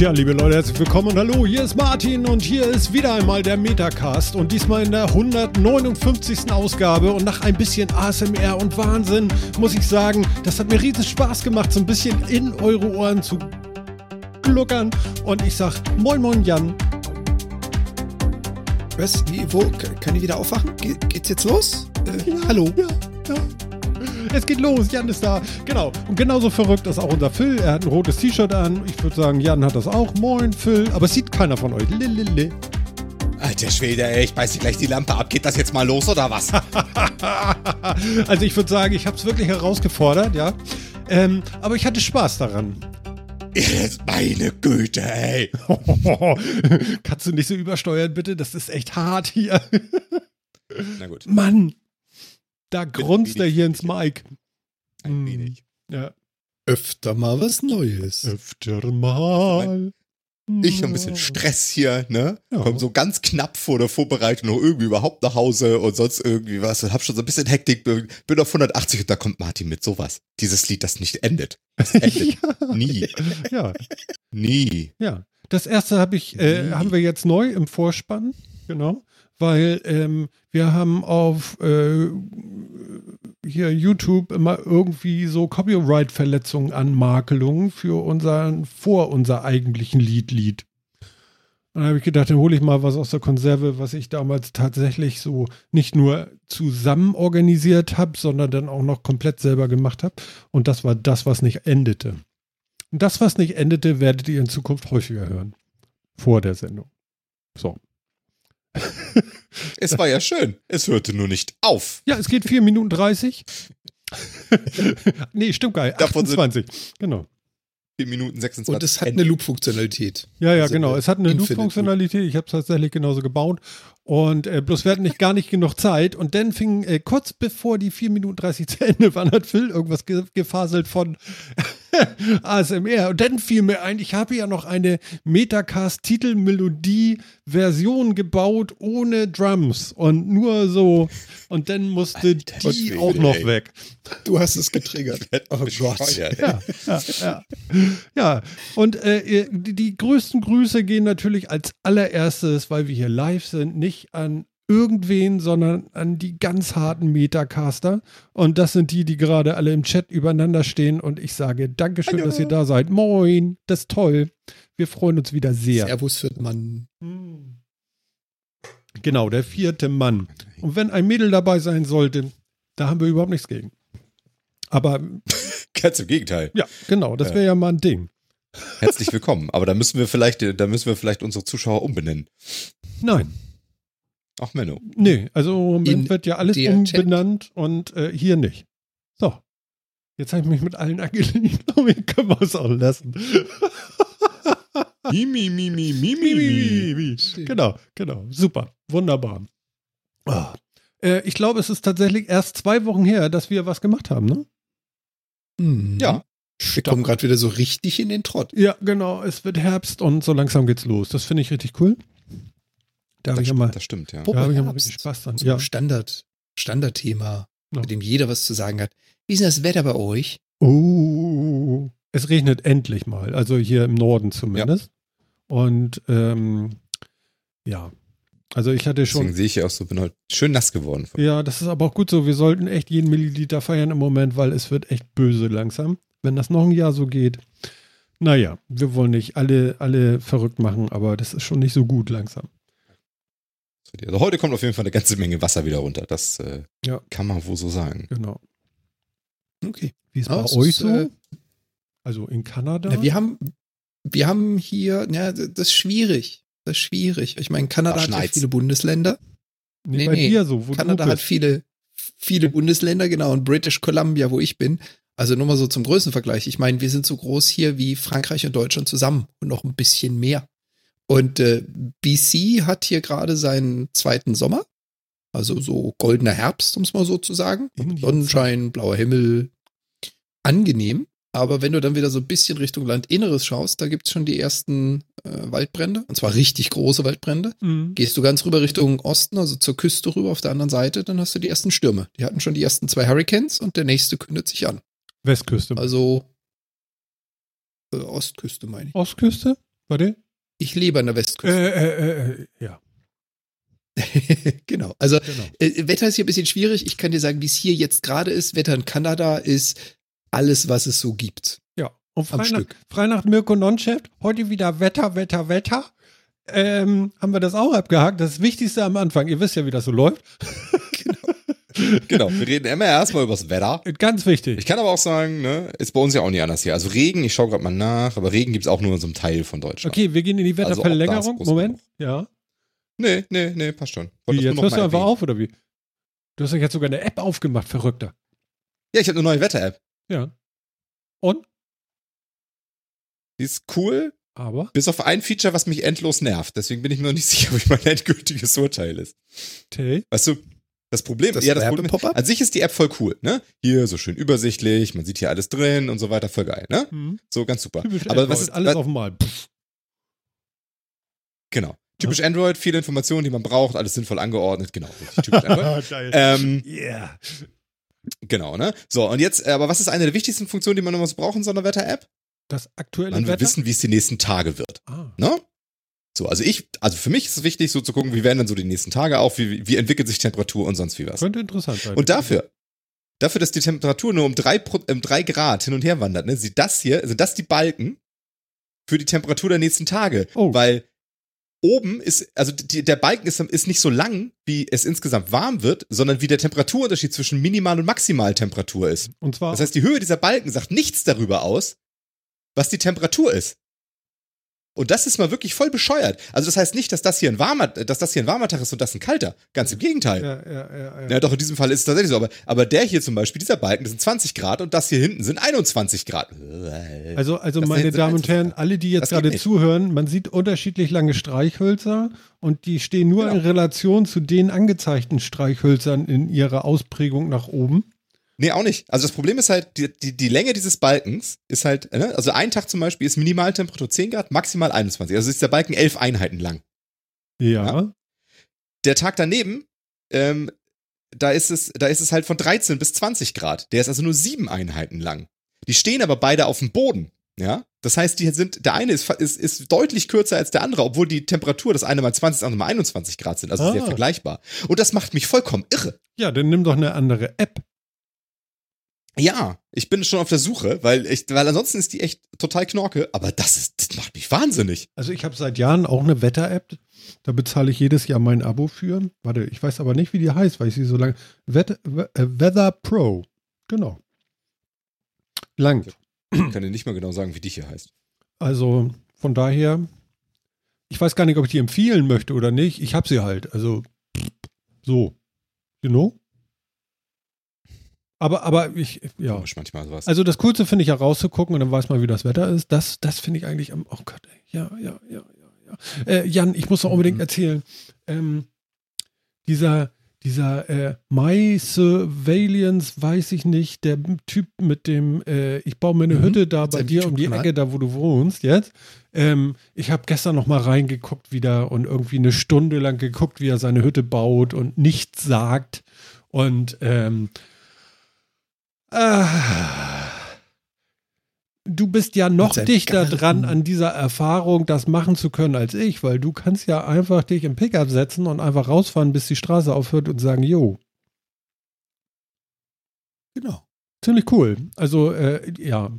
Tja, liebe Leute, herzlich willkommen und hallo, hier ist Martin und hier ist wieder einmal der Metacast und diesmal in der 159. Ausgabe und nach ein bisschen ASMR und Wahnsinn muss ich sagen, das hat mir riesen Spaß gemacht, so ein bisschen in eure Ohren zu gluckern und ich sag Moin Moin Jan. Was? Wie, wo? Kann ich wieder aufwachen? Ge geht's jetzt los? Äh, ja, hallo? Ja. Es geht los, Jan ist da. Genau. Und genauso verrückt ist auch unser Phil. Er hat ein rotes T-Shirt an. Ich würde sagen, Jan hat das auch. Moin, Phil. Aber es sieht keiner von euch. Lilili. Alter Schwede, ey, ich beiß dir gleich die Lampe ab. Geht das jetzt mal los oder was? also ich würde sagen, ich habe es wirklich herausgefordert, ja. Ähm, aber ich hatte Spaß daran. Meine Güte, ey. Kannst du nicht so übersteuern, bitte? Das ist echt hart hier. Na gut. Mann, da grunzt er hier ins Mike. Ein hm. wenig. Ja. Öfter mal was Neues. Öfter mal. Ich ein bisschen Stress hier, ne? Ja. Komm so ganz knapp vor der Vorbereitung noch irgendwie überhaupt nach Hause und sonst irgendwie was. Und hab schon so ein bisschen Hektik, bin auf 180 und da kommt Martin mit sowas. Dieses Lied, das nicht endet. Das endet ja. nie. Ja. Nie. Ja. Das erste habe ich, äh, haben wir jetzt neu im Vorspann. Genau weil ähm, wir haben auf äh, hier YouTube immer irgendwie so Copyright-Verletzungen, Anmakelungen für unseren, vor unser eigentlichen Lied Lied. dann habe ich gedacht, dann hole ich mal was aus der Konserve, was ich damals tatsächlich so nicht nur zusammen organisiert habe, sondern dann auch noch komplett selber gemacht habe. Und das war das, was nicht endete. Und das, was nicht endete, werdet ihr in Zukunft häufiger hören. Vor der Sendung. So. es war ja schön. Es hörte nur nicht auf. Ja, es geht 4 Minuten 30. nee, stimmt geil. 28. Genau. 4 Minuten 26. Und es hat eine Loop-Funktionalität. Ja, ja, also genau. Es hat eine Loop-Funktionalität. Ich habe es tatsächlich genauso gebaut. Und äh, bloß wir hatten nicht gar nicht genug Zeit. Und dann fing äh, kurz bevor die 4 Minuten 30 zu Ende waren, hat Phil irgendwas ge gefaselt von ASMR. Und dann fiel mir ein, ich habe ja noch eine Metacast-Titelmelodie-Version gebaut ohne Drums und nur so. Und dann musste Alter, die auch noch ey. weg. Du hast es getriggert. oh Gott. Ja, ja, ja. ja. und äh, die, die größten Grüße gehen natürlich als allererstes, weil wir hier live sind, nicht an irgendwen, sondern an die ganz harten Metacaster. Und das sind die, die gerade alle im Chat übereinander stehen. Und ich sage Dankeschön, Hallo. dass ihr da seid. Moin, das ist toll. Wir freuen uns wieder sehr. Servus für den Mann. Genau, der vierte Mann. Und wenn ein Mädel dabei sein sollte, da haben wir überhaupt nichts gegen. Aber. Ganz im Gegenteil. Ja, genau, das wäre ja mal ein Ding. Herzlich willkommen. Aber da müssen wir vielleicht, da müssen wir vielleicht unsere Zuschauer umbenennen. Nein. Ach, Menno. Nee, also im Moment In wird ja alles umbenannt Chat. und äh, hier nicht. So. Jetzt habe ich mich mit allen angelegt. Können wir es auch lassen. Mimi, Mimi, Mimi, Mimi. Genau, genau. Super. Wunderbar. Oh. Äh, ich glaube, es ist tatsächlich erst zwei Wochen her, dass wir was gemacht haben, ne? Mhm. Ja. Wir kommen gerade wieder so richtig in den Trott. Ja, genau. Es wird Herbst und so langsam geht's los. Das finde ich richtig cool. Da habe ich stimmt, mal, das stimmt, ja. Da habe ich immer richtig Spaß dran. So ja. Standard, Standardthema, ja. bei dem jeder was zu sagen hat. Wie ist das Wetter bei euch? Oh, es regnet endlich mal. Also hier im Norden zumindest. Ja. Und ähm, ja, also ich hatte schon. Deswegen sehe ich ja auch so, bin heute schön nass geworden. Ja, das ist aber auch gut so. Wir sollten echt jeden Milliliter feiern im Moment, weil es wird echt böse langsam. Wenn das noch ein Jahr so geht. Naja, wir wollen nicht alle, alle verrückt machen, aber das ist schon nicht so gut langsam. Also heute kommt auf jeden Fall eine ganze Menge Wasser wieder runter. Das äh, ja. kann man wohl so sagen. Genau. Okay. Wie ist bei euch so? Äh, also in Kanada? Na, wir haben, wir haben hier, ja, das ist schwierig. Das ist schwierig. Ich meine, Kanada hat ja viele Bundesländer. Nee, nee bei nee. dir so. Kanada hat viele, viele Bundesländer, genau. Und British Columbia, wo ich bin. Also nur mal so zum Größenvergleich. Ich meine, wir sind so groß hier wie Frankreich und Deutschland zusammen und noch ein bisschen mehr. Und äh, BC hat hier gerade seinen zweiten Sommer. Also so goldener Herbst, um es mal so zu sagen. Sonnenschein, blauer Himmel. Angenehm. Aber wenn du dann wieder so ein bisschen Richtung Landinneres schaust, da gibt es schon die ersten äh, Waldbrände. Und zwar richtig große Waldbrände. Mhm. Gehst du ganz rüber Richtung Osten, also zur Küste rüber auf der anderen Seite, dann hast du die ersten Stürme. Die hatten schon die ersten zwei Hurricanes und der nächste kündet sich an. Westküste. Also äh, Ostküste, meine ich. Ostküste? Warte. Ich lebe an der Westküste. Äh, äh, äh, ja. genau. Also Genau. äh, Wetter ist hier ein bisschen schwierig. Ich kann dir sagen, wie es hier jetzt gerade ist. Wetter in Kanada ist alles, was es so gibt. Ja. Und Am Freinacht. Freinacht Mirko Nonchef, heute wieder Wetter, Wetter, Wetter. Ähm, haben wir das auch abgehakt? Das Wichtigste am Anfang. Ihr wisst ja, wie das so läuft. Genau, wir reden immer erstmal übers Wetter. Ganz wichtig. Ich kann aber auch sagen, ne, ist bei uns ja auch nicht anders hier. Also Regen, ich schaue gerade mal nach, aber Regen gibt's auch nur in so einem Teil von Deutschland. Okay, wir gehen in die Also Wetterverlängerung. das groß Moment. Ja. Nee, nee, nee, passt schon. Wie, das jetzt hörst du einfach auf, oder wie? Du hast doch jetzt sogar eine App aufgemacht, Verrückter. Ja, ich habe eine neue Wetter-App. Ja. Und? Die ist cool, Aber? bis auf ein Feature, was mich endlos nervt. Deswegen bin ich mir noch nicht sicher, wie mein endgültiges Urteil ist. Tay? Weißt du, das Problem, Das ja, das Problem an sich ist die App voll cool, ne? Hier so schön übersichtlich, man sieht hier alles drin und so weiter, voll geil, ne? Hm. So ganz super. Typisch Aber Android, was ist alles was, auf einmal. Genau. Typisch Android, viele Informationen, die man braucht, alles sinnvoll angeordnet, genau. Typisch Android. Geil. ähm, yeah. genau, ne? So, und jetzt, äh, aber was ist eine der wichtigsten Funktionen, die man noch so braucht in so einer Wetter-App? Das aktuelle Man will Wetter? wissen, wie es die nächsten Tage wird. Ah. Ne? So, also ich, also für mich ist es wichtig, so zu gucken, wie werden dann so die nächsten Tage auf, wie, wie entwickelt sich Temperatur und sonst wie was. Könnte interessant sein. Und dafür, dafür, dass die Temperatur nur um drei, um drei Grad hin und her wandert, ne, sind das hier, sind das die Balken für die Temperatur der nächsten Tage. Oh. Weil oben ist, also die, der Balken ist, ist nicht so lang, wie es insgesamt warm wird, sondern wie der Temperaturunterschied zwischen Minimal- und Maximaltemperatur ist. Und zwar, Das heißt, die Höhe dieser Balken sagt nichts darüber aus, was die Temperatur ist. Und das ist mal wirklich voll bescheuert. Also das heißt nicht, dass das hier ein warmer, dass das hier ein warmer Tag ist und das ein kalter. Ganz im Gegenteil. ja, ja, ja, ja. Ja, doch, in diesem Fall ist es tatsächlich so. Aber, aber der hier zum Beispiel, dieser Balken, das sind 20 Grad und das hier hinten sind 21 Grad. Also, also Das meine Damen und Herren, alle, die jetzt gerade zuhören, man sieht unterschiedlich lange Streichhölzer und die stehen nur Genau. in Relation zu den angezeigten Streichhölzern in ihrer Ausprägung nach oben. Nee, auch nicht. Also das Problem ist halt, die, die, die Länge dieses Balkens ist halt, ne? also ein Tag zum Beispiel ist Minimaltemperatur 10 Grad, maximal 21. Also ist der Balken 11 Einheiten lang. Ja. Ja. Der Tag daneben, ähm, da ist es, da ist es halt von 13 bis 20 Grad. Der ist also nur sieben Einheiten lang. Die stehen aber beide auf dem Boden. Ja, das heißt, die sind, der eine ist, ist, ist deutlich kürzer als der andere, obwohl die Temperatur das eine mal 20, das andere mal 21 Grad sind, also Ah. sehr vergleichbar. Und das macht mich vollkommen irre. Ja, dann nimm doch eine andere App. Ja, ich bin schon auf der Suche, weil ich, weil ansonsten ist die echt total knorke, aber das ist, das macht mich wahnsinnig. Also ich habe seit Jahren auch eine Wetter-App. Da bezahle ich jedes Jahr mein Abo für. Warte, ich weiß aber nicht, wie die heißt, weil ich sie so lange. Wetter, We- äh, Weather Pro. Genau. Lang. Ich kann dir nicht mal genau sagen, wie die hier heißt. Also von daher, ich weiß gar nicht, ob ich die empfehlen möchte oder nicht. Ich habe sie halt. Also so. You know? Aber, aber ich, ja. Komisch manchmal sowas. Also das Coolste finde ich ja rauszugucken und dann weiß man, wie das Wetter ist. Das, das finde ich eigentlich am, oh Gott, ey. ja, ja, ja, ja, ja. Äh, Jan, ich muss noch unbedingt Mhm. erzählen, ähm, dieser, dieser äh, My Surveillance, weiß ich nicht, der Typ mit dem, äh, ich baue mir eine Mhm. Hütte da bei dir um die. Ecke, da wo du wohnst jetzt. Ähm, ich habe gestern noch mal reingeguckt wieder und irgendwie eine Stunde lang geguckt, wie er seine Hütte baut und nichts sagt. Und ähm, Ah. Du bist ja noch dichter Garten. dran an dieser Erfahrung, das machen zu können als ich, weil du kannst ja einfach dich im Pickup setzen und einfach rausfahren, bis die Straße aufhört und sagen, jo, Genau. ziemlich cool. Also äh, ja,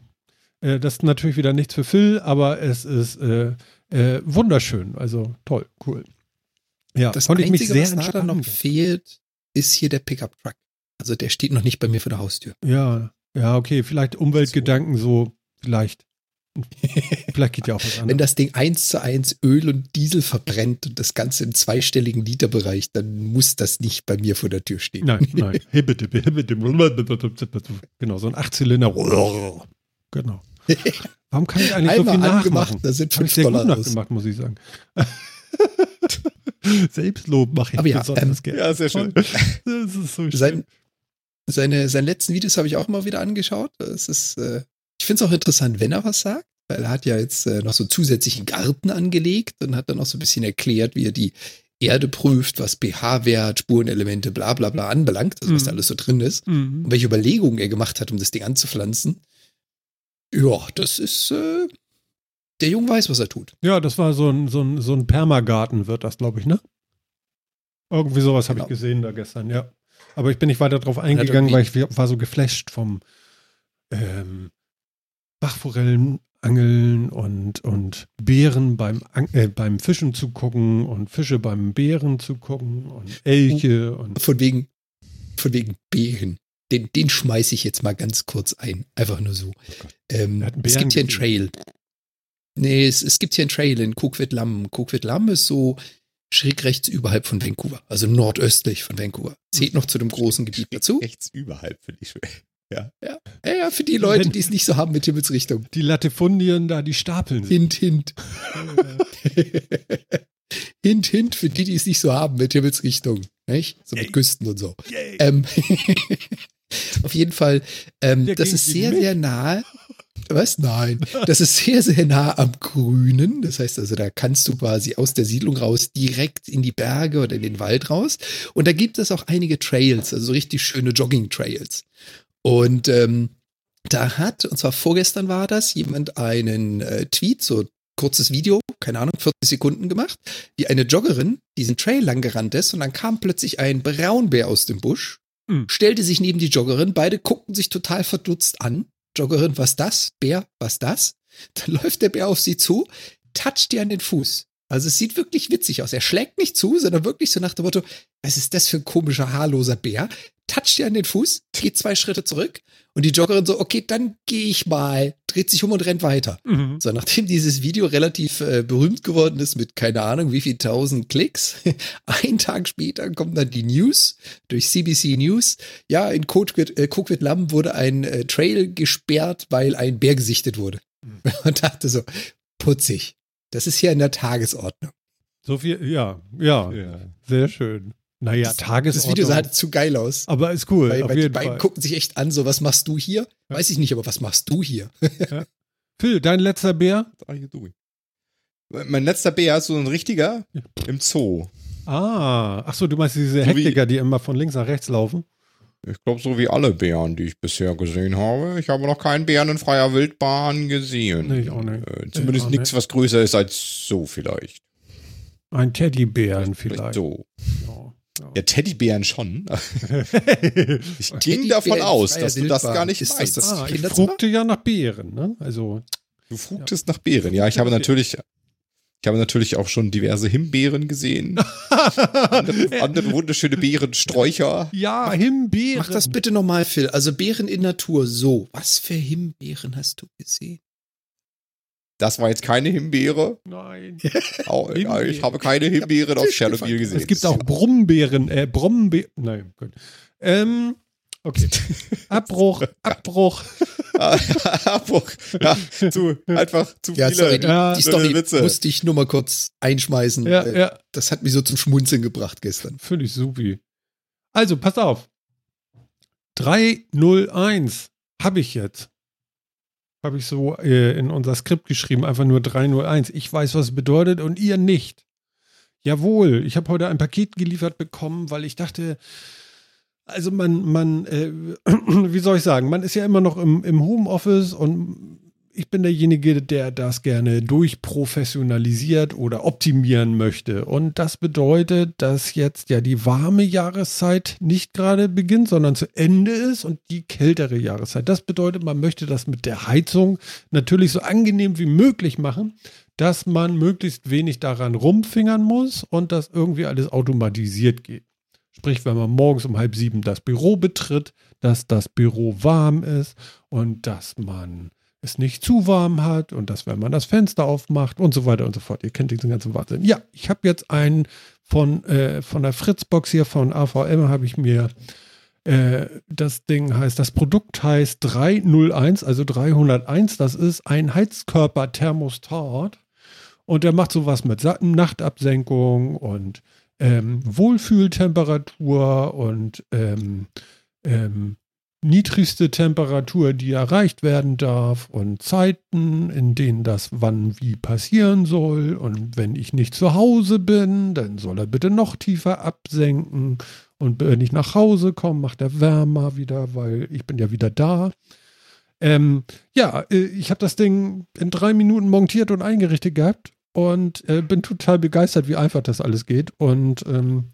äh, das ist natürlich wieder nichts für Phil, aber es ist äh, äh, wunderschön. Also toll, cool. Ja, Das konnte ich mich Einzige, sehr was da noch fehlt, ist hier der Pickup-Truck. Also der steht noch nicht bei mir vor der Haustür. Ja, ja, okay, vielleicht Umweltgedanken so, vielleicht. vielleicht geht ja auch was Wenn anderes. das Ding eins zu eins Öl und Diesel verbrennt und das Ganze im zweistelligen Literbereich, dann muss das nicht bei mir vor der Tür stehen. Nein, nein. Genau, so ein Achtzylinder. Genau. Warum kann ich eigentlich so Einmal viel angemacht, nachmachen? da sind fünf sehr gut Dollar raus. nachgemacht, muss ich sagen. Selbstlob mache ich Aber ja, besonders ähm, gerne. ja, sehr schön. Das ist so schön. Sein, seine, seine letzten Videos habe ich auch immer wieder angeschaut. Es ist, äh, ich finde es auch interessant, wenn er was sagt, weil er hat ja jetzt äh, noch so zusätzlichen Garten angelegt und hat dann noch so ein bisschen erklärt, wie er die Erde prüft, was pH-Wert, Spurenelemente, bla bla bla anbelangt, also was Mhm. da alles so drin ist Mhm. und welche Überlegungen er gemacht hat, um das Ding anzupflanzen. Ja, das ist, äh, der Junge weiß, was er tut. Ja, das war so ein, so ein, so ein Permagarten, wird das, glaube ich, ne? Irgendwie sowas habe Genau. ich gesehen da gestern, ja. Aber ich bin nicht weiter drauf eingegangen, weil ich war so geflasht vom ähm, Bachforellenangeln und, und Bären beim, äh, beim Fischen zu gucken und Fische beim Bären zu gucken und Elche und Von wegen, von wegen Bären. Den, den schmeiße ich jetzt mal ganz kurz ein. Einfach nur so. Ähm, hat einen es gibt hier einen. Trail. Nee, es, es gibt hier einen Trail in Coquitlam. Coquitlam ist so schräg rechts überhalb von Vancouver, also nordöstlich von Vancouver. Zählt noch zu dem großen Gebiet dazu. Rechts überhalb, finde ich schön. Ja, ja, für die Leute, die es nicht so haben mit Himmelsrichtung. die Latifundien da, die stapeln sich. Hint, hint. hint, hint, für die, die es nicht so haben mit Himmelsrichtung. Nicht? So mit Yay. Küsten und so. Ähm, auf jeden Fall, ähm, das ist sehr, mich? sehr nah. Was? Nein. Das ist sehr, sehr nah am Grünen. Das heißt also, da kannst du quasi aus der Siedlung raus direkt in die Berge oder in den Wald raus. Und da gibt es auch einige Trails, also so richtig schöne Jogging-Trails. Und ähm, da hat, und zwar vorgestern war das, jemand einen äh, Tweet, so kurzes Video, keine Ahnung, 40 Sekunden gemacht, wie eine Joggerin diesen Trail lang gerannt ist und dann kam plötzlich ein Braunbär aus dem Busch, Mhm. stellte sich neben die Joggerin, beide guckten sich total verdutzt an. Joggerin, was das? Bär, was das? Dann läuft der Bär auf sie zu, toucht ihr an den Fuß. Also es sieht wirklich witzig aus. Er schlägt nicht zu, sondern wirklich so nach dem Motto, was ist das für ein komischer, haarloser Bär? Toucht ihr an den Fuß, geht zwei Schritte zurück und die Joggerin so, okay, dann gehe ich mal, dreht sich um und rennt weiter. Mhm. So, nachdem dieses Video relativ äh, berühmt geworden ist mit keine Ahnung wie viel tausend Klicks, ein Tag später kommt dann die News durch CBC News. Ja, in Coquit, äh, Coquitlam wurde ein äh, Trail gesperrt, weil ein Bär gesichtet wurde. Und dachte so, putzig. Das ist hier in der Tagesordnung. So viel, ja, ja, sehr schön. Naja, Das- Tagesordnung. Das Video sah halt zu geil aus. aber ist cool, Weil, auf weil die beiden Fall. gucken sich echt an, so was machst du hier? Ja. Weiß ich nicht, aber was machst du hier? Phil, dein letzter Bär? Mein letzter Bär ist so ein richtiger im Zoo. Ah, ach so, du meinst diese So Hektiker, die immer von links nach rechts laufen? Ich glaube, so wie alle Bären, die ich bisher gesehen habe. Ich habe noch keinen Bären in freier Wildbahn gesehen. Nee, ich auch nicht. Äh, zumindest nichts, nicht. was größer ist als so vielleicht. Ein Teddybären vielleicht. So. Ja, Ja, Teddybären schon. ja. Ich ging davon aus, dass du das gar nicht Ist das weißt. das ah, ich frugte ja nach Bären, ne? Also, Du frugtest nach Beeren. Ja, ich habe natürlich, ich habe natürlich auch schon diverse Himbeeren gesehen. andere, andere wunderschöne Beerensträucher. ja, Himbeeren. Mach das bitte nochmal, Phil. Also Bären in Natur, so. Was für Himbeeren hast du gesehen? Das war jetzt keine Himbeere. Nein. Auch, Himbeere. ich habe keine Himbeeren auf Tschernobyl gesehen. Es gibt auch Brumbeeren, äh, Brombeeren. Nein, gut. Ähm, okay. Abbruch, Abbruch. Abbruch. ja, zu, einfach zu Ja, viele. sorry, die, Ja. die Story Witze. musste ich nur mal kurz einschmeißen. Ja, Äh, ja, Das hat mich so zum Schmunzeln gebracht gestern. völlig supi. Also, pass auf. 301 habe ich jetzt. Habe ich so äh, in unser Skript geschrieben, einfach nur 301. Ich weiß, was es bedeutet und ihr nicht. Jawohl, ich habe heute ein Paket geliefert bekommen, weil ich dachte, also man, man, äh, wie soll ich sagen, man ist ja immer noch im, im Homeoffice und ich bin derjenige, der das gerne durchprofessionalisiert oder optimieren möchte. Und das bedeutet, dass jetzt ja die warme Jahreszeit nicht gerade beginnt, sondern zu Ende ist und die kältere Jahreszeit. Das bedeutet, man möchte das mit der Heizung natürlich so angenehm wie möglich machen, dass man möglichst wenig daran rumfingern muss und dass irgendwie alles automatisiert geht. Sprich, wenn man morgens um halb sieben das Büro betritt, dass das Büro warm ist und dass man es nicht zu warm hat und dass, wenn man das Fenster aufmacht und so weiter und so fort. Ihr kennt diesen ganzen Wahnsinn. Ja, ich habe jetzt einen von, äh, von der Fritzbox hier von AVM, habe ich mir äh, das Ding heißt, das Produkt heißt 301, also 301. Das ist ein Heizkörper-Thermostat und der macht sowas mit Nachtabsenkung und ähm, Wohlfühltemperatur und ähm, ähm, niedrigste Temperatur, die erreicht werden darf und Zeiten, in denen das wann wie passieren soll. Und wenn ich nicht zu Hause bin, dann soll er bitte noch tiefer absenken. Und wenn ich nach Hause komme, macht er wärmer wieder, weil ich bin ja wieder da. Ähm, ja, äh, ich habe das Ding in drei Minuten montiert und eingerichtet gehabt und äh, bin total begeistert, wie einfach das alles geht. Und ähm,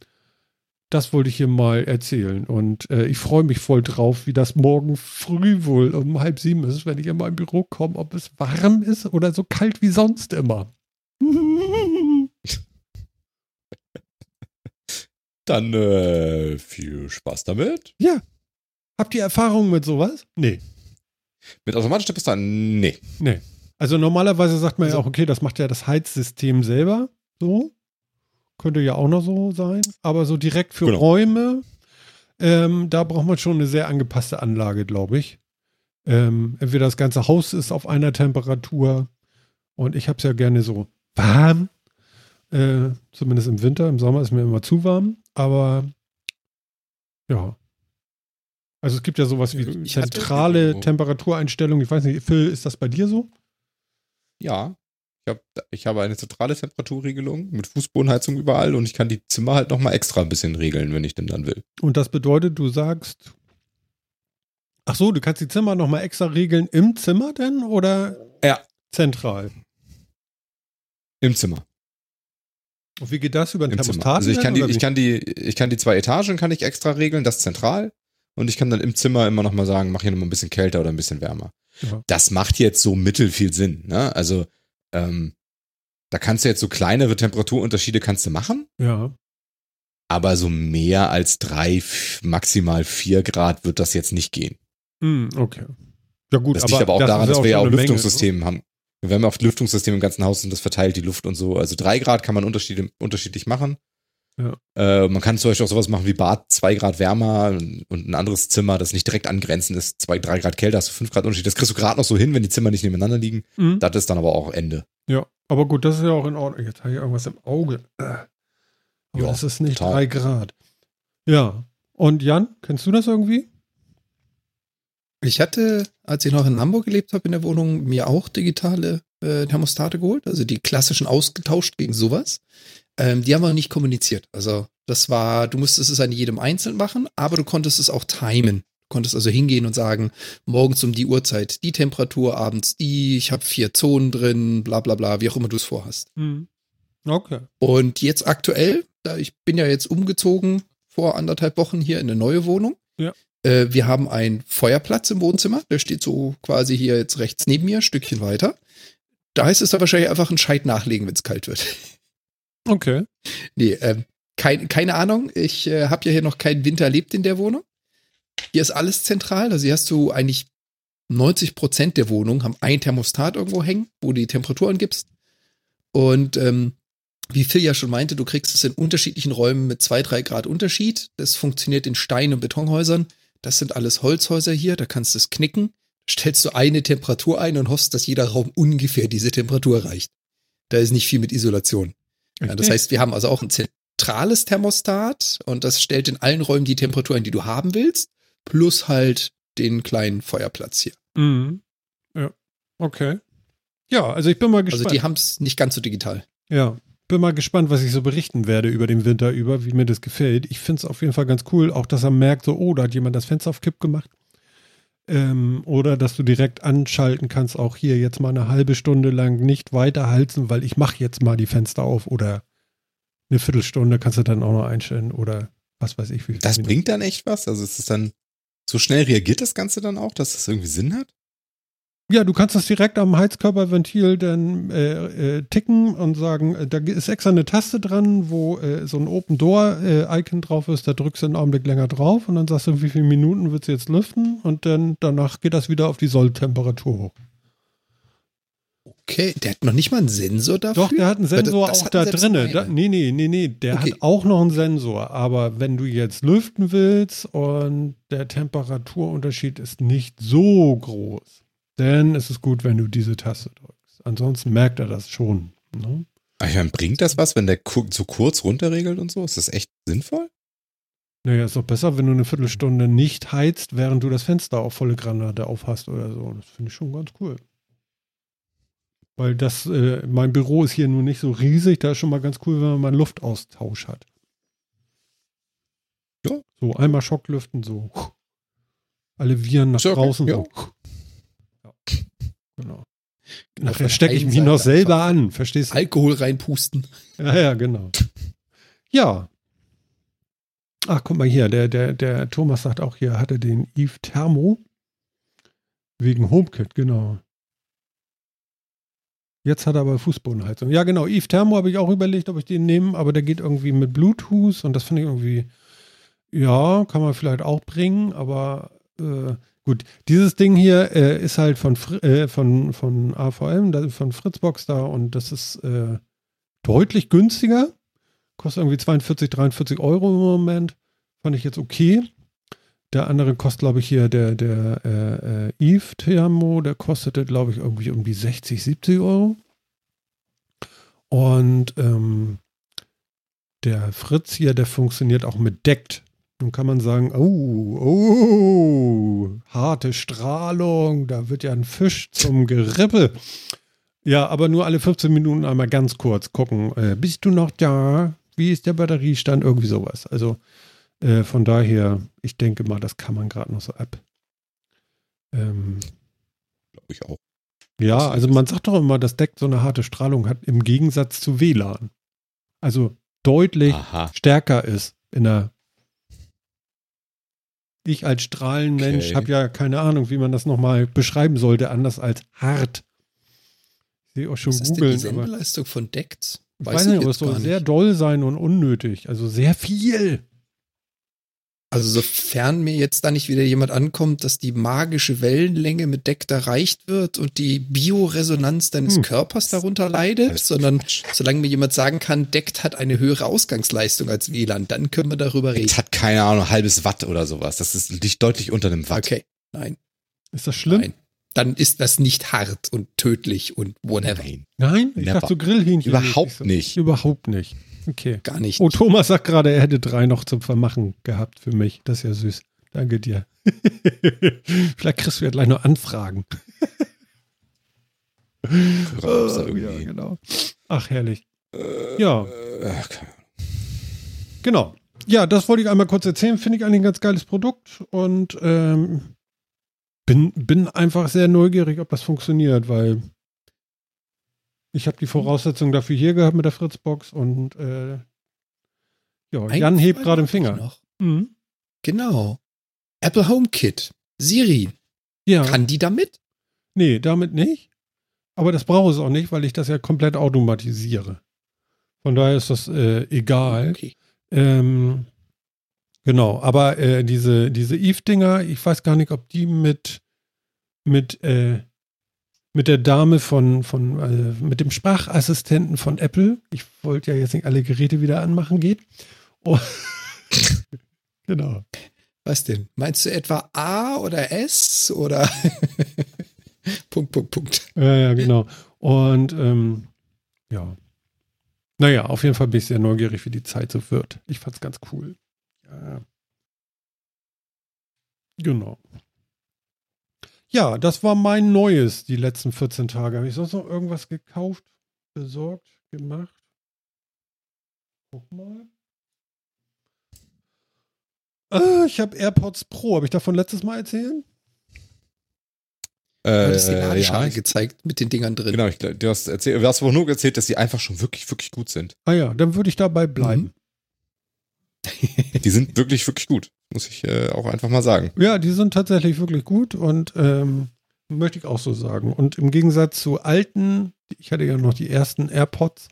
das wollte ich hier mal erzählen. Und äh, ich freue mich voll drauf, wie das morgen früh wohl um halb sieben ist, wenn ich in mein Büro komme, ob es warm ist oder so kalt wie sonst immer. Dann äh, viel Spaß damit. Ja. Habt ihr Erfahrungen mit sowas? Nee. Mit automatischen Temperaturen? Nee. Nee. Also normalerweise sagt man also, ja auch, okay, das macht ja das Heizsystem selber. So. Könnte ja auch noch so sein. Aber so direkt für genau. Räume, ähm, da braucht man schon eine sehr angepasste Anlage, glaube ich. Ähm, entweder das ganze Haus ist auf einer Temperatur und ich habe es ja gerne so warm. Äh, zumindest im Winter. Im Sommer ist mir immer zu warm. Aber ja. Also es gibt ja sowas wie ich zentrale Temperatureinstellung. Ich weiß nicht, Phil, ist das bei dir so? Ja. Ich, hab, ich habe eine zentrale Temperaturregelung mit Fußbodenheizung überall und ich kann die Zimmer halt nochmal extra ein bisschen regeln, wenn ich denn dann will. Und das bedeutet, du sagst, ach so, du kannst die Zimmer nochmal extra regeln im Zimmer denn oder ja. zentral? Im Zimmer. Und wie geht das über den Thermostat? Also ich kann, die, ich, kann die, ich kann die zwei Etagen kann ich extra regeln, das zentral. Und ich kann dann im Zimmer immer nochmal sagen, mach hier nochmal ein bisschen kälter oder ein bisschen wärmer. Ja. Das macht jetzt so mittel viel Sinn. Ne? Also ähm, da kannst du jetzt so kleinere Temperaturunterschiede kannst du machen. Ja. Aber so mehr als drei, maximal vier Grad wird das jetzt nicht gehen. Mm, okay. Ja gut, das liegt aber, auch daran, dass wir ja auch Lüftungssysteme haben. Wir haben auf Lüftungssystem im ganzen Haus und das verteilt die Luft und so. Also drei Grad kann man unterschiedlich machen. Ja. Äh, man kann zum Beispiel auch sowas machen wie Bad zwei Grad wärmer und ein anderes Zimmer, das nicht direkt angrenzend ist, zwei, drei Grad kälter, hast du fünf Grad Unterschied. Das kriegst du gerade noch so hin, wenn die Zimmer nicht nebeneinander liegen. Mhm. Das ist dann aber auch Ende. Ja, aber gut, das ist ja auch in Ordnung. Jetzt habe ich irgendwas im Auge. Aber ja, das ist nicht total. drei Grad. Ja. Und Jan, kennst du das irgendwie? Ich hatte, als ich noch in Hamburg gelebt habe in der Wohnung, mir auch digitale äh, Thermostate geholt, also die klassischen ausgetauscht gegen sowas. Ähm, die haben wir nicht kommuniziert. Also das war, du musstest es an jedem einzeln machen, aber du konntest es auch timen. Du konntest also hingehen und sagen, morgens um die Uhrzeit die Temperatur, abends die, ich habe vier Zonen drin, bla bla bla, wie auch immer du es vorhast. Mhm. Okay. Und jetzt aktuell, da ich bin ja jetzt umgezogen vor anderthalb Wochen hier in eine neue Wohnung. Ja. Äh, wir haben einen Feuerplatz im Wohnzimmer, der steht so quasi hier jetzt rechts neben mir, ein Stückchen weiter. Da heißt es dann wahrscheinlich einfach einen Scheit nachlegen, wenn es kalt wird. Okay. Nee, ähm, kein, keine Ahnung. Ich äh, habe ja hier noch keinen Winter erlebt in der Wohnung. Hier ist alles zentral. Also hier hast du eigentlich 90 Prozent der Wohnung haben ein Thermostat irgendwo hängen, wo du die Temperatur angibst. Und ähm, wie Phil ja schon meinte, du kriegst es in unterschiedlichen Räumen mit zwei, drei Grad Unterschied. Das funktioniert in Stein- und Betonhäusern. Das sind alles Holzhäuser hier. Da kannst du es knicken stellst du eine Temperatur ein und hoffst, dass jeder Raum ungefähr diese Temperatur erreicht. Da ist nicht viel mit Isolation. Ja, das heißt, wir haben also auch ein zentrales Thermostat und das stellt in allen Räumen die Temperatur ein, die du haben willst, plus halt den kleinen Feuerplatz hier. Mhm. Ja, okay. Ja, also ich bin mal gespannt. Also die haben es nicht ganz so digital. Ja, bin mal gespannt, was ich so berichten werde über den Winter über, wie mir das gefällt. Ich finde es auf jeden Fall ganz cool, auch dass er merkt, so, oh, da hat jemand das Fenster auf Kipp gemacht. Ähm, oder dass du direkt anschalten kannst, auch hier jetzt mal eine halbe Stunde lang nicht weiterhalten, weil ich mache jetzt mal die Fenster auf oder eine Viertelstunde kannst du dann auch noch einstellen oder was weiß ich. Wie das bringt dann echt was? Also ist es dann, so schnell reagiert das Ganze dann auch, dass das irgendwie Sinn hat? Ja, du kannst das direkt am Heizkörperventil dann äh, äh, ticken und sagen, äh, da ist extra eine Taste dran, wo äh, so ein Open Door äh, Icon drauf ist, da drückst du einen Augenblick länger drauf und dann sagst du, wie viele Minuten wird es jetzt lüften und dann danach geht das wieder auf die Solltemperatur hoch. Okay, der hat noch nicht mal einen Sensor dafür? Doch, der hat einen Sensor das, das auch da drin. Da, nee, nee, nee, nee, der okay. hat auch noch einen Sensor. Aber wenn du jetzt lüften willst und der Temperaturunterschied ist nicht so groß, dann ist es gut, wenn du diese Taste drückst. Ansonsten merkt er das schon. Ne? Ich meine, bringt das was, wenn der so kurz runterregelt und so? Ist das echt sinnvoll? Naja, ist doch besser, wenn du eine Viertelstunde nicht heizt, während du das Fenster auf volle Granate aufhast oder so. Das finde ich schon ganz cool. Weil das, äh, mein Büro ist hier nur nicht so riesig, da ist schon mal ganz cool, wenn man mal einen Luftaustausch hat. Ja. So einmal Schocklüften, so. Alle Viren nach draußen. Ja. So. Genau. Nachher stecke ich mich noch selber an, verstehst du? Alkohol reinpusten. Ja, ja, genau. Ja. Ach, guck mal hier, der, der, der Thomas sagt auch hier, hatte den Eve Thermo wegen HomeKit, genau. Jetzt hat er aber Fußbodenheizung. Ja, genau. Eve Thermo habe ich auch überlegt, ob ich den nehme, aber der geht irgendwie mit Bluetooth und das finde ich irgendwie, ja, kann man vielleicht auch bringen, aber äh, gut. Dieses Ding hier äh, ist halt von, äh, von, von AVM, von Fritzbox da und das ist äh, deutlich günstiger. Kostet irgendwie 42, 43 Euro im Moment. Fand ich jetzt okay. Der andere kostet, glaube ich, hier der, der äh, äh, Eve Thermo, der kostete, glaube ich, irgendwie um die 60, 70 Euro. Und ähm, der Fritz hier, der funktioniert auch mit Deckt. Nun kann man sagen, oh, oh, harte Strahlung, da wird ja ein Fisch zum Gerippe. Ja, aber nur alle 15 Minuten einmal ganz kurz gucken, äh, bist du noch da? Wie ist der Batteriestand? Irgendwie sowas. Also äh, von daher, ich denke mal, das kann man gerade noch so ab. Ähm, Glaube ich auch. Ja, also man sagt doch immer, das Deck so eine harte Strahlung hat im Gegensatz zu WLAN. Also deutlich Aha. stärker ist in der ich als Strahlenmensch okay. habe ja keine Ahnung, wie man das nochmal beschreiben sollte, anders als hart. Ich sehe auch schon Was googeln. Ist denn die Sendeleistung von Decks? Weiß ich weiß nicht, aber es soll sehr doll sein und unnötig. Also sehr viel. Also sofern mir jetzt da nicht wieder jemand ankommt, dass die magische Wellenlänge mit Deck erreicht wird und die Bioresonanz deines hm. Körpers darunter leidet, sondern solange mir jemand sagen kann, Deckt hat eine höhere Ausgangsleistung als WLAN, dann können wir darüber reden. Es hat keine Ahnung, ein halbes Watt oder sowas. Das ist liegt deutlich unter einem Watt. Okay, nein. Ist das schlimm? Nein. Dann ist das nicht hart und tödlich und whatever. Nein, Nein? ich Never. dachte so Grillhähnchen. Überhaupt nicht. Überhaupt nicht. Okay. Gar nicht. Oh, Thomas sagt gerade, er hätte drei noch zum Vermachen gehabt für mich. Das ist ja süß. Danke dir. Vielleicht kriegst du ja gleich noch Anfragen. oh, ja, genau. Ach, herrlich. Äh, ja. Äh, genau. Ja, das wollte ich einmal kurz erzählen. Finde ich eigentlich ein ganz geiles Produkt und ähm, bin, bin einfach sehr neugierig, ob das funktioniert, weil ich habe die Voraussetzungen dafür hier gehabt mit der Fritzbox und äh, ja, Ein Jan hebt gerade den Finger. Noch. Mhm. Genau. Apple HomeKit. Siri. Ja. Kann die damit? Nee, damit nicht. Aber das brauche ich auch nicht, weil ich das ja komplett automatisiere. Von daher ist das äh, egal. Okay. Ähm, genau, aber äh, diese, diese Eve-Dinger, ich weiß gar nicht, ob die mit, mit äh, mit der Dame von, von äh, mit dem Sprachassistenten von Apple. Ich wollte ja jetzt nicht alle Geräte wieder anmachen, geht. Oh. genau. Was denn? Meinst du etwa A oder S oder Punkt, Punkt, Punkt. Ja, ja, genau. Und ähm, ja. Naja, auf jeden Fall bin ich sehr neugierig, wie die Zeit so wird. Ich fand's ganz cool. Ja. Genau. Ja, das war mein Neues die letzten 14 Tage. Habe ich sonst noch irgendwas gekauft, besorgt, gemacht? Guck mal. Ah, ich habe AirPods Pro. Habe ich davon letztes Mal erzählt? Äh, du hast die Ladeschale ja, gezeigt mit den Dingern drin. Genau, ich, du, hast erzählt, du hast wohl nur erzählt, dass die einfach schon wirklich, wirklich gut sind. Ah ja, dann würde ich dabei bleiben. Mhm. die sind wirklich, wirklich gut, muss ich äh, auch einfach mal sagen. Ja, die sind tatsächlich wirklich gut und ähm, möchte ich auch so sagen. Und im Gegensatz zu alten, ich hatte ja noch die ersten AirPods,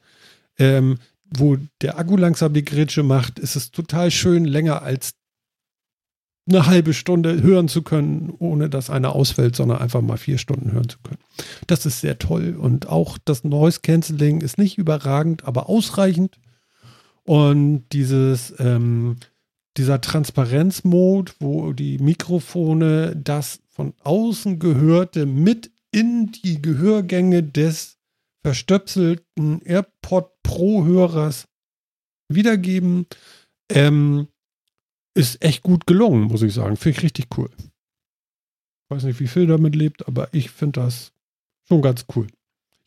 ähm, wo der Akku langsam die Grätsche macht, ist es total schön, länger als eine halbe Stunde hören zu können, ohne dass einer ausfällt, sondern einfach mal vier Stunden hören zu können. Das ist sehr toll. Und auch das Noise Cancelling ist nicht überragend, aber ausreichend. Und dieses, ähm, dieser Transparenzmode, wo die Mikrofone das von außen gehörte mit in die Gehörgänge des verstöpselten AirPod Pro-Hörers wiedergeben, ähm, ist echt gut gelungen, muss ich sagen. Finde ich richtig cool. Ich weiß nicht, wie viel damit lebt, aber ich finde das schon ganz cool.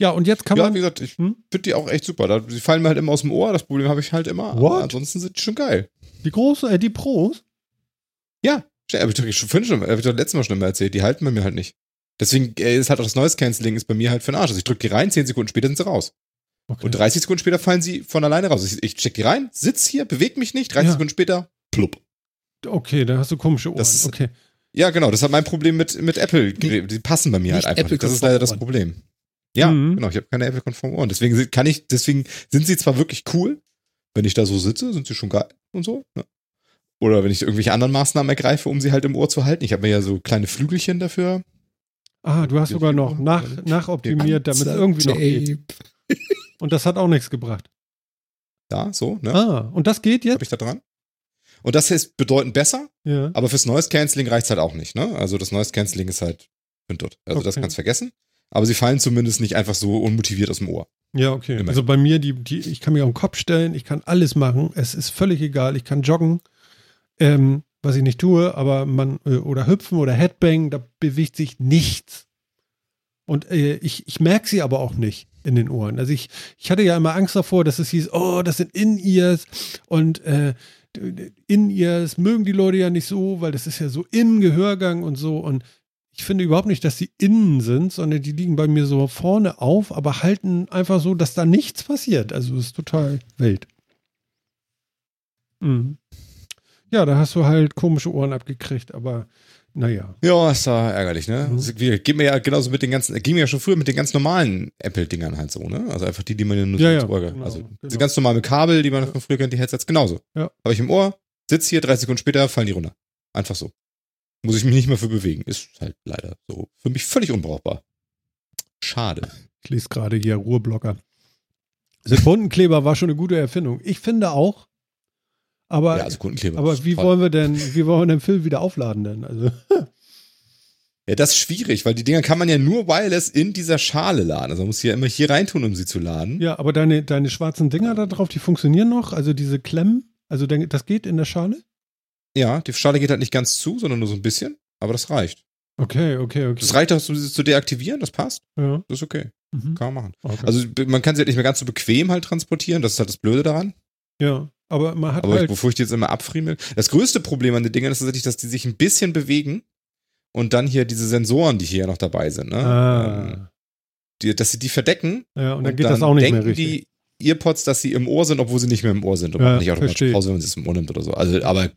Ja, und jetzt kann ja, man. Ja, wie gesagt, ich hm? finde die auch echt super. Die fallen mir halt immer aus dem Ohr. Das Problem habe ich halt immer. Ansonsten sind die schon geil. Die große, äh, die Pros? Ja, habe ich doch schon, schon, hab ich doch letztes Mal schon mal erzählt. Die halten bei mir halt nicht. Deswegen äh, ist halt auch das Noise Cancelling ist bei mir halt für den Arsch. Also ich drücke die rein, 10 Sekunden später sind sie raus. Okay. Und 30 Sekunden später fallen sie von alleine raus. Ich, ich steck die rein, sitz hier, bewege mich nicht, 30 Ja. Sekunden später, plupp. okay, da hast du komische Ohren. Das okay. Ja, genau, das halt mein Problem mit, mit Apple. Die passen bei mir halt einfach nicht. Das ist leider das Problem. Ja, Mhm. genau, ich habe keine Apple-konformen Ohren. Deswegen sind- kann ich, deswegen sind sie zwar wirklich cool, wenn ich da so sitze, sind sie schon geil und so. Ne? Oder wenn ich irgendwelche anderen Maßnahmen ergreife, um sie halt im Ohr zu halten. Ich habe mir ja so kleine Flügelchen dafür. Ah, du hast Ja, sogar noch nach, nachoptimiert, damit es irgendwie noch geht. Und das hat auch nichts gebracht. Da, so, ne? Ah, und das geht Habe jetzt? ich da dran. Und das ist bedeutend besser, Ja. aber fürs Noise Cancelling reicht's halt auch nicht, ne? Also das Noise Cancelling ist halt dort. Also das Okay. kannst du vergessen. Aber sie fallen zumindest nicht einfach so unmotiviert aus dem Ohr. Ja, okay. Immerhin. Also bei mir, die, die, ich kann mich auf den Kopf stellen, ich kann alles machen. Es ist völlig egal. Ich kann joggen, ähm, was ich nicht tue, aber man, äh, oder hüpfen oder Headbang, da bewegt sich nichts. Und äh, ich, ich merke sie aber auch nicht in den Ohren. Also ich, ich hatte ja immer Angst davor, dass es hieß, oh, das sind In-Ears und äh, In-Ears mögen die Leute ja nicht so, weil das ist ja so im Gehörgang und so. Und ich finde überhaupt nicht, dass die innen sind, sondern die liegen bei mir so vorne auf, aber halten einfach so, dass da nichts passiert. Also es ist total wild. Mhm. Ja, da hast du halt komische Ohren abgekriegt, aber naja. Ja, ist da ärgerlich, ne? Mhm. Das Geht mir ja genauso mit den ganzen, ging mir ja schon früher mit den ganz normalen Apple-Dingern halt so, ne? Also einfach die, die man ja nur Ja, ja, Ohr- genau, Also genau. diese ganz normalen Kabel, die man von früher kennt, die Headsets genauso. Ja. Habe ich im Ohr, sitz hier, 30 Sekunden später fallen die runter. Einfach so. Muss ich mich nicht mehr für bewegen. Ist halt leider so. Für mich völlig unbrauchbar. Schade. Ich lese gerade hier Ruhrblocker. Sekundenkleber war schon eine gute Erfindung. Ich finde auch. Aber, ja, also Kundenkleber. aber wie wollen wir denn, wie wollen wir den Film wieder aufladen denn? Also, Ja, das ist schwierig, weil die Dinger kann man ja nur wireless in dieser Schale laden. Also man muss sie ja immer hier reintun, um sie zu laden. ja, aber deine, deine schwarzen Dinger da drauf, die funktionieren noch? Also diese Klemmen? Also das geht in der Schale? Ja, die Schale geht halt nicht ganz zu, sondern nur so ein bisschen. Aber das reicht. Okay, okay, okay. Das reicht auch, um sie zu deaktivieren, das passt. ja. Das ist okay. Mhm. Kann man machen. okay. Also man kann sie halt nicht mehr ganz so bequem halt transportieren, das ist halt das Blöde daran. ja, aber man hat Aber ich, halt. bevor ich die jetzt immer abfriemel. Das größte Problem an den Dingern ist tatsächlich, dass die sich ein bisschen bewegen und dann hier diese Sensoren, die hier noch dabei sind, ne? Ähm, ah, die, dass sie die verdecken ja, und dann geht das auch nicht mehr denken richtig. die Earpods, dass sie im Ohr sind, obwohl sie nicht mehr im Ohr sind. Und Ja, nicht automatisch. Pause, wenn sie es im Ohr nimmt oder so. Also, aber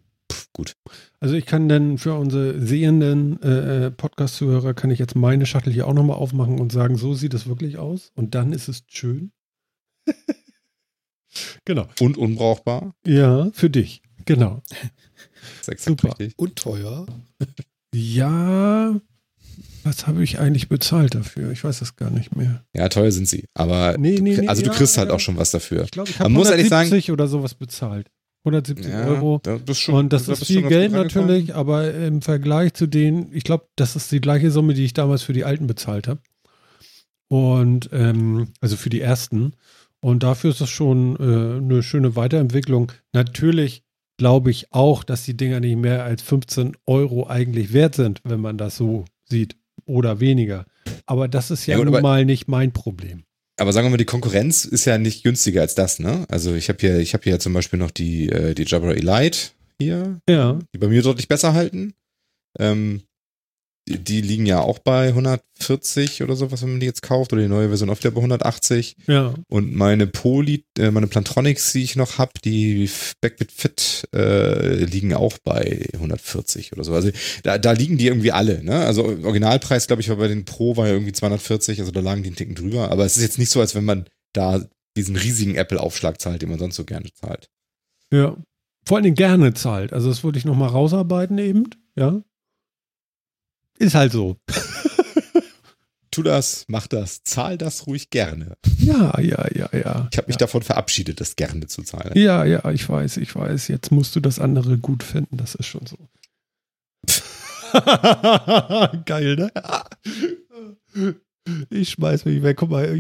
gut. Also ich kann dann für unsere sehenden äh, äh, Podcast-Zuhörer kann ich jetzt meine Schachtel hier auch nochmal aufmachen und sagen, so sieht es wirklich aus. Und dann ist es schön. genau. Und unbrauchbar. Ja, für dich. Genau. Das ist exakt Super. richtig. Und teuer. Ja, was habe ich eigentlich bezahlt dafür? Ich weiß das gar nicht mehr. Ja, teuer sind sie. Aber Nee, nee, du, nee, also du ja, kriegst halt ja. auch schon was dafür. Ich glaube, ich habe muss ehrlich sagen- 170 oder sowas bezahlt. 170 Euro. da bist schon, Und das da ist viel Geld natürlich, aber im Vergleich zu denen, ich glaube, das ist die gleiche Summe, die ich damals für die alten bezahlt habe. Und ähm, also für die ersten. Und dafür ist das schon äh, eine schöne Weiterentwicklung. Natürlich glaube ich auch, dass die Dinger nicht mehr als 15 Euro eigentlich wert sind, wenn man das so sieht. Oder weniger. Aber das ist ja, Ja, nun mal nicht mein Problem. Aber sagen wir mal, die Konkurrenz ist ja nicht günstiger als das, ne? Also ich habe hier, ich habe hier zum Beispiel noch die, äh, die Jabra Elite hier, Ja, die bei mir deutlich besser halten. Ähm, die, liegen ja auch bei 140 oder so, was wenn man die jetzt kauft, oder die neue Version oft ja bei 180. ja. Und meine Poly, äh, meine Plantronics, die ich noch habe, die Backbit Fit, äh, liegen auch bei 140 oder so. Also da, da liegen die irgendwie alle, ne? Also Originalpreis, glaube ich, war bei den Pro war ja irgendwie 240, also da lagen die einen Ticken drüber. Aber es ist jetzt nicht so, als wenn man da diesen riesigen Apple-Aufschlag zahlt, den man sonst so gerne zahlt. Ja. Vor allen Dingen gerne zahlt. Also das würde ich nochmal rausarbeiten eben. Ja. Ist halt so. Tu das, mach das, zahl das ruhig gerne. Ja, ja, ja, ja. Ich habe mich ja. davon verabschiedet, das gerne zu zahlen. Ja, ja, ich weiß, ich weiß. Jetzt musst du das andere gut finden. Das ist schon so. Geil, ne? Ich schmeiß mich weg. Guck mal,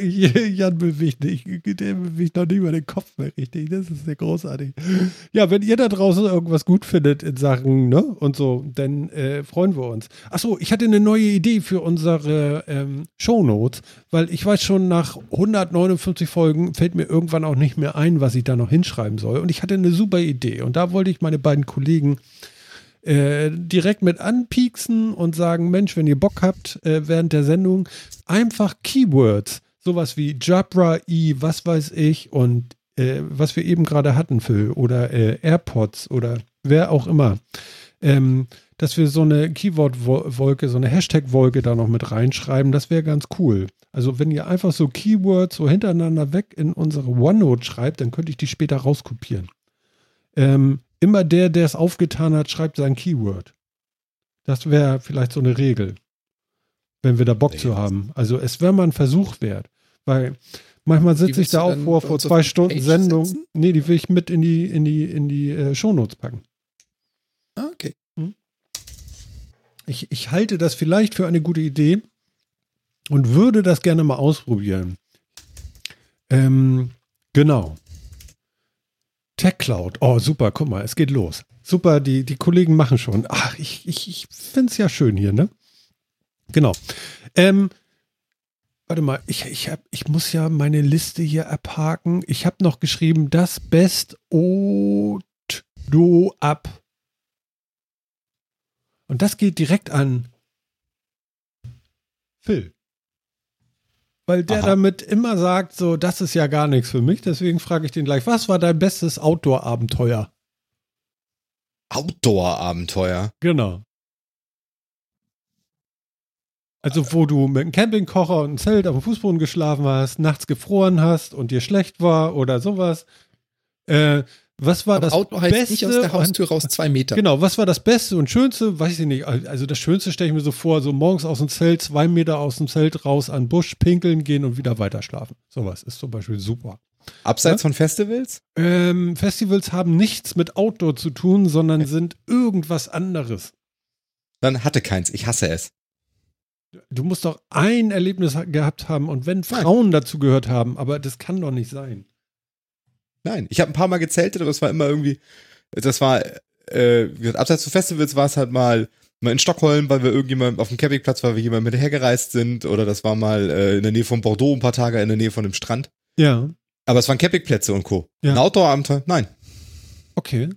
Jan bewegt nicht. Der bewegt noch nicht mal den Kopf mehr richtig. Das ist sehr großartig. Ja, wenn ihr da draußen irgendwas gut findet in Sachen, ne, und so, dann äh, freuen wir uns. Achso, ich hatte eine neue Idee für unsere ähm, Shownotes, weil ich weiß schon, nach 159 Folgen fällt mir irgendwann auch nicht mehr ein, was ich da noch hinschreiben soll. Und ich hatte eine super Idee. Und da wollte ich meine beiden Kollegen äh, direkt mit anpieksen und sagen, Mensch, wenn ihr Bock habt, äh, während der Sendung, einfach Keywords, sowas wie Jabra, I, was weiß ich und äh, was wir eben gerade hatten, Phil, oder äh, AirPods oder wer auch immer. Ähm, dass wir so eine Keyword-Wolke, so eine Hashtag-Wolke da noch mit reinschreiben, das wäre ganz cool. Also wenn ihr einfach so Keywords so hintereinander weg in unsere OneNote schreibt, dann könnte ich die später rauskopieren. Ähm, immer der, der es aufgetan hat, schreibt sein Keyword. Das wäre vielleicht so eine Regel, wenn wir da Bock nee, zu haben. Also es wäre mal ein Versuch wert, weil manchmal sitze ich da auch vor, vor zwei Stunden Sendung. Setzen? Nee, die will ich mit in die, in die, in die äh, Shownotes packen. Ah, okay. Ich, ich halte das vielleicht für eine gute Idee und würde das gerne mal ausprobieren. Ähm, genau. TechCloud. Oh, super, guck mal, es geht los. Super, die, die Kollegen machen schon. Ach, ich, ich, ich finde es ja schön hier, ne? Genau. Ähm, warte mal, ich, ich, hab, ich muss ja meine Liste hier abhaken. Ich habe noch geschrieben, das Best Od Do Ab und das geht direkt an Phil. Weil der Aha. damit immer sagt, so, das ist ja gar nichts für mich. Deswegen frage ich den gleich, was war dein bestes Outdoor-Abenteuer? Outdoor-Abenteuer? Genau. Also, wo du mit einem Campingkocher und einem Zelt auf dem Fußboden geschlafen hast, nachts gefroren hast und dir schlecht war oder sowas. Äh, was war Aber das Outdoor heißt Beste nicht aus der Haustür raus zwei Meter. Genau, was war das Beste und Schönste? Weiß ich nicht. Also das Schönste stelle ich mir so vor, so morgens aus dem Zelt, zwei Meter aus dem Zelt raus an den Busch, pinkeln gehen und wieder weiter schlafen. Sowas ist zum Beispiel super. Abseits ja? von Festivals? Ähm, Festivals haben nichts mit Outdoor zu tun, sondern sind irgendwas anderes. Dann hatte keins. Ich hasse es. Du musst doch ein Erlebnis gehabt haben und wenn Frauen Nein. dazu gehört haben, aber das kann doch nicht sein. Nein, ich habe ein paar Mal gezeltet, aber es war immer irgendwie, das war, äh, abseits von Festivals war es halt mal mal in Stockholm, weil wir irgendjemand auf dem Campingplatz, weil wir jemand mit hergereist sind, oder das war mal äh, in der Nähe von Bordeaux ein paar Tage in der Nähe von dem Strand. Ja. Aber es waren Campingplätze und Co. Ja. Ein Outdoor-Abenteuer? Nein. Okay.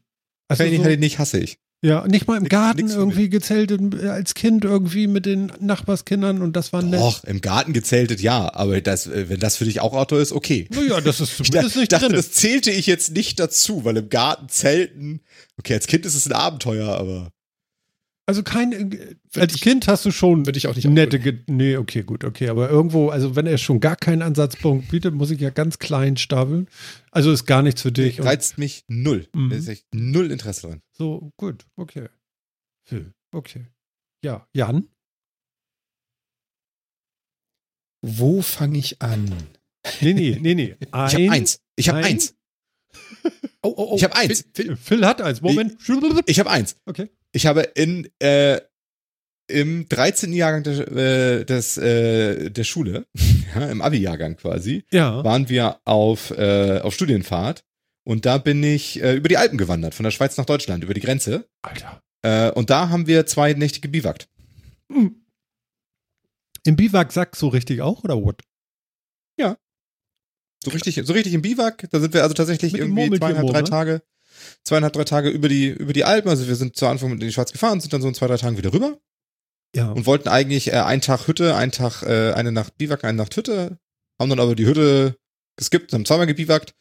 Also Kann ich so, nicht, nicht, hasse ich. Ja, nicht mal im Garten nix irgendwie gezeltet als Kind irgendwie mit den Nachbarskindern und das war nett. Doch, im Garten gezeltet, ja, aber das, äh, wenn das für dich auch Outdoor ist, okay. Naja, das ist zumindest ich nicht dachte, drin. das zählte ich jetzt nicht dazu, weil im Garten zelten, okay, als Kind ist es ein Abenteuer, aber. Also kein, äh, als ich, Kind hast du schon würde ich auch nicht nette, nee, okay, gut, okay, aber irgendwo, also wenn er schon gar keinen Ansatzpunkt bietet, muss ich ja ganz klein stapeln. Also ist gar nichts für dich. Reizt mich null. Mhm. Da ist echt null Interesse dran. So, gut, okay. Phil, okay. Ja, Jan? Wo fange ich an? Nee, nee, nee, nee. Ein, ich habe eins. Ich habe eins. Oh, oh, oh. Ich habe eins. Phil, Phil, hat eins. Moment. Ich, ich habe eins. Okay. Ich habe in äh, im 13. Jahrgang der, äh, des, äh, der Schule, ja, im Abi-Jahrgang quasi, ja. waren wir auf, äh, auf Studienfahrt und da bin ich äh, über die Alpen gewandert, von der Schweiz nach Deutschland, über die Grenze. Alter. Äh, und da haben wir zwei Nächte gebiwakt. Hm. Im Biwaksack so richtig auch oder what? Ja. So richtig, so richtig im Biwak. Da sind wir also tatsächlich Mit irgendwie zweieinhalb, drei ne? Tage, zweieinhalb, drei Tage über die, über die Alpen. Also wir sind zu Anfang in die Schweiz gefahren, sind dann so in zwei, drei Tagen wieder rüber. Ja. Und wollten eigentlich äh, einen Tag Hütte, einen Tag, äh, eine Nacht Biwak, eine Nacht Hütte. Haben dann aber die Hütte geskippt, haben zweimal gebiwakt.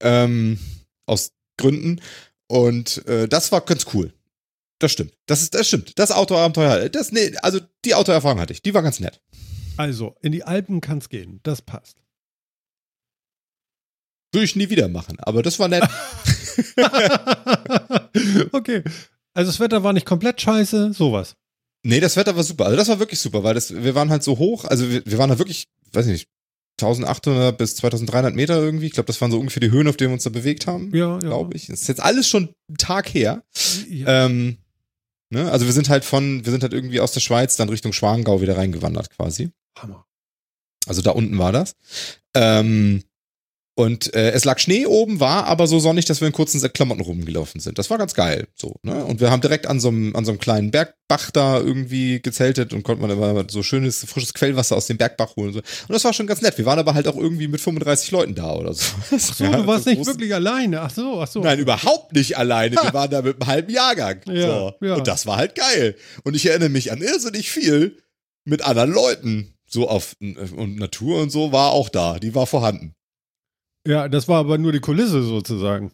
Ähm, aus Gründen. Und äh, das war ganz cool. Das stimmt. Das ist, das stimmt. Das Autoabenteuer, das, nee, also die Autoerfahrung hatte ich. Die war ganz nett. Also, in die Alpen kann es gehen. Das passt. Würde ich nie wieder machen, aber das war nett. okay. Also das Wetter war nicht komplett scheiße, sowas. Nee, das Wetter war super. Also das war wirklich super, weil das, wir waren halt so hoch, also wir, wir waren da wirklich, weiß nicht, 1800 bis 2300 Meter irgendwie. Ich glaube, das waren so ungefähr die Höhen, auf denen wir uns da bewegt haben. Ja, ja. Glaube ich. Das ist jetzt alles schon Tag her. Ja. Ähm, ne? Also wir sind halt von, wir sind halt irgendwie aus der Schweiz dann Richtung Schwangau wieder reingewandert quasi. Hammer. Also da unten war das. Ähm, Und äh, es lag Schnee oben, war aber so sonnig, dass wir in kurzen Klamotten rumgelaufen sind. Das war ganz geil. So, ne? Und wir haben direkt an so einem, an so einem kleinen Bergbach da irgendwie gezeltet und konnte man immer so schönes, frisches Quellwasser aus dem Bergbach holen. Und, so. und das war schon ganz nett. Wir waren aber halt auch irgendwie mit 35 Leuten da oder so. Ach so, ja, du warst so nicht wirklich alleine. Ach so, ach so. Nein, überhaupt nicht alleine. Wir waren da mit einem halben Jahrgang. Ja, so. ja. Und das war halt geil. Und ich erinnere mich an irrsinnig viel mit anderen Leuten. So auf und Natur und so war auch da. Die war vorhanden. Ja, das war aber nur die Kulisse sozusagen.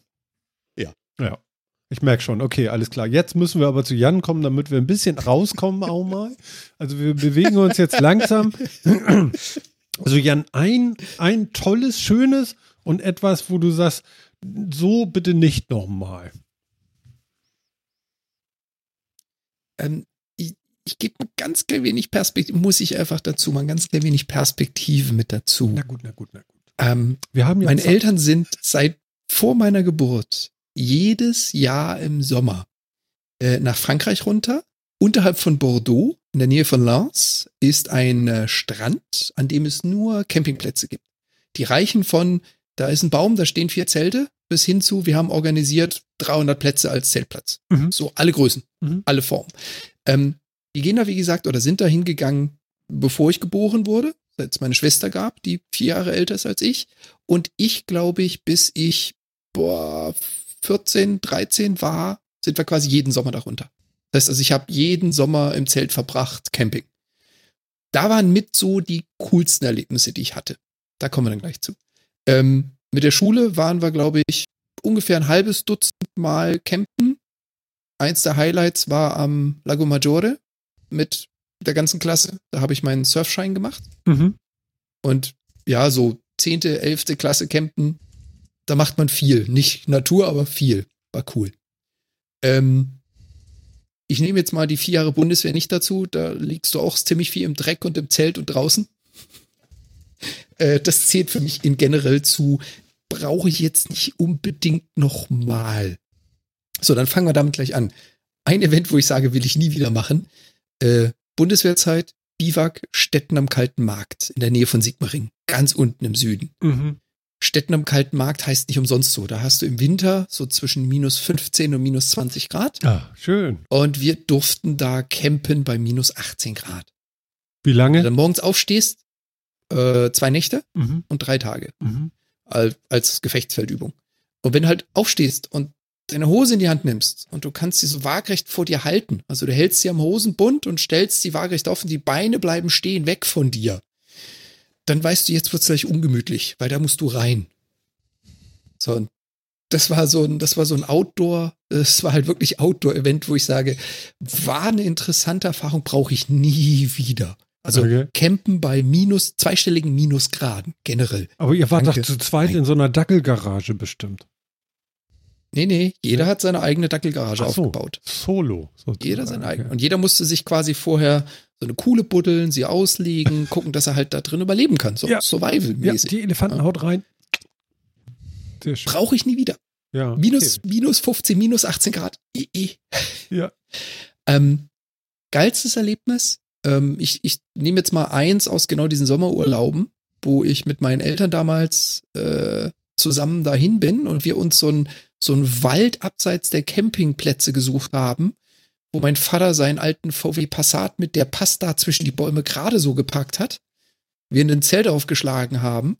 Ja. Ja. Ich merke schon, okay, alles klar. Jetzt müssen wir aber zu Jan kommen, damit wir ein bisschen rauskommen auch mal. Also wir bewegen uns jetzt langsam. Also Jan, ein, ein tolles, schönes und etwas, wo du sagst, so bitte nicht nochmal. Ähm, ich, ich gebe ein ganz klein wenig Perspektive, muss ich einfach dazu, mal ein ganz klein wenig Perspektive mit dazu. Na gut, na gut, na gut. Ähm, wir haben meine Eltern sind seit vor meiner Geburt jedes Jahr im Sommer äh, nach Frankreich runter. Unterhalb von Bordeaux, in der Nähe von Lens, ist ein äh, Strand, an dem es nur Campingplätze gibt. Die reichen von, da ist ein Baum, da stehen vier Zelte, bis hin zu, wir haben organisiert 300 Plätze als Zeltplatz. Mhm. So alle Größen, mhm. alle Formen. Ähm, die gehen da, wie gesagt, oder sind da hingegangen, bevor ich geboren wurde seit es meine Schwester gab, die vier Jahre älter ist als ich. Und ich glaube ich, bis ich boah, 14, 13 war, sind wir quasi jeden Sommer darunter. Das heißt also, ich habe jeden Sommer im Zelt verbracht, Camping. Da waren mit so die coolsten Erlebnisse, die ich hatte. Da kommen wir dann gleich zu. Ähm, mit der Schule waren wir, glaube ich, ungefähr ein halbes Dutzend Mal campen. Eins der Highlights war am Lago Maggiore mit der ganzen Klasse. Da habe ich meinen Surfschein gemacht. Mhm. Und ja, so zehnte, elfte Klasse campen, da macht man viel. Nicht Natur, aber viel. War cool. Ähm, ich nehme jetzt mal die vier Jahre Bundeswehr nicht dazu. Da liegst du auch ziemlich viel im Dreck und im Zelt und draußen. Äh, das zählt für mich in generell zu, brauche ich jetzt nicht unbedingt nochmal. So, dann fangen wir damit gleich an. Ein Event, wo ich sage, will ich nie wieder machen. Äh, Bundeswehrzeit, Biwak, Städten am Kalten Markt in der Nähe von Sigmaring, ganz unten im Süden. Mhm. Städten am Kalten Markt heißt nicht umsonst so. Da hast du im Winter so zwischen minus 15 und minus 20 Grad. Ah, schön. Und wir durften da campen bei minus 18 Grad. Wie lange? Wenn du dann morgens aufstehst, äh, zwei Nächte mhm. und drei Tage. Mhm. Als, als Gefechtsfeldübung. Und wenn du halt aufstehst und deine Hose in die Hand nimmst und du kannst sie so waagrecht vor dir halten, also du hältst sie am Hosenbund und stellst sie waagrecht auf und die Beine bleiben stehen, weg von dir, dann weißt du, jetzt wird's gleich ungemütlich, weil da musst du rein. So, und das war so ein, das war so ein Outdoor, es war halt wirklich Outdoor-Event, wo ich sage, war eine interessante Erfahrung, brauche ich nie wieder. Also okay. campen bei minus, zweistelligen Minusgraden generell. Aber ihr wart doch zu zweit Nein. in so einer Dackelgarage bestimmt. Nee, nee, jeder hat seine eigene Dackelgarage so, aufgebaut. Solo. Sozusagen. Jeder seine eigene. Und jeder musste sich quasi vorher so eine Kuhle buddeln, sie auslegen, gucken, dass er halt da drin überleben kann. So ja. Survival-mäßig. Ja, die Elefantenhaut ja. rein. Brauche ich nie wieder. Ja. Minus, okay. minus 15, minus 18 Grad. I -i. Ja. ähm, geilstes Erlebnis. Ähm, ich, ich nehme jetzt mal eins aus genau diesen Sommerurlauben, wo ich mit meinen Eltern damals äh, zusammen dahin bin und wir uns so ein so ein Wald abseits der Campingplätze gesucht haben, wo mein Vater seinen alten VW Passat mit der Pasta zwischen die Bäume gerade so gepackt hat, wir in ein Zelt aufgeschlagen haben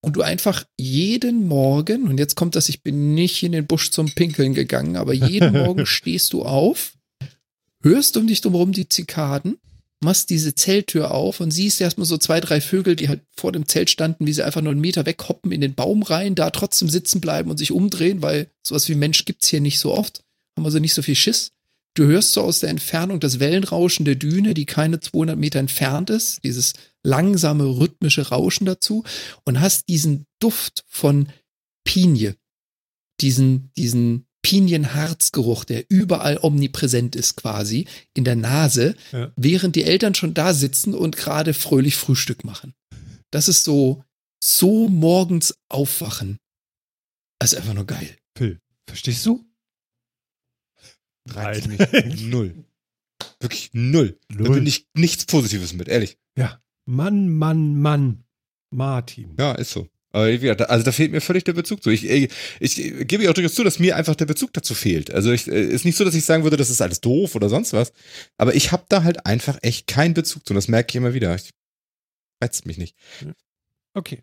und du einfach jeden Morgen, und jetzt kommt das, ich bin nicht in den Busch zum Pinkeln gegangen, aber jeden Morgen stehst du auf, hörst um dich drumherum die Zikaden machst diese Zelttür auf und siehst erstmal so zwei, drei Vögel, die halt vor dem Zelt standen, wie sie einfach nur einen Meter weghoppen in den Baum rein, da trotzdem sitzen bleiben und sich umdrehen, weil sowas wie Mensch gibt's hier nicht so oft. Haben also nicht so viel Schiss. Du hörst so aus der Entfernung das Wellenrauschen der Düne, die keine 200 Meter entfernt ist, dieses langsame rhythmische Rauschen dazu und hast diesen Duft von Pinie, diesen, diesen Pinienharzgeruch, der überall omnipräsent ist quasi, in der Nase, ja. während die Eltern schon da sitzen und gerade fröhlich Frühstück machen. Das ist so, so morgens aufwachen. Das ist einfach nur geil. Phil, verstehst du? Reizt mich null. Wirklich null. null. Da bin ich nichts Positives mit, ehrlich. Ja. Mann, Mann, Mann. Martin. Ja, ist so. Also da fehlt mir völlig der Bezug zu. Ich, ich, ich gebe auch durchaus zu, dass mir einfach der Bezug dazu fehlt. Also ich, äh, ist nicht so, dass ich sagen würde, das ist alles doof oder sonst was. Aber ich habe da halt einfach echt keinen Bezug zu. Und das merke ich immer wieder. Ich reizt mich nicht. Okay.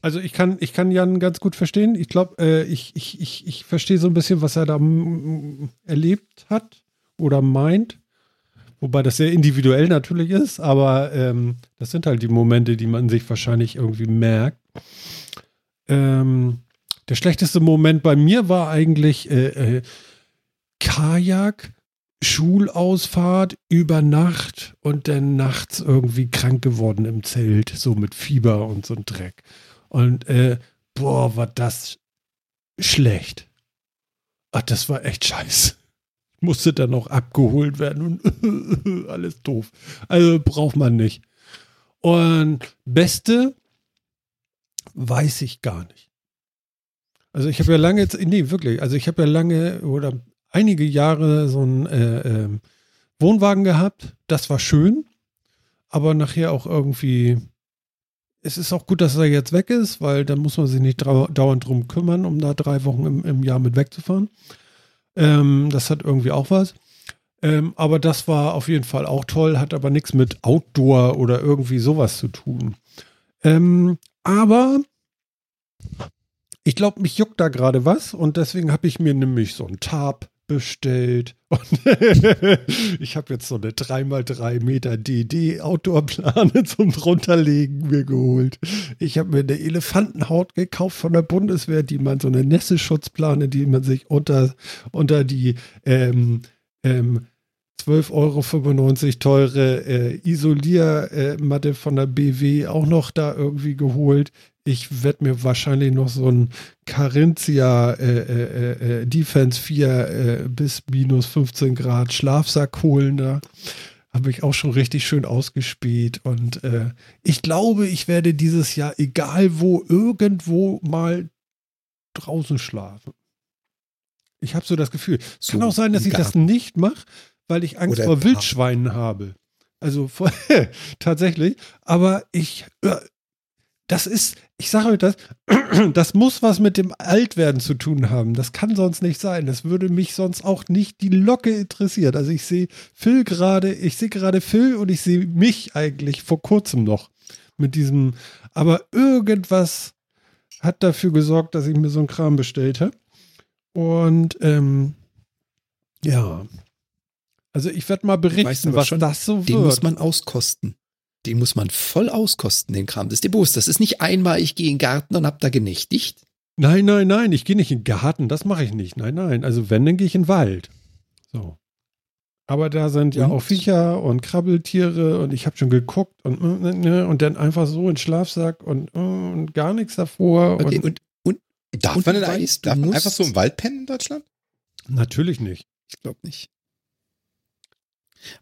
Also ich kann, ich kann Jan ganz gut verstehen. Ich glaube, äh, ich, ich, ich, ich verstehe so ein bisschen, was er da erlebt hat oder meint. Wobei das sehr individuell natürlich ist, aber ähm, das sind halt die Momente, die man sich wahrscheinlich irgendwie merkt. Ähm, der schlechteste Moment bei mir war eigentlich äh, äh, Kajak, Schulausfahrt über Nacht und dann nachts irgendwie krank geworden im Zelt, so mit Fieber und so ein Dreck. Und äh, boah, war das schlecht. Ach, das war echt scheiße musste dann noch abgeholt werden und alles doof. Also braucht man nicht. Und beste weiß ich gar nicht. Also ich habe ja lange, nee, wirklich, also ich habe ja lange oder einige Jahre so einen äh, äh, Wohnwagen gehabt. Das war schön, aber nachher auch irgendwie, es ist auch gut, dass er jetzt weg ist, weil dann muss man sich nicht dauernd drum kümmern, um da drei Wochen im, im Jahr mit wegzufahren. Ähm, das hat irgendwie auch was. Ähm, aber das war auf jeden Fall auch toll, hat aber nichts mit Outdoor oder irgendwie sowas zu tun. Ähm, aber ich glaube, mich juckt da gerade was und deswegen habe ich mir nämlich so ein Tarp bestellt. Ich habe jetzt so eine 3x3 Meter DD Outdoor-Plane zum drunterlegen mir geholt. Ich habe mir eine Elefantenhaut gekauft von der Bundeswehr, die man so eine Nässe-Schutzplane, die man sich unter, unter die ähm, ähm, 12,95 Euro teure äh, Isoliermatte von der BW auch noch da irgendwie geholt. Ich werde mir wahrscheinlich noch so ein Carinthia äh, äh, äh, Defense 4 äh, bis minus 15 Grad Schlafsack holen da. Habe ich auch schon richtig schön ausgespäht. Und äh, ich glaube, ich werde dieses Jahr, egal wo, irgendwo mal draußen schlafen. Ich habe so das Gefühl. Es so kann auch sein, dass ich das nicht mache, weil ich Angst vor Wildschweinen habe. Also vor, tatsächlich. Aber ich, äh, das ist, ich sage euch das, das muss was mit dem Altwerden zu tun haben. Das kann sonst nicht sein. Das würde mich sonst auch nicht die Locke interessieren. Also ich sehe Phil gerade, ich sehe gerade Phil und ich sehe mich eigentlich vor kurzem noch mit diesem, aber irgendwas hat dafür gesorgt, dass ich mir so einen Kram bestellt habe. Und ähm, ja, also ich werde mal berichten, was schon, das so wird. Den muss man auskosten. Den muss man voll auskosten, den Kram. Das ist dir bewusst. Das ist nicht einmal, ich gehe in den Garten und hab da genächtigt. Nein, nein, nein, ich gehe nicht in den Garten, das mache ich nicht. Nein, nein. Also wenn, dann gehe ich in den Wald. So. Aber da sind ja und? auch Viecher und Krabbeltiere und ich habe schon geguckt und, äh, äh, äh, und dann einfach so in Schlafsack und, und gar nichts davor. Okay, und, und, und darf man denn darf man einfach so im Wald pennen in Deutschland? Natürlich nicht. Ich glaube nicht.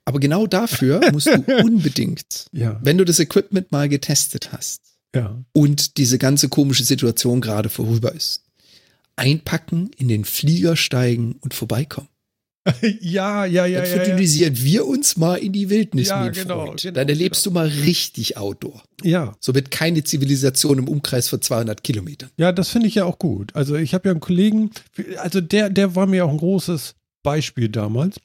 Aber genau dafür musst du unbedingt, ja. wenn du das Equipment mal getestet hast ja. und diese ganze komische Situation gerade vorüber ist, einpacken, in den Flieger steigen und vorbeikommen. ja, ja, ja. Dann fertilisieren ja, ja. wir uns mal in die Wildnis, ja, genau, Freund. Genau, Dann erlebst genau. du mal richtig Outdoor. Ja. So wird keine Zivilisation im Umkreis von 200 Kilometern. Ja, das finde ich ja auch gut. Also ich habe ja einen Kollegen, also der, der war mir auch ein großes Beispiel damals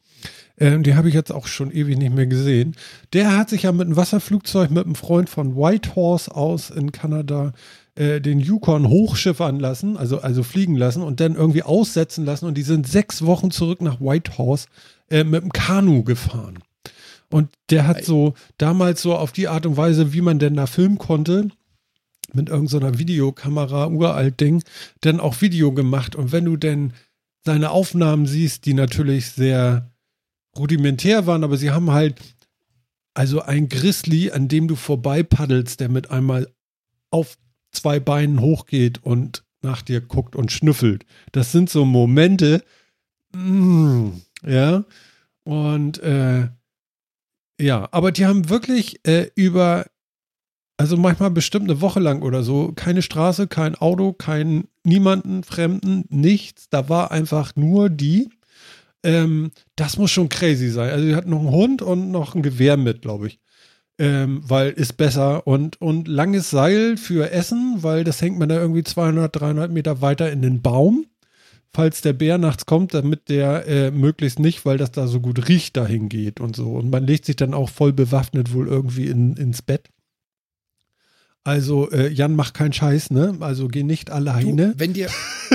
ähm, den habe ich jetzt auch schon ewig nicht mehr gesehen. Der hat sich ja mit einem Wasserflugzeug mit einem Freund von Whitehorse aus in Kanada äh, den Yukon hochschiffern lassen, also, also fliegen lassen und dann irgendwie aussetzen lassen. Und die sind sechs Wochen zurück nach Whitehorse äh, mit dem Kanu gefahren. Und der hat so damals so auf die Art und Weise, wie man denn da filmen konnte, mit irgendeiner Videokamera, uralt Ding, dann auch Video gemacht. Und wenn du denn seine Aufnahmen siehst, die natürlich sehr rudimentär waren, aber sie haben halt also ein Grizzly, an dem du vorbei paddelst, der mit einmal auf zwei Beinen hochgeht und nach dir guckt und schnüffelt. Das sind so Momente, mm, ja. Und äh, ja, aber die haben wirklich äh, über, also manchmal bestimmt eine Woche lang oder so, keine Straße, kein Auto, kein niemanden, Fremden, nichts. Da war einfach nur die ähm, das muss schon crazy sein. Also, sie hat noch einen Hund und noch ein Gewehr mit, glaube ich. ähm, weil ist besser und, und langes Seil für Essen, weil das hängt man da irgendwie 200, 300 Meter weiter in den Baum, falls der Bär nachts kommt, damit der äh, möglichst nicht, weil das da so gut riecht, dahin geht und so. Und man legt sich dann auch voll bewaffnet wohl irgendwie in, ins Bett. Also äh, Jan macht keinen Scheiß, ne? Also geh nicht alleine. Du, wenn dir,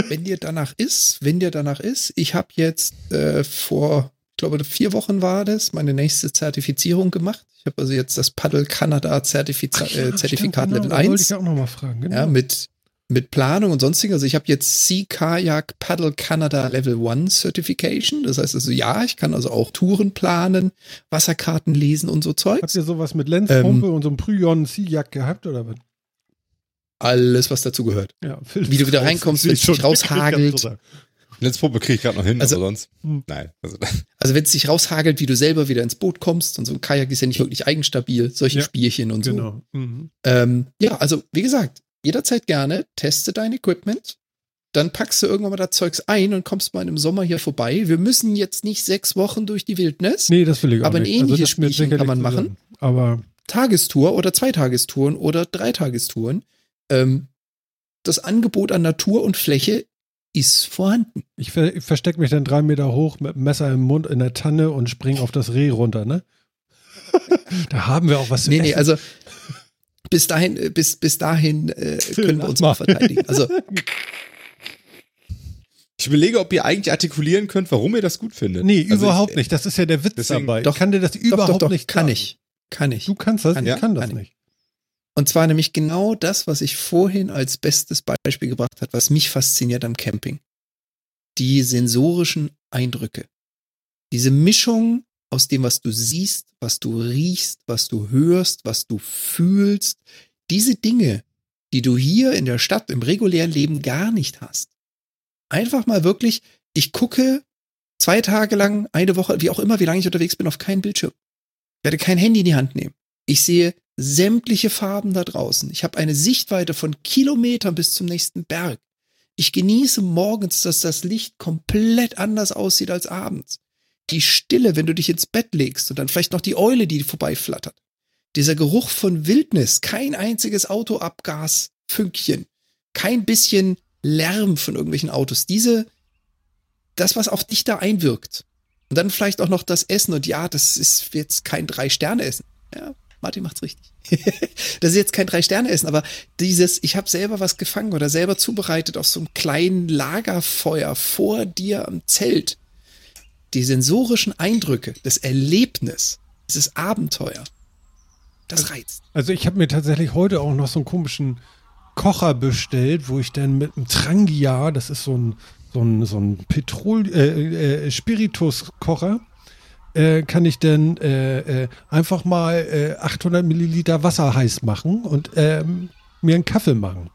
wenn dir danach ist, wenn dir danach ist, ich habe jetzt äh, vor, ich glaube vier Wochen war das, meine nächste Zertifizierung gemacht. Ich habe also jetzt das Paddle Kanada Zertifiz ja, Zertifikat stimmt, genau, Level 1. Wollte ich auch noch mal fragen. Genau. Ja, mit mit Planung und sonstigen. Also ich habe jetzt Sea Kayak Paddle Canada Level 1 Certification. Das heißt also, ja, ich kann also auch Touren planen, Wasserkarten lesen und so Zeug. Habt ihr sowas mit Lenzpumpe ähm, und so einem Pryon Sea Yak gehabt oder was? Alles, was dazu gehört. Ja, Wie du wieder reinkommst, wenn es dich raushagelt. Lenzpumpe kriege ich gerade noch hin, also, aber sonst. Hm. Nein. Also, also wenn es dich raushagelt, wie du selber wieder ins Boot kommst und so ein Kajak ist ja nicht wirklich eigenstabil, solche Ja, Spielchen und so. Genau. Mhm. Ähm, ja, also wie gesagt, jederzeit gerne, teste dein Equipment, dann packst du irgendwann mal das Zeugs ein und kommst mal im Sommer hier vorbei. Wir müssen jetzt nicht sechs Wochen durch die Wildnis. Nee, das will ich auch Aber ein nicht. Also ähnliches das wird Spielchen kann man zusammen. machen. Aber Tagestour oder Zweitagestouren oder Dreitagestouren. Ähm, das Angebot an Natur und Fläche ist vorhanden. ich, ver ich verstecke mich dann drei Meter hoch mit dem Messer im Mund in der Tanne und spring auf das Reh runter, ne? da haben wir auch was zu Nee, nee, essen. also bis dahin, äh, bis, bis dahin äh, können wir uns mal verteidigen. Also ich überlege, ob ihr eigentlich artikulieren könnt, warum ihr das gut findet. Nee, Also überhaupt ich, nicht. Das ist ja der Witz deswegen- dabei. Doch, kann dir das doch, überhaupt doch, doch, nicht kann sagen. ich. Kann ich. Du kannst das, Kann ich kann das kann ich. nicht. Und zwar nämlich genau das, was ich vorhin als bestes Beispiel gebracht hat, was mich fasziniert am Camping. Die sensorischen Eindrücke. Diese Mischung aus dem, was du siehst, was du riechst, was du hörst, was du fühlst. Diese Dinge, die du hier in der Stadt im regulären Leben gar nicht hast. Einfach mal wirklich, ich gucke zwei Tage lang, eine Woche, wie auch immer, wie lange ich unterwegs bin, auf keinen Bildschirm. Ich werde kein Handy in die Hand nehmen. Ich sehe sämtliche Farben da draußen. Ich habe eine Sichtweite von Kilometern bis zum nächsten Berg. Ich genieße morgens, dass das Licht komplett anders aussieht als abends. Die Stille, wenn du dich ins Bett legst und dann vielleicht noch die Eule, die vorbeiflattert. Dieser Geruch von Wildnis, kein einziges Autoabgasfünkchen, kein bisschen Lärm von irgendwelchen Autos. Diese, das, was auf dich da einwirkt. Und dann vielleicht auch noch das Essen. Und ja, das ist jetzt kein Drei-Sterne-Essen. Ja, Martin macht's richtig. das ist jetzt kein Drei-Sterne-Essen, aber dieses, ich habe selber was gefangen oder selber zubereitet auf so einem kleinen Lagerfeuer vor dir am Zelt. Die sensorischen Eindrücke, das Erlebnis, dieses Abenteuer, das reizt. Also ich habe mir tatsächlich heute auch noch so einen komischen Kocher bestellt, wo ich dann mit einem Trangia, das ist so ein, so ein, so ein Petrol, äh, äh, Spirituskocher, äh, kann ich dann äh, äh, einfach mal äh, 800 Milliliter Wasser heiß machen und ähm, mir einen Kaffee machen.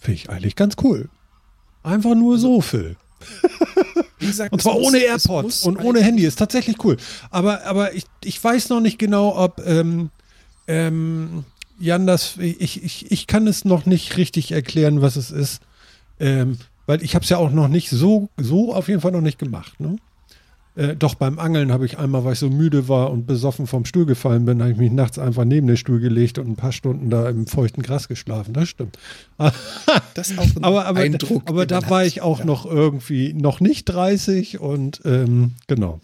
Finde ich eigentlich ganz cool. Einfach nur so, Phil. Wie gesagt, Und zwar ohne AirPods und ohne Handy. Ist tatsächlich cool. Aber, aber ich, ich weiß noch nicht genau, ob ähm, ähm, Jan das. Ich, ich, ich kann es noch nicht richtig erklären, was es ist. Ähm, weil ich habe es ja auch noch nicht so, so auf jeden Fall noch nicht gemacht. Ne? Äh, doch beim Angeln habe ich einmal, weil ich so müde war und besoffen vom Stuhl gefallen bin, habe ich mich nachts einfach neben den Stuhl gelegt und ein paar Stunden da im feuchten Gras geschlafen. Das stimmt. Das ist auch ein Aber, aber, Eindruck. aber da war ich auch Ja. noch irgendwie noch nicht 30 und ähm, genau.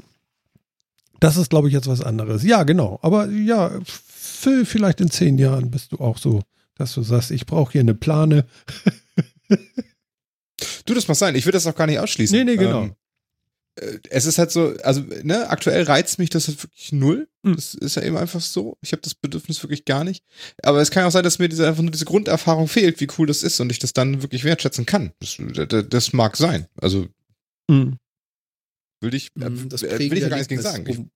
Das ist, glaube ich, jetzt was anderes. Ja, genau. Aber ja, vielleicht in zehn Jahren bist du auch so, dass du sagst, ich brauche hier eine Plane. Du, das mag sein. Ich würde das auch gar nicht ausschließen. Nee, nee, genau. Ähm, äh, es ist halt so, also, ne, aktuell reizt mich das halt wirklich null. Mhm. Das ist ja eben einfach so. Ich habe das Bedürfnis wirklich gar nicht. Aber es kann auch sein, dass mir diese, einfach nur diese Grunderfahrung fehlt, wie cool das ist und ich das dann wirklich wertschätzen kann. Das, das, das mag sein. Also, will ich, äh, das äh, will ich ja gar nichts gegen sagen. Ich, wo-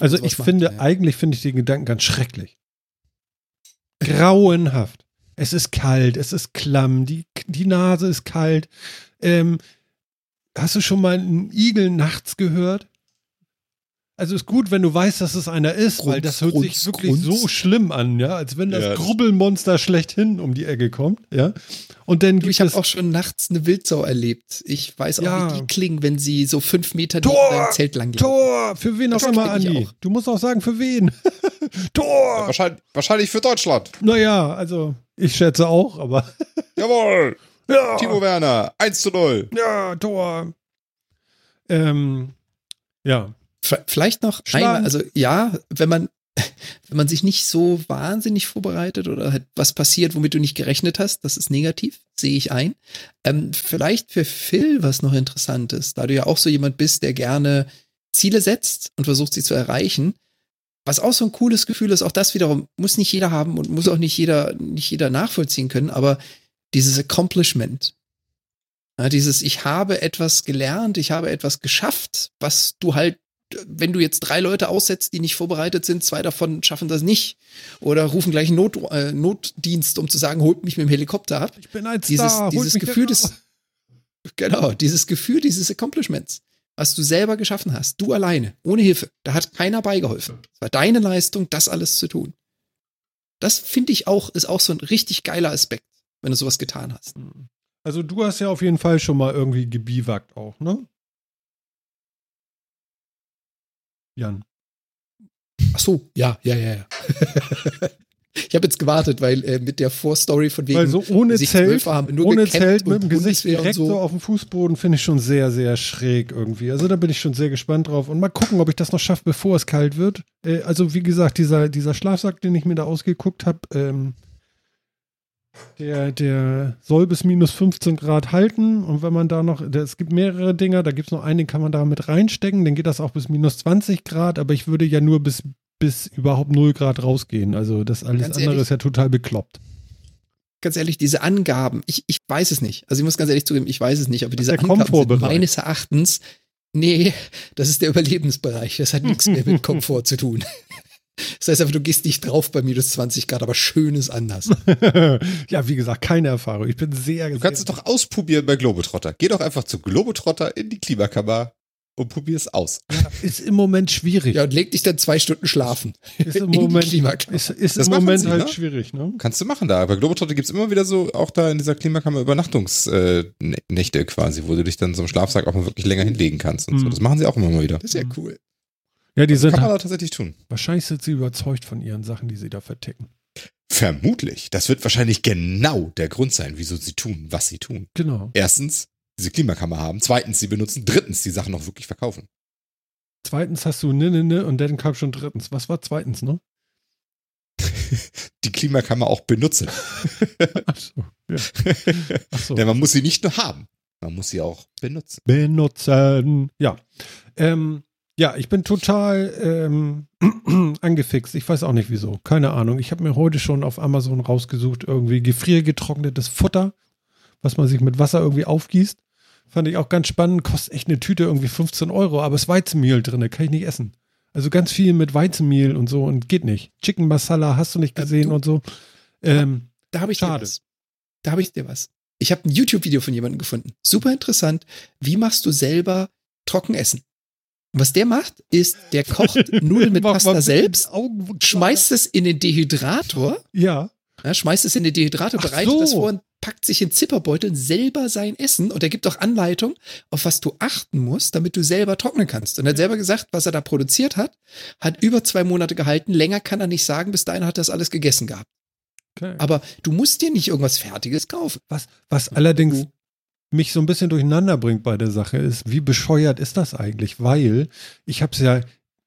Also ich finde, ja. eigentlich finde ich den Gedanken ganz schrecklich. Grauenhaft. Es ist kalt, es ist klamm, die, die Nase ist kalt. Ähm, hast du schon mal einen Igel nachts gehört? Also ist gut, wenn du weißt, dass es einer ist, Grunz, weil das hört Grunz, sich wirklich Grunz. so schlimm an, ja, als wenn das Ja. Grubbelmonster schlechthin um die Ecke kommt, ja. Und dann Du, ich habe es auch schon nachts eine Wildsau erlebt. Ich weiß auch, Ja. wie die klingen, wenn sie so fünf Meter neben Tor! deinem Zelt lang Tor, für wen auch Das immer, kenn ich Andi. auch. Du musst auch sagen, für wen. Tor! Wahrscheinlich, wahrscheinlich für Deutschland. Naja, also ich schätze auch, aber Jawohl. Ja, Timo Werner, 1 zu 0. ja, Tor. Ähm, ja, Vielleicht noch Schlank. einmal, also ja, wenn man, wenn man sich nicht so wahnsinnig vorbereitet oder halt was passiert, womit du nicht gerechnet hast, das ist negativ, sehe ich ein. Ähm, vielleicht für Phil was noch interessant ist, da du ja auch so jemand bist, der gerne Ziele setzt und versucht, sie zu erreichen. Was auch so ein cooles Gefühl ist, auch das wiederum muss nicht jeder haben und muss auch nicht jeder, nicht jeder nachvollziehen können, aber dieses Accomplishment. Ja, dieses, ich habe etwas gelernt, ich habe etwas geschafft, was du halt wenn du jetzt drei Leute aussetzt, die nicht vorbereitet sind, zwei davon schaffen das nicht oder rufen gleich einen Not, äh, Notdienst, um zu sagen, holt mich mit dem Helikopter ab. ich bin ein Dieses, Star. dieses Gefühl des, genau, dieses Gefühl dieses Accomplishments, was du selber geschaffen hast, du alleine, ohne Hilfe, da hat keiner beigeholfen. Es war deine Leistung, das alles zu tun. Das finde ich auch, ist auch so ein richtig geiler Aspekt, wenn du sowas getan hast. Also du hast ja auf jeden Fall schon mal irgendwie gebiwakt auch, ne? Jan. Ach so, ja, ja, ja, ja. ich habe jetzt gewartet, weil äh, mit der Vorstory von wegen Weil so ohne Zelt, haben ohne Zelt mit dem Gesicht direkt so. so. auf dem Fußboden finde ich schon sehr, sehr schräg irgendwie. Also da bin ich schon sehr gespannt drauf. Und mal gucken, ob ich das noch schaffe, bevor es kalt wird. Äh, also wie gesagt, dieser, dieser Schlafsack, den ich mir da ausgeguckt habe, ähm, der, der soll bis minus 15 Grad halten. Und wenn man da noch, es gibt mehrere Dinger, da gibt es noch einen, den kann man da mit reinstecken, dann geht das auch bis minus 20 Grad, aber ich würde ja nur bis, bis überhaupt 0 Grad rausgehen. Also das alles Ganz andere ehrlich? ist ja total bekloppt. Ganz ehrlich, diese Angaben, ich, ich weiß es nicht. Also ich muss ganz ehrlich zugeben, ich weiß es nicht, aber diese Angaben sind meines Erachtens, nee, das ist der Überlebensbereich. Das hat nichts mehr mit Komfort zu tun. Das heißt einfach, du gehst nicht drauf bei minus 20 Grad, aber schön ist anders. ja, wie gesagt, keine Erfahrung. Ich bin sehr, Du kannst es doch ausprobieren bei Globetrotter. Geh doch einfach zu Globetrotter in die Klimakammer und probier es aus. Ist im Moment schwierig. Ja, und leg dich dann zwei Stunden schlafen. ist im in die Moment, Klimakammer. ist, ist Das im Moment sie, halt ne? schwierig, ne? Kannst du machen da. Bei Globetrotter gibt es immer wieder so, auch da in dieser Klimakammer Übernachtungsnächte äh, quasi, wo du dich dann so im Schlafsack auch mal wirklich länger hinlegen kannst und so. Mhm. Das machen sie auch immer mal wieder. Das ist ja cool. Ja, die sind Kann man da tatsächlich tun. wahrscheinlich sind sie überzeugt von ihren Sachen, die sie da verticken. Vermutlich. Das wird wahrscheinlich genau der Grund sein, wieso sie tun, was sie tun. Genau. Erstens, diese Klimakammer haben. Zweitens, sie benutzen. Drittens, die Sachen noch wirklich verkaufen. Zweitens hast du ne, ne, ne und dann kam schon drittens. Was war zweitens, ne? Die Klimakammer auch benutzen. Ach so. Ja. Ach so. Denn man muss sie nicht nur haben, man muss sie auch benutzen. Benutzen. Ja. Ähm, ja, ich bin total ähm, angefixt. Ich weiß auch nicht wieso. Keine Ahnung. Ich habe mir heute schon auf Amazon rausgesucht, irgendwie gefriergetrocknetes Futter, was man sich mit Wasser irgendwie aufgießt. Fand ich auch ganz spannend. Kostet echt eine Tüte irgendwie 15 Euro, aber ist Weizenmehl drin, kann ich nicht essen. Also ganz viel mit Weizenmehl und so und geht nicht. Chicken Masala hast du nicht Ja, gesehen du- und so. Ähm, Da habe ich Schade. dir was. Da habe ich dir was. Ich habe ein YouTube-Video von jemandem gefunden. Super interessant. Wie machst du selber Trockenessen? Was der macht, ist, der kocht Nudeln mit Pasta selbst, schmeißt es in den Dehydrator, Ja. ja, schmeißt es in den Dehydrator, Ach bereitet so. das vor und packt sich in Zipperbeuteln selber sein Essen. Und er gibt auch Anleitung, auf was du achten musst, damit du selber trocknen kannst. Und er hat selber gesagt, was er da produziert hat, hat über zwei Monate gehalten. Länger kann er nicht sagen. Bis dahin hat er das alles gegessen gehabt. Okay. Aber du musst dir nicht irgendwas Fertiges kaufen. Was, was allerdings mich so ein bisschen durcheinander bringt bei der Sache ist, wie bescheuert ist das eigentlich? Weil ich habe es ja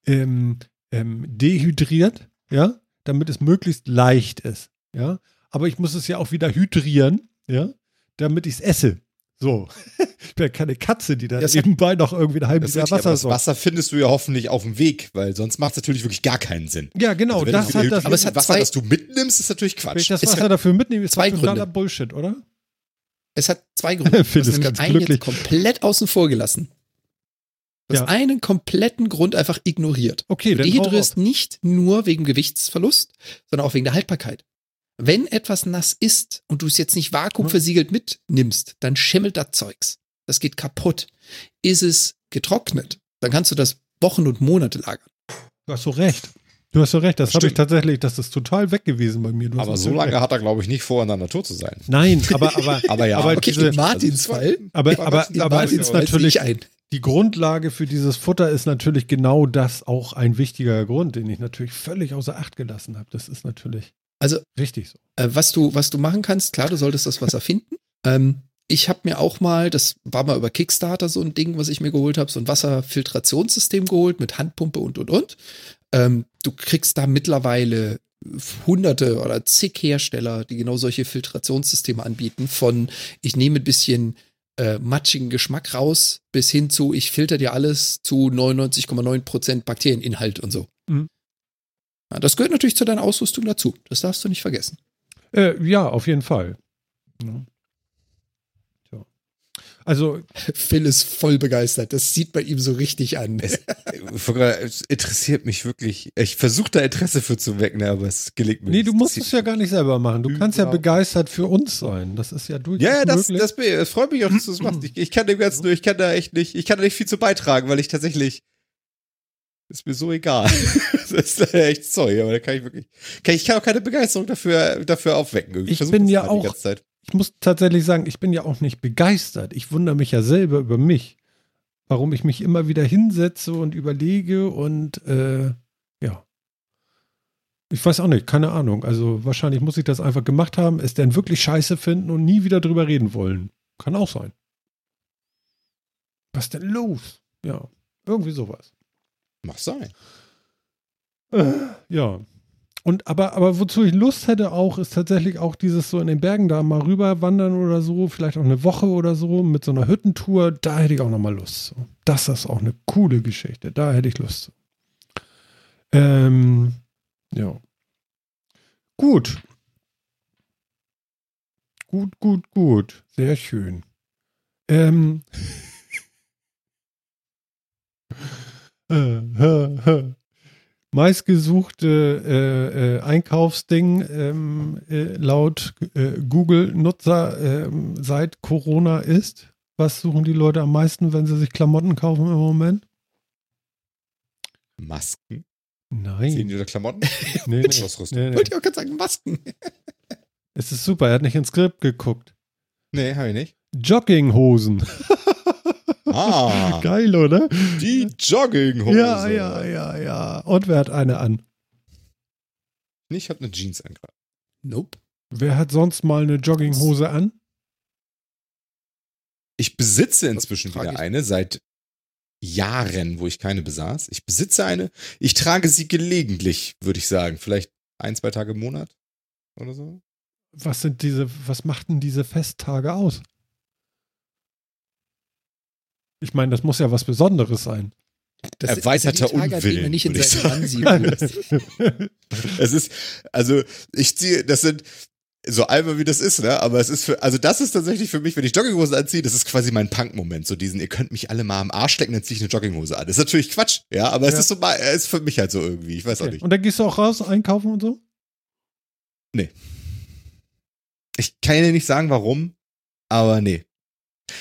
ähm, ähm, dehydriert, ja, damit es möglichst leicht ist, ja. Aber ich muss es ja auch wieder hydrieren, ja, damit ich es esse. So. ich bin ja keine Katze, die da Das nebenbei noch irgendwie ein halbes Das, Jahr Wasser das saugt. Wasser findest du ja hoffentlich auf dem Weg, weil sonst macht es natürlich wirklich gar keinen Sinn. Ja, genau, Also das hat das. Aber hat Wasser, zwei- das du mitnimmst, ist natürlich wenn ich Quatsch. das Wasser dafür mitnehme, ist zwei das totaler Gründe. Bullshit, oder? Es hat zwei Gründe. Phil hast ist nämlich ganz einen glücklich. jetzt komplett außen vor gelassen. Du hast Ja. einen kompletten Grund einfach ignoriert. Okay, dann dehydrierst raus. nicht nur wegen Gewichtsverlust, sondern auch wegen der Haltbarkeit. Wenn etwas nass ist und du es jetzt nicht vakuumversiegelt mitnimmst, dann schimmelt das Zeugs. Das geht kaputt. Ist es getrocknet, dann kannst du das Wochen und Monate lagern. Du hast so recht. Du hast so recht, das, das habe ich tatsächlich, das ist total weg gewesen bei mir. aber so lange recht. hat er, glaube ich, nicht vor, in der Natur zu sein. Nein, aber, aber, aber ja. Aber okay, diese, in Martins Fall. Aber, aber, aber, aber es ist natürlich, ein. die Grundlage für dieses Futter ist natürlich genau das auch ein wichtiger Grund, den ich natürlich völlig außer Acht gelassen habe. Das ist natürlich also, richtig so. Äh, was, du, was du machen kannst, klar, du solltest das Wasser finden. Ähm, ich habe mir auch mal, das war mal über Kickstarter so ein Ding, was ich mir geholt habe, so ein Wasserfiltrationssystem geholt mit Handpumpe und und und. Ähm, du kriegst da mittlerweile hunderte oder zig Hersteller, die genau solche Filtrationssysteme anbieten, von ich nehme ein bisschen äh, matschigen Geschmack raus, bis hin zu ich filter dir alles zu 99,9% Bakterieninhalt und so. Mhm. Ja, das gehört natürlich zu deiner Ausrüstung dazu. Das darfst du nicht vergessen. Äh, ja, auf jeden Fall. Ja. Also Phil ist voll begeistert. Das sieht bei ihm so richtig an. Es, es interessiert mich wirklich. Ich versuche da Interesse für zu wecken, aber es gelingt mir Nee, du musst es ja gar nicht selber machen. Du kannst ja begeistert für uns sein. Das ist ja durchaus Ja, ja das, das, das freut mich auch, dass du es machst. Ich, ich kann dem Ganzen nur, ich kann da echt nicht, ich kann da nicht viel zu beitragen, weil ich tatsächlich ist mir so egal. das ist echt sorry, aber da kann ich wirklich, kann, ich kann auch keine Begeisterung dafür, dafür aufwecken. Ich, ich bin ja auch, ich muss tatsächlich sagen, ich bin ja auch nicht begeistert. Ich wundere mich ja selber über mich, warum ich mich immer wieder hinsetze und überlege und äh, ja. Ich weiß auch nicht, keine Ahnung. Also wahrscheinlich muss ich das einfach gemacht haben, es denn wirklich scheiße finden und nie wieder drüber reden wollen. Kann auch sein. Was denn los? Ja, irgendwie sowas. Mach sein. Äh, ja. Und aber, aber wozu ich Lust hätte auch, ist tatsächlich auch dieses so in den Bergen da mal rüber wandern oder so, vielleicht auch eine Woche oder so mit so einer Hüttentour, da hätte ich auch nochmal Lust. Das ist auch eine coole Geschichte, da hätte ich Lust. Ähm, ja. Gut. Gut, gut, gut. Sehr schön. Ähm. meistgesuchte äh, äh, Einkaufsding ähm, äh, laut äh, Google-Nutzer ähm, seit Corona ist? Was suchen die Leute am meisten, wenn sie sich Klamotten kaufen im Moment? Masken? Nein. Sehen die oder Klamotten? nee, nee, nee, nee. Wollte ich auch gerade sagen, Masken. es ist super, er hat nicht ins Skript geguckt. Nee, habe ich nicht. Jogginghosen. Ah. Geil, oder? Die Jogginghose. Ja, ja, ja, ja. Und wer hat eine an? Ich habe eine Jeans an gerade. Nope. Wer hat sonst mal eine Jogginghose an? Ich besitze inzwischen wieder eine seit Jahren, wo ich keine besaß. Ich besitze eine. Ich trage sie gelegentlich, würde ich sagen. Vielleicht ein, zwei Tage im Monat oder so. Was sind diese, was machten diese Festtage aus? Ich meine, das muss ja was Besonderes sein. Das Erweiterter Unwillen. Nicht in es ist, also ich ziehe, das sind so albern wie das ist, ne? Aber es ist für, also das ist tatsächlich für mich, wenn ich Jogginghosen anziehe, das ist quasi mein Punk-Moment. So diesen, ihr könnt mich alle mal am Arsch stecken, dann ziehe ich eine Jogginghose an. Das ist natürlich Quatsch, ja, aber ja. es ist so mal, es ist für mich halt so irgendwie. Ich weiß okay. auch nicht. Und dann gehst du auch raus, einkaufen und so? Nee. Ich kann dir nicht sagen, warum, aber nee.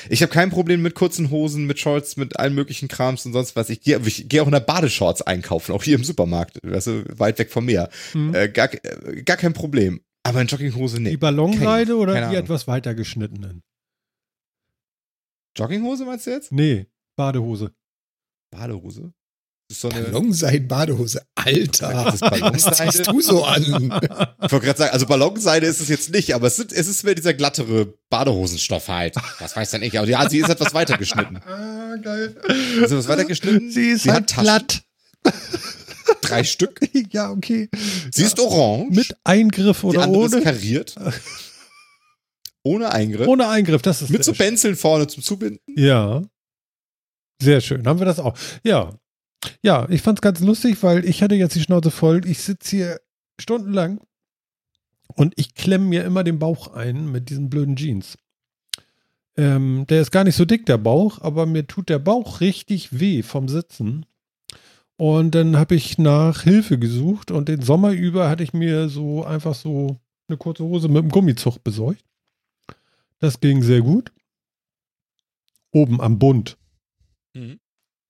Ich habe kein Problem mit kurzen Hosen, mit Shorts, mit allen möglichen Krams und sonst was. Ich gehe ich geh auch in der Badeshorts einkaufen, auch hier im Supermarkt, weißt du, weit weg von mir. Mhm. Äh, gar, äh, gar kein Problem. Aber in Jogginghose nee. Die Ballonseide oder die Ahnung. etwas weiter geschnittenen? Jogginghose meinst du jetzt? Nee, Badehose. Badehose? So Ballonseiden-Badehose. Alter, was hast du so an? Ich wollte gerade sagen, also Ballonseide ist es jetzt nicht, aber es, sind, es ist mehr dieser glattere Badehosenstoff halt. Was weiß denn ich. Aber ja, sie ist etwas weiter geschnitten. Ah, geil. Ist etwas weiter geschnitten? Sie ist sie halt glatt. Drei Stück. Ja, okay. Sie ist orange. Mit Eingriff oder Die andere ohne? ist kariert. Ohne Eingriff. Ohne Eingriff, das ist Mit so Benzeln vorne zum Zubinden. Ja. Sehr schön. Haben wir das auch. Ja. Ja, ich fand es ganz lustig, weil ich hatte jetzt die Schnauze voll. Ich sitze hier stundenlang und ich klemme mir immer den Bauch ein mit diesen blöden Jeans. Ähm, der ist gar nicht so dick, der Bauch, aber mir tut der Bauch richtig weh vom Sitzen. Und dann habe ich nach Hilfe gesucht und den Sommer über hatte ich mir so einfach so eine kurze Hose mit einem Gummizug besorgt. Das ging sehr gut. Oben am Bund. Mhm.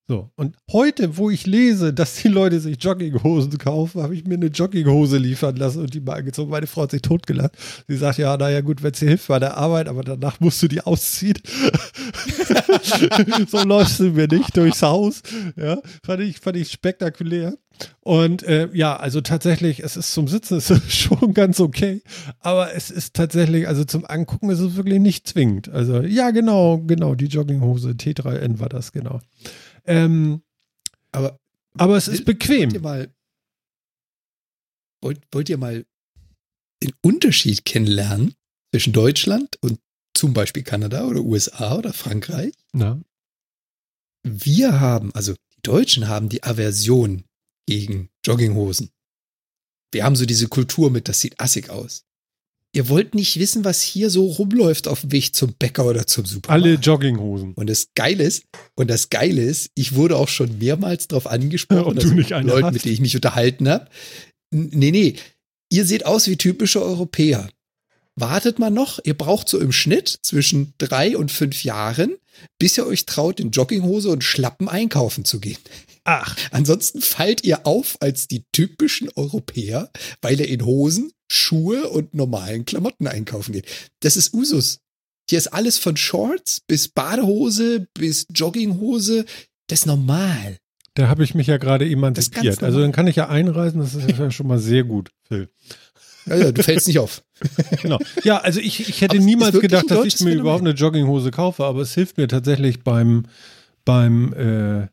So, und heute, wo ich lese, dass die Leute sich Jogginghosen kaufen, habe ich mir eine Jogginghose liefern lassen und die mal angezogen. Meine Frau hat sich totgelacht. Sie sagt, ja, naja, gut, wenn es dir hilft bei der Arbeit, aber danach musst du die ausziehen. so läufst du mir nicht durchs Haus. Ja, fand ich, fand ich spektakulär. Und äh, ja, also tatsächlich, es ist zum Sitzen es ist schon ganz okay, aber es ist tatsächlich, also zum Angucken ist es wirklich nicht zwingend. Also ja, genau, genau, die Jogginghose T3N war das, genau. Ähm, aber, aber es ist bequem. Wollt ihr mal, wollt, wollt ihr mal den Unterschied kennenlernen zwischen Deutschland und zum Beispiel Kanada oder USA oder Frankreich? Na? Wir haben, also die Deutschen haben die Aversion gegen Jogginghosen. Wir haben so diese Kultur mit, das sieht assig aus. Ihr wollt nicht wissen, was hier so rumläuft auf dem Weg zum Bäcker oder zum Supermarkt. Alle Jogginghosen. Und das Geile ist, und das Geile ist, ich wurde auch schon mehrmals darauf angesprochen, und du nicht eine Leuten, hast. mit denen ich mich unterhalten habe. Nee, nee, ihr seht aus wie typische Europäer. Wartet mal noch, ihr braucht so im Schnitt zwischen drei und fünf Jahren, bis ihr euch traut, in Jogginghose und Schlappen einkaufen zu gehen. Ach, Ansonsten fallt ihr auf als die typischen Europäer, weil ihr in Hosen, Schuhe und normalen Klamotten einkaufen geht. Das ist Usus. Hier ist alles von Shorts bis Badehose bis Jogginghose. Das ist normal. da habe ich mich ja gerade emanzipiert. Also dann kann ich ja einreisen, das ist ja schon mal sehr gut, Phil. Ja, ja, du fällst nicht auf. Genau. Ja, also ich, ich hätte Aber niemals gedacht, dass ich mir Phänomen. überhaupt eine Jogginghose kaufe, aber es hilft mir tatsächlich beim, beim, äh,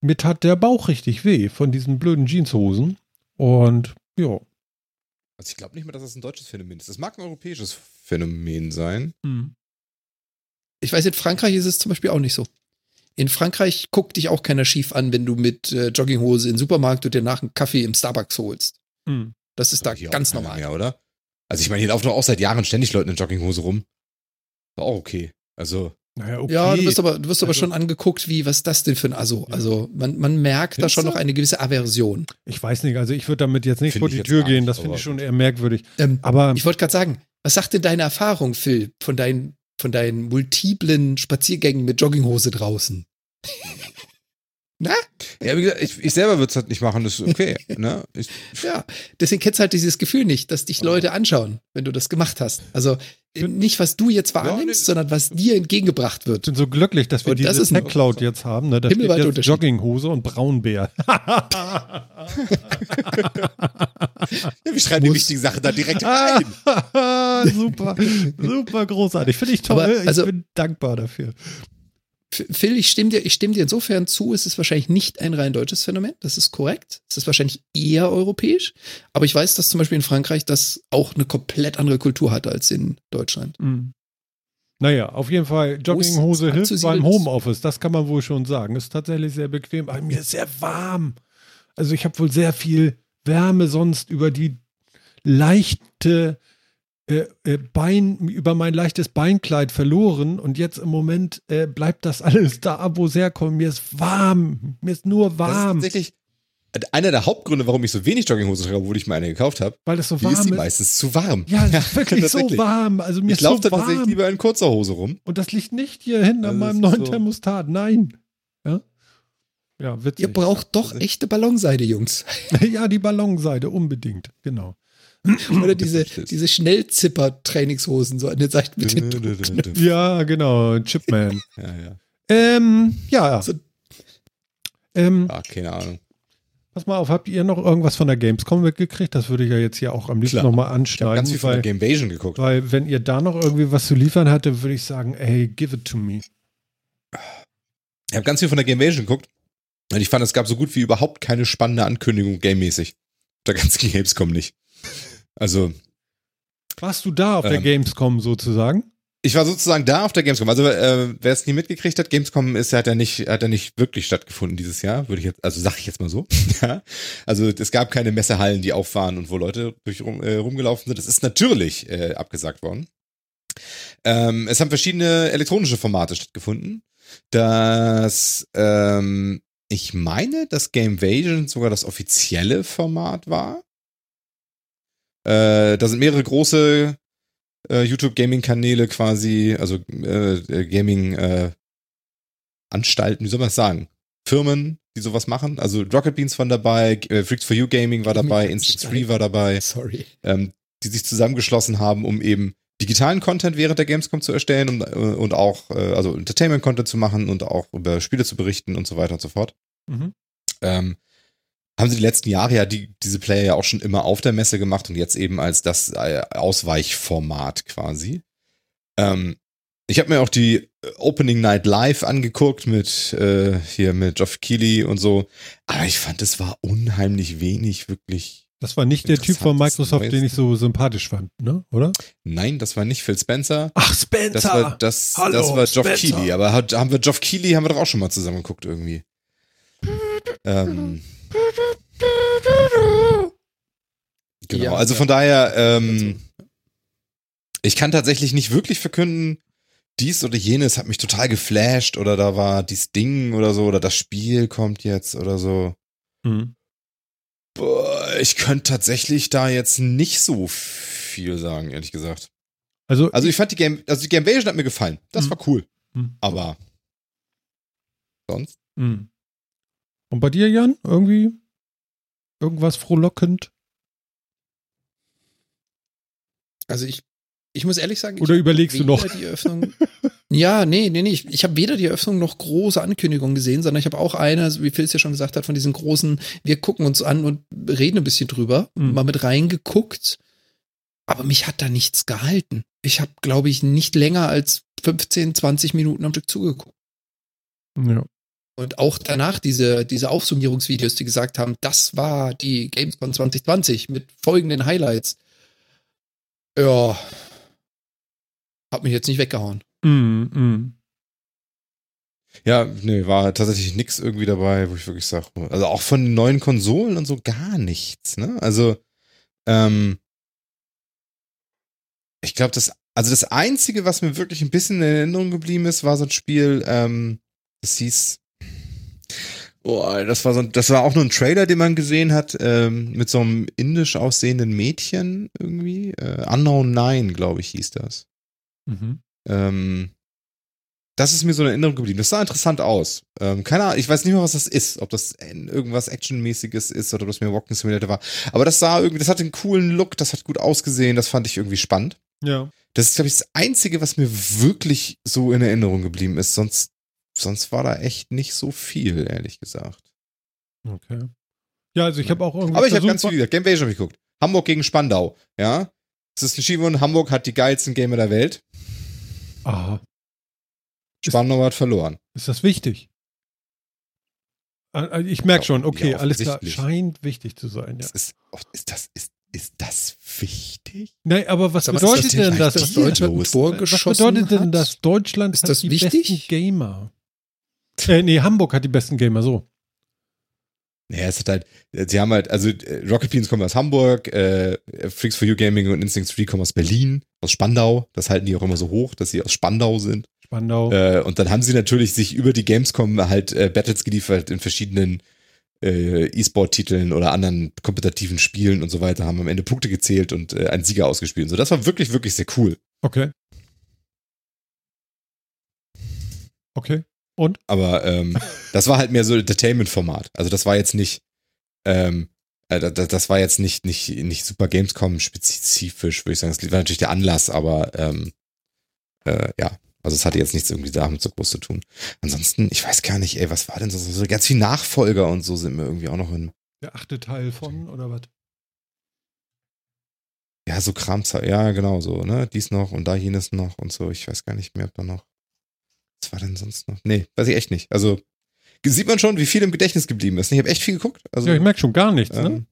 mir tat der Bauch richtig weh von diesen blöden Jeanshosen. Und ja. Also ich glaube nicht mehr, dass das ein deutsches Phänomen ist. Das mag ein europäisches Phänomen sein. Ich weiß, in Frankreich ist es zum Beispiel auch nicht so. In Frankreich guckt dich auch keiner schief an, wenn du mit äh, Jogginghose in den Supermarkt und dir nach einen Kaffee im Starbucks holst. Hm. Das ist da Hier auch ganz normal. Mehr, oder? Also ich meine, hier laufen doch auch seit Jahren ständig Leute in Jogginghose rum. War auch okay. Also, Naja, okay. Ja, du wirst aber, du wirst aber Also- schon angeguckt, wie, was ist das denn für ein Asso? Ja. Also, man, man merkt da Findest schon du? noch eine gewisse Aversion. Ich weiß nicht, also ich würde damit jetzt nicht Finde vor die Tür gehen, nicht, das finde ich schon eher merkwürdig. Ähm, Aber ich wollte gerade sagen, was sagt denn deine Erfahrung, Phil, von deinen, von deinen multiplen Spaziergängen mit Jogginghose draußen? Na? ja, wie gesagt, ich, ich selber würde es halt nicht machen, das ist okay. ne? ich, Ja, deswegen kennst du halt dieses Gefühl nicht, dass dich Leute anschauen, wenn du das gemacht hast. Also nicht, was du jetzt wahrnimmst, nee. sondern was dir entgegengebracht ich wird. bin so glücklich, dass wir Und das diese ein- Tech-Cloud jetzt haben. Ne? Da steht jetzt Unterschied. Jogginghose und Braunbär. ja, wir schreiben die wichtigen Sachen da direkt rein. super, super großartig. Finde ich toll. Aber, also- ich bin dankbar dafür. Phil, ich stimme dir, ich stimme dir insofern zu, es ist wahrscheinlich nicht ein rein deutsches Phänomen. Das ist korrekt. Es ist wahrscheinlich eher europäisch. Aber ich weiß, dass zum Beispiel in Frankreich das auch eine komplett andere Kultur hat als in Deutschland. Mhm. Naja, auf jeden Fall, Jogginghose hilft beim. Homeoffice. Das kann man wohl schon sagen. Ist tatsächlich sehr bequem. Aber mir ist sehr warm. Also ich habe wohl sehr viel Wärme sonst über die leichte Bein, über mein leichtes Beinkleid verloren. Und jetzt im Moment äh, bleibt das alles da, wo es herkommt. Mir ist warm. Mir ist nur Das ist warm, tatsächlich einer der Hauptgründe, warum ich so wenig Jogginghose trage, obwohl ich mir eine gekauft habe. weil es so Die ist warm die ist. meistens zu warm. Ja, es ist wirklich so warm. Also mir Ich so laufe da tatsächlich warm. lieber in kurzer Hose rum. Und das liegt nicht hier hinter Also meinem das ist neuen so- Thermostat. Nein. Ja, ja witzig. Ihr braucht doch echte Ballonseide, Jungs. ja, die Ballonseite, unbedingt. Genau. Oder diese, diese Schnellzipper-Trainingshosen so an den Seiten mit den. Ja, genau. Chipman. ja, ja. ähm, ja. So- Ähm, Ah, keine Ahnung. pass mal auf, habt ihr noch irgendwas von der Gamescom mitgekriegt? Das würde ich ja jetzt hier auch am liebsten nochmal Ich habe anschneiden. ganz viel von weil, der Gamevasion geguckt. weil wenn ihr da noch irgendwie was zu liefern hatte, würde ich sagen, ey, give it to me. Ich habe ganz viel von der Gamevasion geguckt. Und ich fand, es gab so gut wie überhaupt keine spannende Ankündigung gamemäßig. Der ganzen Gamescom nicht. Also, Warst du da auf der Ähm. Gamescom sozusagen? ich war sozusagen da auf der Gamescom. Also, äh, wer es nie mitgekriegt hat, Gamescom ist, hat ja nicht, hat ja nicht wirklich stattgefunden dieses Jahr, würde ich jetzt, also sag ich jetzt mal so. ja. Also, es gab keine Messehallen, die auf waren und wo Leute durch rum, äh, rumgelaufen sind. Das ist natürlich äh, abgesagt worden. Ähm, es haben verschiedene elektronische Formate stattgefunden. Das, ähm, ich meine, dass Gamevasion sogar das offizielle Format war. Äh, da sind mehrere große äh, YouTube-Gaming-Kanäle quasi, also äh, äh, Gaming äh, Anstalten, wie soll man das sagen? Firmen, die sowas machen. Also Rocket Beans waren dabei, äh, Freaks for You Gaming war dabei, Instinct 3 war dabei. Sorry. Ähm, die sich zusammengeschlossen haben, um eben digitalen Content während der Gamescom zu erstellen und, äh, und auch, äh, also Entertainment-Content zu machen und auch über Spiele zu berichten und so weiter und so fort. Mhm. Ähm, haben sie die letzten Jahre ja die, diese Player ja auch schon immer auf der Messe gemacht und jetzt eben als das äh, Ausweichformat quasi. Ähm, ich habe mir auch die äh, Opening Night Live angeguckt mit äh, hier mit Geoff Keighley und so, aber ich fand, es war unheimlich wenig wirklich. Das war nicht der Typ von Microsoft, den ich so sympathisch fand, ne? Oder? Nein, das war nicht Phil Spencer. Ach, Spencer! Das war, das, Hallo, das war Geoff Spencer. Keighley, aber hat, haben wir Geoff Keighley haben wir doch auch schon mal zusammen geguckt irgendwie. Ähm, genau, Ja, also ja. von daher, ähm, ich kann tatsächlich nicht wirklich verkünden, dies oder jenes hat mich total geflasht oder da war dies Ding oder so oder das Spiel kommt jetzt oder so. Mhm. Boah, ich könnte tatsächlich da jetzt nicht so viel sagen, ehrlich gesagt. Also, Also ich fand die Game, also die Gamevasion hat mir gefallen. Das Mhm. war cool. Mhm. Aber sonst? Mhm. Und bei dir, Jan? Irgendwie? Irgendwas frohlockend? Also ich, ich muss ehrlich sagen, ich Oder überlegst du weder noch? Die Öffnung, ja, nee, nee, nee. Ich, ich habe weder die Eröffnung noch große Ankündigungen gesehen, sondern ich habe auch eine, wie Phil es ja schon gesagt hat, von diesen großen, wir gucken uns an und reden ein bisschen drüber, Mhm. mal mit reingeguckt. Aber mich hat da nichts gehalten. Ich habe, glaube ich, nicht länger als 15, 20 Minuten am Stück zugeguckt. Ja. Und auch danach diese, diese Aufsummierungsvideos, die gesagt haben, das war die Gamescom 2020 mit folgenden Highlights. Ja. Hat mich jetzt nicht weggehauen. Mhm. Mhm. Ja, nee, war tatsächlich nix irgendwie dabei, wo ich wirklich sage, also auch von den neuen Konsolen und so gar nichts, ne? Also, ähm, ich glaube, das, also das Einzige, was mir wirklich ein bisschen in Erinnerung geblieben ist, war so ein Spiel, ähm, das hieß, oh, das war so, das war auch nur ein Trailer, den man gesehen hat, ähm, mit so einem indisch aussehenden Mädchen irgendwie, äh, Unknown Nine, glaube ich, hieß das. Mhm. Ähm, das ist mir so in Erinnerung geblieben. Das sah interessant aus. Ähm, keine Ahnung, ich weiß nicht mehr, was das ist. Ob das irgendwas Actionmäßiges ist oder ob das mir Walking Simulator war. Aber das sah irgendwie, das hatte einen coolen Look, das hat gut ausgesehen, das fand ich irgendwie spannend. Ja. Das ist, glaube ich, das Einzige, was mir wirklich so in Erinnerung geblieben ist. Sonst, sonst war da echt nicht so viel, ehrlich gesagt. Okay. Ja, also ich habe auch irgendwie. Aber ich habe ganz viel gesagt. Game Invasion habe ich geguckt. Hamburg gegen Spandau, ja. Es ist ein Skiwun, Hamburg hat die geilsten Gamer der Welt. Aha. Spandau hat verloren. Ist das wichtig? Äh, Ich merke schon, okay, ja, alles klar. Scheint wichtig zu sein, ja. Das ist, ist das, ist, ist das wichtig? Nein, aber was Aber ist bedeutet das denn das? dass Deutschland Was bedeutet denn das? Deutschland Ist hat das die wichtig? besten Gamer. Äh, nee, Hamburg hat die besten Gamer, so. Naja, es hat halt, sie haben halt, also äh, Rocket Beans kommen aus Hamburg, äh, Freaks for You Gaming und Instinct 3 kommen aus Berlin, aus Spandau. Das halten die auch immer so hoch, dass sie aus Spandau sind. Spandau. Äh, und dann haben sie natürlich sich über die Gamescom halt äh, Battles geliefert in verschiedenen äh, E-Sport-Titeln oder anderen kompetitiven Spielen und so weiter, haben am Ende Punkte gezählt und äh, einen Sieger ausgespielt. Und so, das war wirklich, wirklich sehr cool. Okay. Okay. Aber ähm, das war halt mehr so Entertainment-Format. Also das war jetzt nicht, ähm, äh, das, das war jetzt nicht, nicht, nicht super Gamescom-spezifisch, würde ich sagen. Das war natürlich der Anlass, aber ähm, äh, ja, also es hatte jetzt nichts irgendwie damit so groß zu tun. Ansonsten, ich weiß gar nicht, ey, was war denn so, so ganz viel Nachfolger und so sind mir irgendwie auch noch in, Der achte Teil von, oder was? ja, so Krams, ja, genau, so, ne, dies noch und da jenes noch und so. Ich weiß gar nicht mehr, ob da noch, was war denn sonst noch? Nee, weiß ich echt nicht. Also, sieht man schon, wie viel im Gedächtnis geblieben ist. Ich habe echt viel geguckt. Also, ja, ich merke schon gar nichts, ne? Ähm,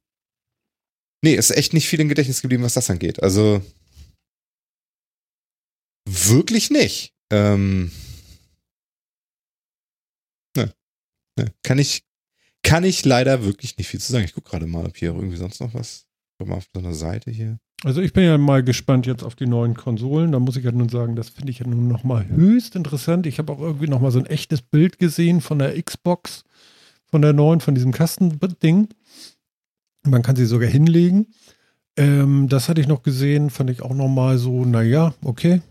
nee, ist echt nicht viel im Gedächtnis geblieben, was das angeht. Also wirklich nicht. Ähm, ne, ne, kann ich kann ich leider wirklich nicht viel zu sagen. Ich gucke gerade mal, ob hier irgendwie sonst noch was. Guck mal auf so einer Seite hier. Also ich bin ja mal gespannt jetzt auf die neuen Konsolen. Da muss ich ja nun sagen, das finde ich ja nun noch mal höchst interessant. Ich habe auch irgendwie noch mal so ein echtes Bild gesehen von der Xbox, von der neuen, von diesem Kastending. Man kann sie sogar hinlegen. Ähm, das hatte ich noch gesehen, fand ich auch noch mal so, naja, okay.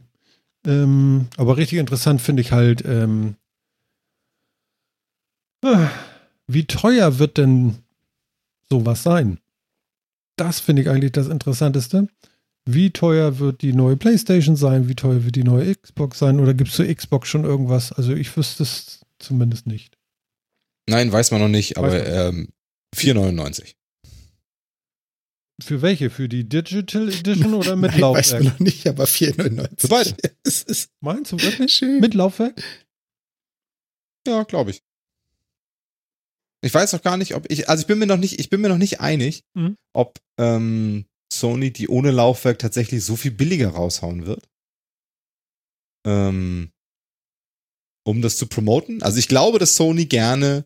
Ähm, aber richtig interessant finde ich halt, ähm, Wie teuer wird denn sowas sein? Das finde ich eigentlich das Interessanteste. Wie teuer wird die neue PlayStation sein? Wie teuer wird die neue Xbox sein? Oder gibt es zur Xbox schon irgendwas? Also ich wüsste es zumindest nicht. Nein, weiß man noch nicht, aber ähm, 4,99. Für welche? Für die Digital Edition oder mit Nein, Laufwerk? Weiß man noch nicht, aber 4,99. Für beide. Meinst du wirklich? Schön. Mit Laufwerk? Ja, glaube ich. Ich weiß noch gar nicht, ob ich, also ich bin mir noch nicht, ich bin mir noch nicht einig, mhm. ob ähm, Sony die ohne Laufwerk tatsächlich so viel billiger raushauen wird. Ähm, um das zu promoten. Also ich glaube, dass Sony gerne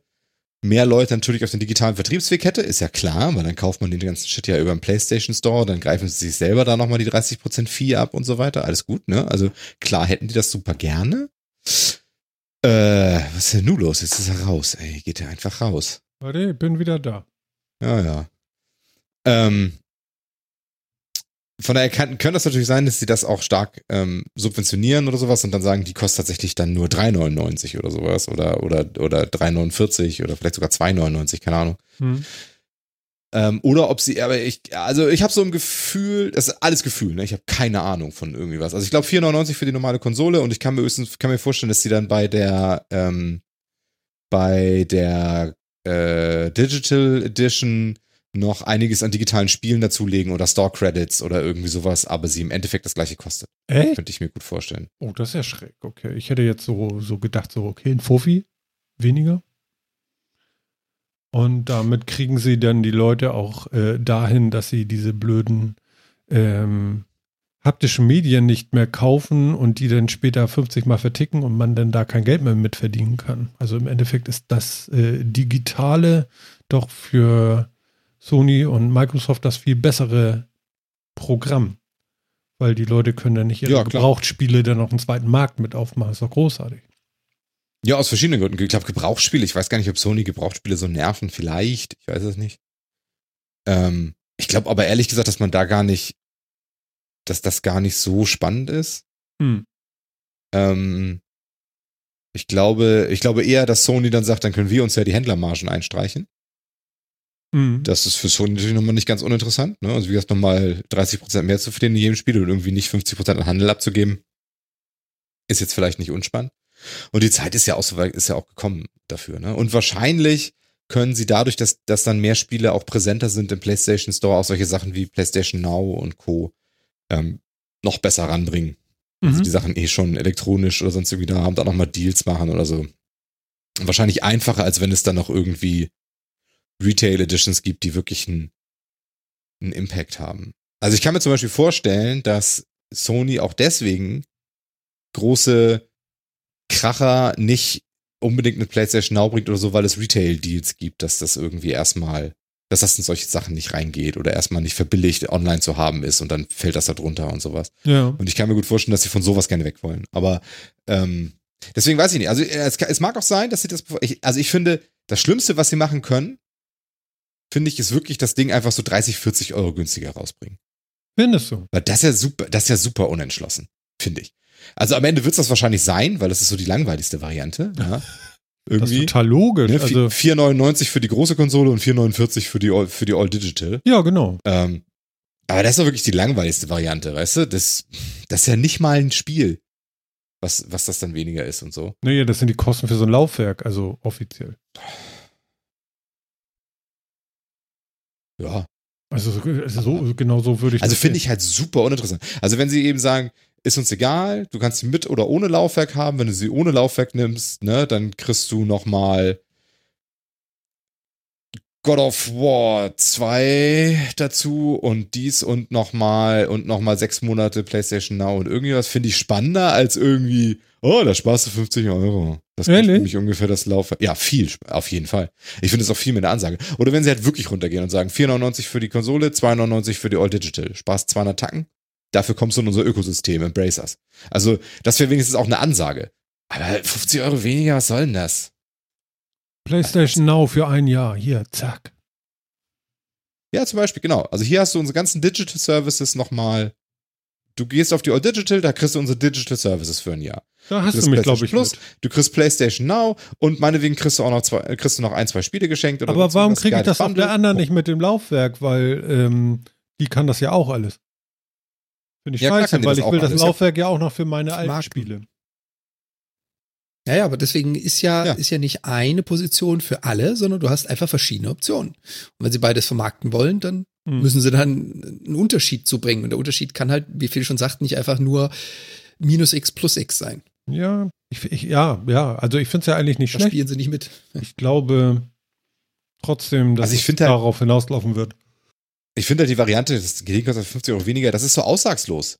mehr Leute natürlich auf den digitalen Vertriebsweg hätte, ist ja klar, weil dann kauft man den ganzen Shit ja über den PlayStation Store, dann greifen sie sich selber da nochmal die 30% Fee ab und so weiter. Alles gut, ne? Also klar hätten die das super gerne. Äh, was ist denn nun los? Jetzt ist er raus, ey. Geht er einfach raus. Warte, ich bin wieder da. Ja, ja. Ähm, von daher kann, könnte das natürlich sein, dass sie das auch stark ähm, subventionieren oder sowas und dann sagen, die kostet tatsächlich dann nur 3,99 oder sowas oder, oder, oder 3,49 oder vielleicht sogar 2,99, keine Ahnung. Hm. Ähm, oder ob sie, aber ich, also ich habe so ein Gefühl, das ist alles Gefühl, ne? Ich habe keine Ahnung von irgendwie was. Also ich glaube 4,99 für die normale Konsole und ich kann mir höchstens, kann mir vorstellen, dass sie dann bei der, ähm, bei der äh, Digital Edition noch einiges an digitalen Spielen dazulegen oder Store Credits oder irgendwie sowas, aber sie im Endeffekt das gleiche kostet. Echt? Könnte ich mir gut vorstellen. Oh, das ist ja schräg. Okay, ich hätte jetzt so, so gedacht, so, okay, ein Fofi weniger. Und damit kriegen sie dann die Leute auch äh, dahin, dass sie diese blöden ähm, haptischen Medien nicht mehr kaufen und die dann später 50 Mal verticken und man dann da kein Geld mehr mitverdienen kann. Also im Endeffekt ist das äh, Digitale doch für Sony und Microsoft das viel bessere Programm. Weil die Leute können dann nicht ihre ja, Gebrauchtspiele dann auf einen zweiten Markt mit aufmachen. ist doch großartig. Ja, aus verschiedenen Gründen. Ich glaube, Gebrauchsspiele, ich weiß gar nicht, ob Sony Gebrauchsspiele so nerven, vielleicht, ich weiß es nicht. Ähm, ich glaube aber ehrlich gesagt, dass man da gar nicht, dass das gar nicht so spannend ist. Hm. Ähm, ich glaube, ich glaube eher, dass Sony dann sagt, dann können wir uns ja die Händlermargen einstreichen. Mhm. Das ist für Sony natürlich nochmal nicht ganz uninteressant. Ne? Also wie gesagt, nochmal 30% mehr zu verdienen in jedem Spiel und irgendwie nicht 50% an Handel abzugeben, ist jetzt vielleicht nicht unspannend. Und die Zeit ist ja auch so weit, ist ja auch gekommen dafür. Ne? Und wahrscheinlich können sie dadurch, dass, dass dann mehr Spiele auch präsenter sind im PlayStation Store, auch solche Sachen wie PlayStation Now und Co. Ähm, noch besser ranbringen. Also mhm. Also die Sachen eh schon elektronisch oder sonst irgendwie da haben, da nochmal Deals machen oder so. Wahrscheinlich einfacher, als wenn es dann noch irgendwie Retail Editions gibt, die wirklich einen, einen Impact haben. Also ich kann mir zum Beispiel vorstellen, dass Sony auch deswegen große Kracher nicht unbedingt mit PlayStation Now bringt oder so, weil es Retail-Deals gibt, dass das irgendwie erstmal, dass das in solche Sachen nicht reingeht oder erstmal nicht verbilligt online zu haben ist und dann fällt das da drunter und sowas. Ja. Und ich kann mir gut vorstellen, dass sie von sowas gerne weg wollen. Aber ähm, deswegen weiß ich nicht. Also es, es mag auch sein, dass sie das, ich, also ich finde, das Schlimmste, was sie machen können, finde ich, ist wirklich das Ding einfach so 30, 40 Euro günstiger rausbringen. Findest du? Weil das ist ja super, das ist ja super unentschlossen, finde ich. Also am Ende wird es das wahrscheinlich sein, weil das ist so die langweiligste Variante. Ja. Irgendwie. Das ist total logisch. Ne, also 4,99 für die große Konsole und 4,49 für die, für die All Digital. Ja, genau. Ähm, aber das ist doch wirklich die langweiligste Variante, weißt du? Das, das ist ja nicht mal ein Spiel, was, was das dann weniger ist und so. Naja, das sind die Kosten für so ein Laufwerk, also offiziell. Ja. Also so, genau so würde ich Also finde ich halt super uninteressant. Also wenn sie eben sagen, ist uns egal, du kannst sie mit oder ohne Laufwerk haben, wenn du sie ohne Laufwerk nimmst, ne, dann kriegst du noch mal God of War 2 dazu und dies und nochmal und nochmal sechs Monate PlayStation Now und irgendwas finde ich spannender als irgendwie, oh, da sparst du 50 Euro. Das ist nämlich ungefähr das Lauf. Ja, viel, auf jeden Fall. Ich finde es auch viel mit der Ansage. Oder wenn sie halt wirklich runtergehen und sagen, 4,99 für die Konsole, 2,99 für die All Digital. Sparst 200 Tacken. Dafür kommst du in unser Ökosystem, embrace us. Also, das wäre wenigstens auch eine Ansage. Aber 50 Euro weniger, was soll denn das? PlayStation Now für ein Jahr. Hier, zack. Ja, zum Beispiel, genau. Also hier hast du unsere ganzen Digital Services nochmal du gehst auf die All Digital, da kriegst du unsere Digital Services für ein Jahr. Da hast Du du mich, glaube ich, Plus, mit. du kriegst PlayStation Now und meinetwegen kriegst du auch noch zwei, kriegst du noch ein, zwei Spiele geschenkt. Oder Aber warum kriege ich das auf der anderen nicht mit dem Laufwerk? Weil ähm, die kann das ja auch alles. Finde ich Ja, scheiße, weil ich will das. Laufwerk ja auch noch für meine alten Vermarkten. Spiele. Ja, ja, aber deswegen ist ja, Ja. ist ja nicht eine Position für alle, sondern du hast einfach verschiedene Optionen. Und wenn sie beides vermarkten wollen, dann Hm. müssen sie dann einen Unterschied zubringen. Und der Unterschied kann halt, wie viel schon sagt, nicht einfach nur minus x plus x sein. Ja, ich, ich, ja, ja. Also ich finde es ja eigentlich nicht Da schlecht. spielen sie nicht mit. Ich glaube trotzdem, dass Also ich es halt- darauf hinauslaufen wird. Ich finde halt die Variante, das Gelegentlich kostet 50 Euro weniger, das ist so aussagslos.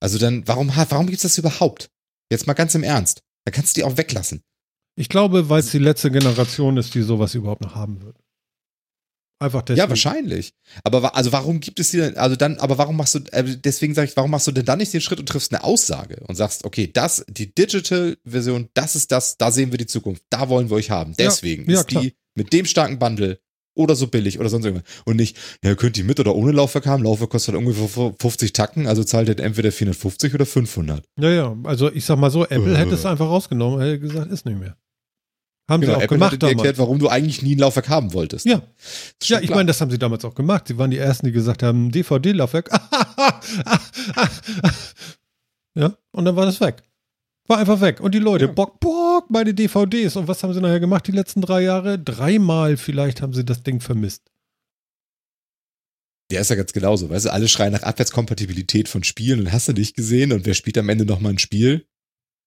Also dann, warum, warum gibt's das überhaupt? Jetzt mal ganz im Ernst. Da kannst du die auch weglassen. Ich glaube, weil es die letzte Generation ist, die sowas überhaupt noch haben wird. Einfach deswegen. Ja, wahrscheinlich. Aber also warum gibt es die denn, also dann, aber warum machst du, äh, deswegen sage ich, warum machst du denn dann nicht den Schritt und triffst eine Aussage und sagst, okay, das, die Digital-Version, das ist das, da sehen wir die Zukunft, da wollen wir euch haben. Deswegen ja, ist klar. die mit dem starken Bundle oder so billig oder sonst irgendwas. Und nicht, ja, könnt ihr mit oder ohne Laufwerk haben? Laufwerk kostet halt ungefähr 50 Tacken, also zahlt ihr entweder 450 oder 500. Ja, ja. Also ich sag mal so, Apple Äh. hätte es einfach rausgenommen, hätte gesagt, ist nicht mehr. Haben Genau, sie auch Apple gemacht hat damals. erklärt, warum du eigentlich nie ein Laufwerk haben wolltest. Ja. Ja, ich klar. meine, das haben sie damals auch gemacht. Sie waren die Ersten, die gesagt haben, DVD-Laufwerk. ja, und dann war das weg. War einfach weg. Und die Leute, Ja. bock, bock, meine DVDs. Und was haben sie nachher gemacht die letzten drei Jahre? Dreimal vielleicht haben sie das Ding vermisst. Der ist ja ganz genauso, weißt du, alle schreien nach Abwärtskompatibilität von Spielen und hast du nicht gesehen und wer spielt am Ende nochmal ein Spiel?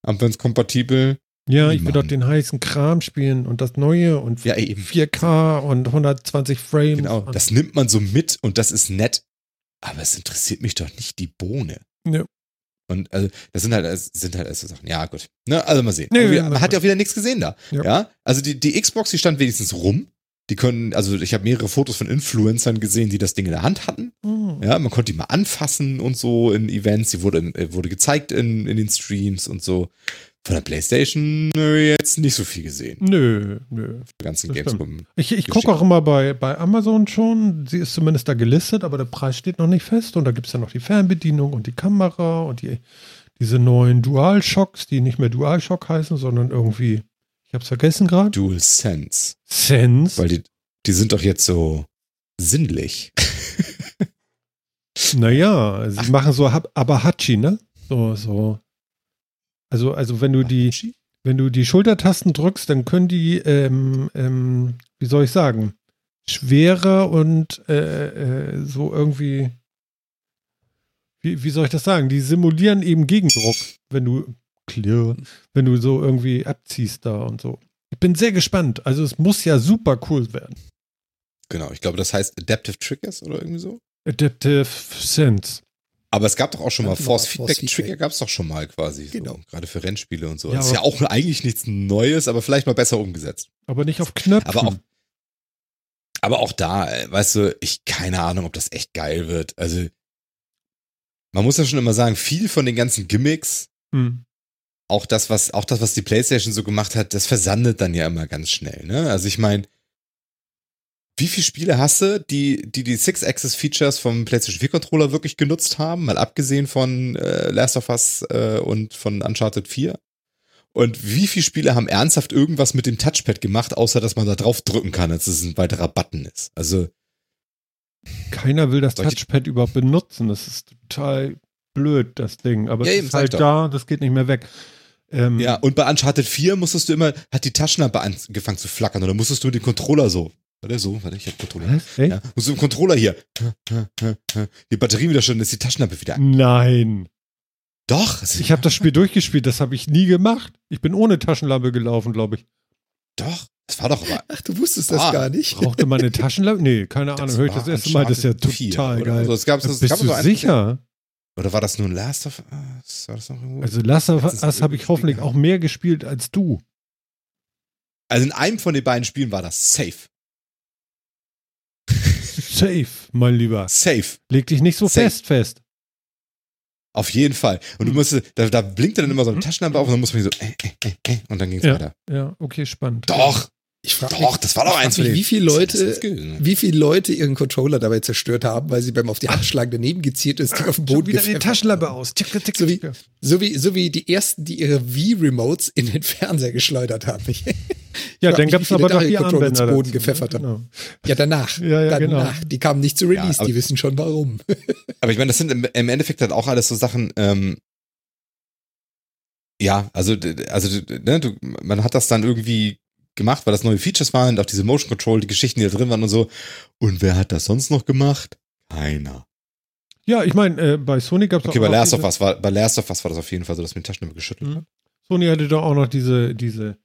Abwärtskompatibel? Ja, ich will doch den heißen Kram spielen und das Neue und Ja, eben. 4K und 120 Frames. Genau, das nimmt man so mit und das ist nett, aber es interessiert mich doch nicht die Bohne. Und also, das sind halt, das sind halt so Sachen. Ja, gut. Ne, also mal sehen. Nee, wir- man hat ja auch wieder nichts gesehen da. Ja. Ja. Also die, die Xbox, die stand wenigstens rum. Die können, also ich habe mehrere Fotos von Influencern gesehen, die das Ding in der Hand hatten. Hm. Ja, man konnte die mal anfassen und so in Events. Die wurde, äh, wurde gezeigt in, in den Streams und so. Von der Playstation jetzt nicht so viel gesehen. Nö, nö. Die ganzen Gamescom. Ich, ich gucke auch immer bei, bei Amazon schon. Sie ist zumindest da gelistet, aber der Preis steht noch nicht fest. Und da gibt es ja noch die Fernbedienung und die Kamera und die, diese neuen DualShocks, die nicht mehr DualShock heißen, sondern irgendwie, ich hab's vergessen gerade. Dual Sense. Sense. Weil die, die sind doch jetzt so sinnlich. Naja, sie machen so Abahachi, ne? So, so. Also, also wenn du die, wenn du die Schultertasten drückst, dann können die, ähm, ähm, wie soll ich sagen, schwerer und äh, äh, so irgendwie, wie, wie soll ich das sagen? Die simulieren eben Gegendruck, wenn du clear, wenn du so irgendwie abziehst da und so. Ich bin sehr gespannt. Also es muss ja super cool werden. Genau, ich glaube, das heißt Adaptive Triggers oder irgendwie so. Adaptive Sense. Aber es gab doch auch schon mal genau, Force Feedback. Trigger gab es doch schon mal quasi. Genau. So, gerade für Rennspiele und so. Ja, das ist ja auch eigentlich nichts Neues, aber vielleicht mal besser umgesetzt. Aber nicht auf Knöpfen. Aber auch, aber auch da, äh, weißt du, ich keine Ahnung, ob das echt geil wird. Also, man muss ja schon immer sagen, viel von den ganzen Gimmicks, Hm. auch das, was, auch das, was die PlayStation so gemacht hat, das versandet dann ja immer ganz schnell, ne? Also ich meine, wie viele Spiele hast du, die die, die Six-Axis-Features vom PlayStation 4-Controller wirklich genutzt haben, mal abgesehen von äh, Last of Us äh, und von Uncharted 4? Und wie viele Spiele haben ernsthaft irgendwas mit dem Touchpad gemacht, außer dass man da drauf drücken kann, als es ein weiterer Button ist? Also, Keiner will das Touchpad überhaupt benutzen. Das ist total blöd, das Ding. Aber Ja, es eben, ist halt da, das geht nicht mehr weg. Ähm, ja, und bei Uncharted 4 musstest du immer, hat die Taschenlampe angefangen zu flackern oder musstest du mit dem Controller so. Warte, so, warte, ich hab Controller. Was? Echt? Ja, musst du im Controller hier. Die Batterie wieder schon, ist die Taschenlampe wieder. Nein. Doch, Ich habe das Spiel durchgespielt, das habe ich nie gemacht. Ich bin ohne Taschenlampe gelaufen, glaube ich. doch, es war doch aber. Ach, du wusstest das Ah, gar nicht. Brauchte man eine Taschenlampe? Nee, keine Ahnung. Höre ich das war erste Mal. Das ist ja Uncharted 4, total oder? geil. Also, es gab, es Bist gab du so ein- sicher? Oder war das nur ein Last of Us? War das noch irgendwo? Also Last of Us habe ich hoffentlich auch mehr gespielt als du. Also in einem von den beiden Spielen war das safe. Safe, mein Lieber. Safe. Leg dich nicht so Safe. fest fest. Auf jeden Fall. Und du Mhm. musst, da, da blinkt dann immer so eine Mhm. Taschenlampe auf und dann muss man so, äh, äh, äh, äh, und dann ging's Ja. weiter. Ja, okay, spannend. Doch! Ich frage Doch, das war doch eins von mich, wie viele Leute, wie viele Leute ihren Controller dabei zerstört haben, weil sie beim auf die Hand schlagen daneben gezielt ist, die auf Schon Boden wieder die gepfeffert Taschenlampe aus. Tick, tick, tick, So wie, so wie, so wie die ersten, die ihre Wii-Remotes in den Fernseher geschleudert haben. Ich Ja, dann gab es aber noch die Controller Armbänder ins Boden dazu, gepfeffert ne? haben. Genau. Ja, danach. Ja, ja, danach. genau. Die kamen nicht zu Release, aber- die wissen schon warum. Aber ich meine, das sind im, im Endeffekt halt auch alles so Sachen, ähm, ja, also, also ne, du, man hat das dann irgendwie gemacht, weil das neue Features waren und auch diese Motion Control, die Geschichten, die da drin waren und so. Und wer hat das sonst noch gemacht? Keiner. Ja, ich meine, äh, bei Sony gab es Okay, bei Last of Us war, bei Last of Us war das auf jeden Fall so, dass mir die Taschenlampe geschüttelt Mhm. hat. Sony hatte doch auch noch diese, diese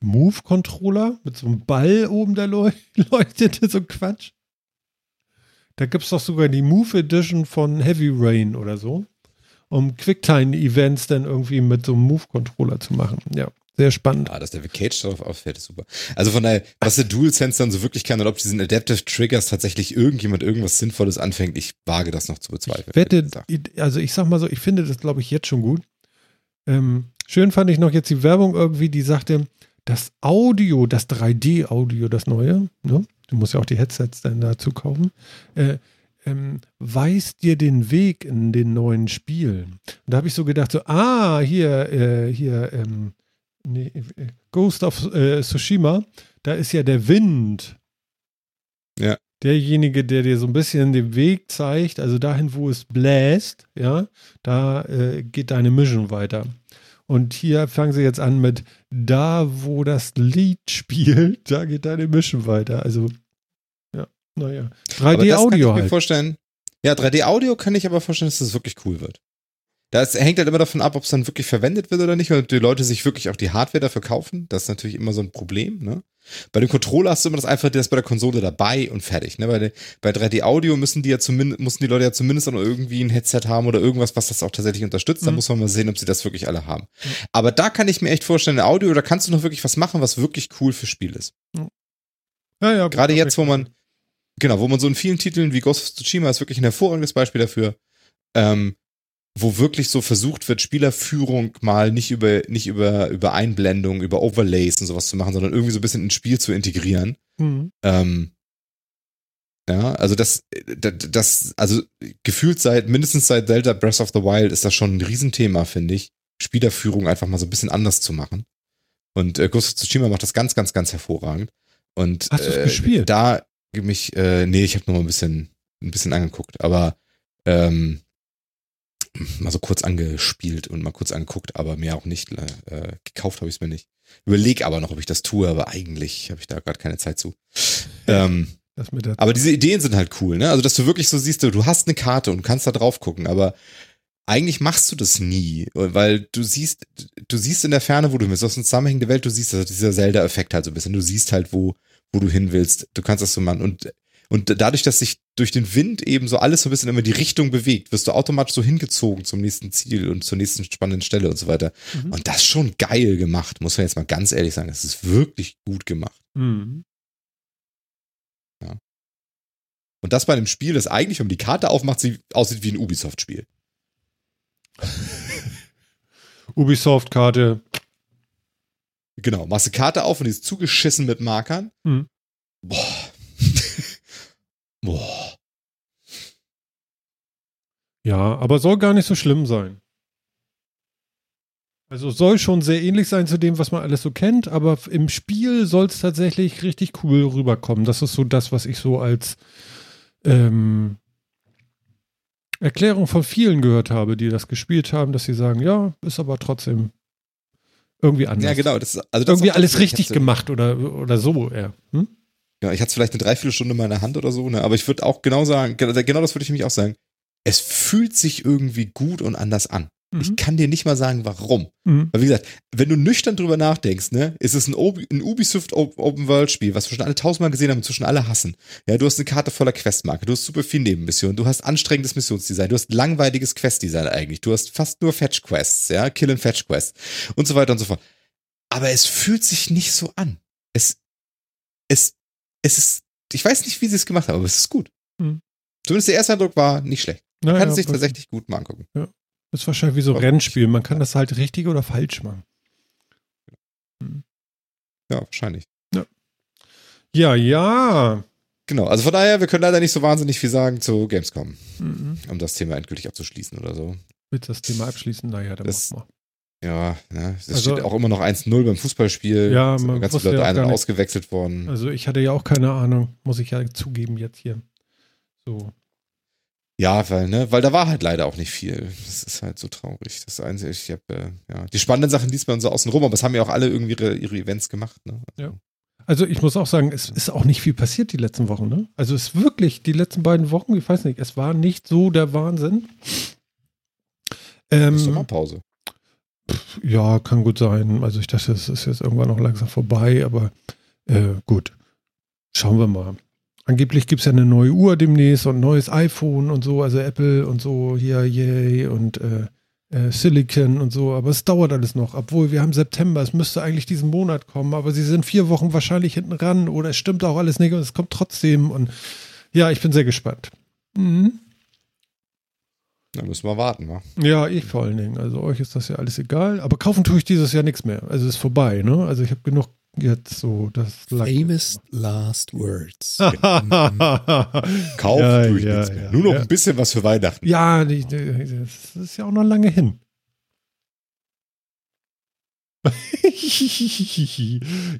Move-Controller mit so einem Ball oben, der leu leuchtete, so Quatsch. Da gibt es doch sogar die Move Edition von Heavy Rain oder so, um Quicktime-Events dann irgendwie mit so einem Move-Controller zu machen. Ja, sehr spannend. Ja, dass der Cage darauf ausfällt, ist super. Also von daher, was der DualSense dann so wirklich kann und ob diesen Adaptive Triggers tatsächlich irgendjemand irgendwas Sinnvolles anfängt, ich wage das noch zu bezweifeln. Wette, also ich sag mal so, ich finde das, glaube ich, jetzt schon gut. Ähm, schön fand ich noch jetzt die Werbung irgendwie, die sagte, das Audio, das 3D-Audio, das neue, ne? du musst ja auch die Headsets dann dazu kaufen, äh, ähm, weist dir den Weg in den neuen Spielen. Und da habe ich so gedacht, so, ah, hier, äh, hier, ähm, nee, äh, Ghost of äh, Tsushima, da ist ja der Wind. Ja. Derjenige, der dir so ein bisschen den Weg zeigt, also dahin, wo es bläst, ja, da äh, geht deine Mission weiter. Und hier fangen sie jetzt an mit da, wo das Lied spielt, da geht deine Mission weiter. Also, ja, naja. Aber das kann ich 3D-Audio mir halt. vorstellen. Ja, 3D-Audio kann ich aber vorstellen, dass das wirklich cool wird. Das hängt halt immer davon ab, ob es dann wirklich verwendet wird oder nicht, und die Leute sich wirklich auch die Hardware dafür kaufen. Das ist natürlich immer so ein Problem, ne? Bei dem Controller hast du immer das einfach, der ist bei der Konsole dabei und fertig, ne? Bei, bei 3D-Audio müssen die ja zumindest, mussten die Leute ja zumindest auch noch irgendwie ein Headset haben oder irgendwas, was das auch tatsächlich unterstützt. Da Mhm. muss man mal sehen, ob sie das wirklich alle haben. Aber da kann ich mir echt vorstellen, Audio, da kannst du noch wirklich was machen, was wirklich cool für Spiel ist. Ja, ja, Gerade jetzt, wo man, genau, wo man so in vielen Titeln wie Ghost of Tsushima ist wirklich ein hervorragendes Beispiel dafür, ähm, wo wirklich so versucht wird, Spielerführung mal nicht über, nicht über, über Einblendung, über Overlays und sowas zu machen, sondern irgendwie so ein bisschen ins Spiel zu integrieren. Mhm. Ähm, ja, also das, das, das, also gefühlt seit, mindestens seit Zelda Breath of the Wild ist das schon ein Riesenthema, finde ich. Spielerführung einfach mal so ein bisschen anders zu machen. Und äh, Ghost of Tsushima macht das ganz, ganz, ganz hervorragend. Und Hast äh, gespielt? Da mich, äh, nee, ich habe nur mal ein bisschen, ein bisschen angeguckt, aber ähm, mal so kurz angespielt und mal kurz angeguckt, aber mir auch nicht äh, gekauft habe ich es mir nicht. Überleg aber noch, ob ich das tue, aber eigentlich habe ich da gerade keine Zeit zu. Ähm, der aber diese Ideen sind halt cool, ne? Also, dass du wirklich so siehst, du, hast eine Karte und kannst da drauf gucken, aber eigentlich machst du das nie, weil du siehst, du siehst in der Ferne, wo du bist, aus einer zusammenhängende Welt, du siehst, also dieser Zelda-Effekt halt so ein bisschen, du siehst halt, wo, wo du hin willst, du kannst das so machen und und dadurch, dass sich durch den Wind eben so alles so ein bisschen immer die Richtung bewegt, wirst du automatisch so hingezogen zum nächsten Ziel und zur nächsten spannenden Stelle und so weiter. Mhm. Und das ist schon geil gemacht, muss man jetzt mal ganz ehrlich sagen. Das ist wirklich gut gemacht. Mhm. Und das bei einem Spiel, das eigentlich, wenn man die Karte aufmacht, sie aussieht wie ein Ubisoft-Spiel. Ubisoft-Karte. Genau, machst die Karte auf und die ist zugeschissen mit Markern. Mhm. Boah. Boah. Ja, aber soll gar nicht so schlimm sein. Also soll schon sehr ähnlich sein zu dem, was man alles so kennt, aber im Spiel soll es tatsächlich richtig cool rüberkommen. Das ist so das, was ich so als ähm, Erklärung von vielen gehört habe, die das gespielt haben, dass sie sagen, ja, ist aber trotzdem irgendwie anders. Ja, genau. Das, also das Irgendwie alles richtig gemacht oder, oder so, ja. Hm? Ja, ich hatte vielleicht eine Dreiviertelstunde in meiner Hand oder so, ne? Aber ich würde auch genau sagen, genau genau das würde ich nämlich auch sagen. Es fühlt sich irgendwie gut und anders an. Ich Mhm. kann dir nicht mal sagen, warum. Mhm. Weil wie gesagt, wenn du nüchtern drüber nachdenkst, ne, ist es ein, Obi- ein Ubisoft Open World Spiel, was wir schon alle tausendmal gesehen haben, inzwischen alle hassen. Ja, du hast eine Karte voller Questmarke, du hast super viel Nebenmissionen, du hast anstrengendes Missionsdesign, du hast langweiliges Questdesign eigentlich, du hast fast nur Fetch Quests, ja, Kill and Fetch Quests und so weiter und so fort. Aber es fühlt sich nicht so an. Es, es, es ist, ich weiß nicht, wie sie es gemacht haben, aber es ist gut. Mhm. Zumindest der erste Eindruck war nicht schlecht. Man Naja, kann es sich tatsächlich gut mal angucken. Das ist wahrscheinlich wie so Ja. Rennspiel. Man kann das halt richtig oder falsch machen. Ja, wahrscheinlich. Ja. Ja, ja. Genau, also von daher, wir können leider nicht so wahnsinnig viel sagen zu Gamescom, mhm. um das Thema endgültig abzuschließen oder so. Willst das Thema abschließen? Naja, dann das, mach mal. Ja, ja es also, steht auch immer noch 1-0 beim Fußballspiel. Ja, man ganz viele Leute ja ein- und ausgewechselt worden. Also ich hatte ja auch keine Ahnung, muss ich ja zugeben jetzt hier. So. Ja, weil, ne, weil da war halt leider auch nicht viel. Das ist halt so traurig. Das Einzige, ich habe, äh, ja, die spannenden Sachen liest man so außen rum, aber es haben ja auch alle irgendwie ihre, ihre Events gemacht, ne? Also. Ja. Also ich muss auch sagen, es ist auch nicht viel passiert die letzten Wochen, ne? Also es ist wirklich die letzten beiden Wochen, ich weiß nicht, es war nicht so der Wahnsinn. Ähm, Sommerpause. Ja, kann gut sein. Also ich dachte, es ist jetzt irgendwann noch langsam vorbei, aber äh, gut. Schauen wir mal. Angeblich gibt es ja eine neue Uhr demnächst und ein neues iPhone und so, also Apple und so, hier, yay, und äh, äh, Silicon und so, aber es dauert alles noch, obwohl wir haben September, es müsste eigentlich diesen Monat kommen, aber sie sind vier Wochen wahrscheinlich hinten ran oder es stimmt auch alles nicht und es kommt trotzdem und ja, ich bin sehr gespannt. Mhm. Da müssen wir warten, wa? Ja, ich vor allen Dingen. Also euch ist das ja alles egal. Aber kaufen tue ich dieses Jahr nichts mehr. Also ist vorbei, ne? Also ich habe genug jetzt so das Famous Last Words. Kaufen ja, tue ich ja, nichts mehr. Ja, Nur noch ein bisschen was für Weihnachten. Ja, das ist ja auch noch lange hin.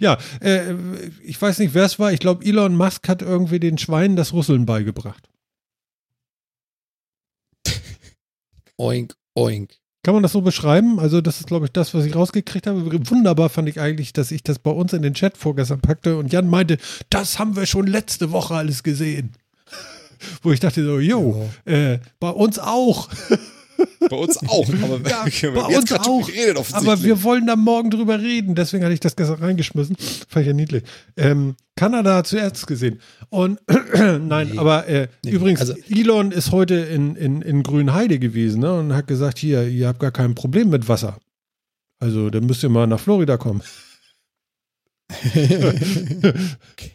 ja, äh, ich weiß nicht, wer es war. Ich glaube, Elon Musk hat irgendwie den Schweinen das Rüsseln beigebracht. Oink, oink. Kann man das so beschreiben? Also, das ist, glaube ich, das, was ich rausgekriegt habe. Wunderbar fand ich eigentlich, dass ich das bei uns in den Chat vorgestern packte und Jan meinte, das haben wir schon letzte Woche alles gesehen. Wo ich dachte so, jo, ja. äh, bei uns auch. Bei uns auch. Aber ja, bei uns auch. Geredet, aber wir wollen da morgen drüber reden. Deswegen hatte ich das gestern reingeschmissen. Fand ich ja niedlich. Ähm, Kanada zuerst gesehen. Und nein, nee. aber äh, nee. übrigens, also, Elon ist heute in, in, in Grünheide gewesen ne, und hat gesagt: Hier, ihr habt gar kein Problem mit Wasser. Also, dann müsst ihr mal nach Florida kommen. okay.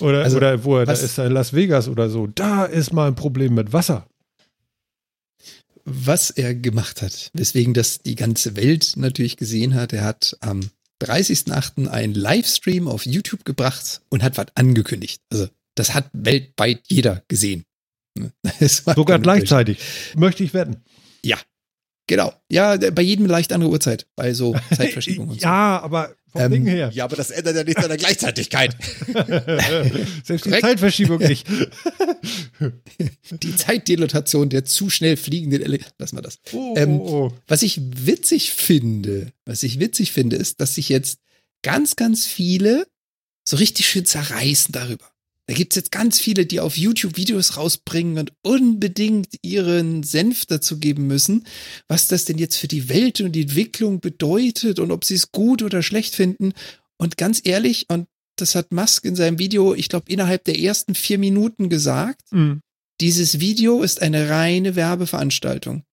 Oder, also, oder wo er, da ist er in Las Vegas oder so. Da ist mal ein Problem mit Wasser was er gemacht hat, weswegen das die ganze Welt natürlich gesehen hat. Er hat am 30.08. einen Livestream auf YouTube gebracht und hat was angekündigt. Also das hat weltweit jeder gesehen. Sogar gleichzeitig. Möchte ich wetten. Ja, genau. Ja, bei jedem leicht andere Uhrzeit, bei so Zeitverschiebungen und so. Ja, aber vom ähm, Ding her. Ja, aber das ändert ja nichts an der Gleichzeitigkeit. Selbst die. Zeitverschiebung nicht. die Zeitdilatation der zu schnell fliegenden Ele Lass mal das. Oh, ähm, oh, oh. Was ich witzig finde, was ich witzig finde, ist, dass sich jetzt ganz, ganz viele so richtig schön zerreißen darüber. Da gibt es jetzt ganz viele, die auf YouTube Videos rausbringen und unbedingt ihren Senf dazu geben müssen, was das denn jetzt für die Welt und die Entwicklung bedeutet und ob sie es gut oder schlecht finden. Und ganz ehrlich, und das hat Musk in seinem Video, ich glaube, innerhalb der ersten vier Minuten gesagt, mhm. dieses Video ist eine reine Werbeveranstaltung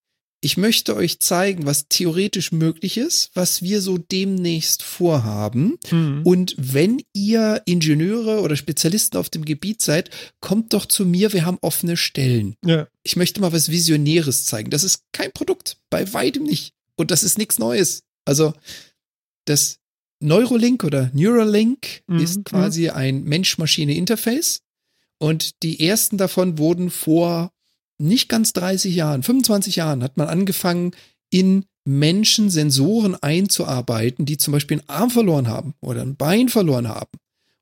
ich möchte euch zeigen, was theoretisch möglich ist, was wir so demnächst vorhaben. Mhm. Und wenn ihr Ingenieure oder Spezialisten auf dem Gebiet seid, kommt doch zu mir, wir haben offene Stellen. Ja. Ich möchte mal was Visionäres zeigen. Das ist kein Produkt, bei weitem nicht. Und das ist nichts Neues. Also das Neurolink oder Neuralink mhm. ist quasi ein Mensch-Maschine-Interface. Und die ersten davon wurden vor nicht ganz 30 Jahren, 25 Jahren hat man angefangen, in Menschen Sensoren einzuarbeiten, die zum Beispiel einen Arm verloren haben oder ein Bein verloren haben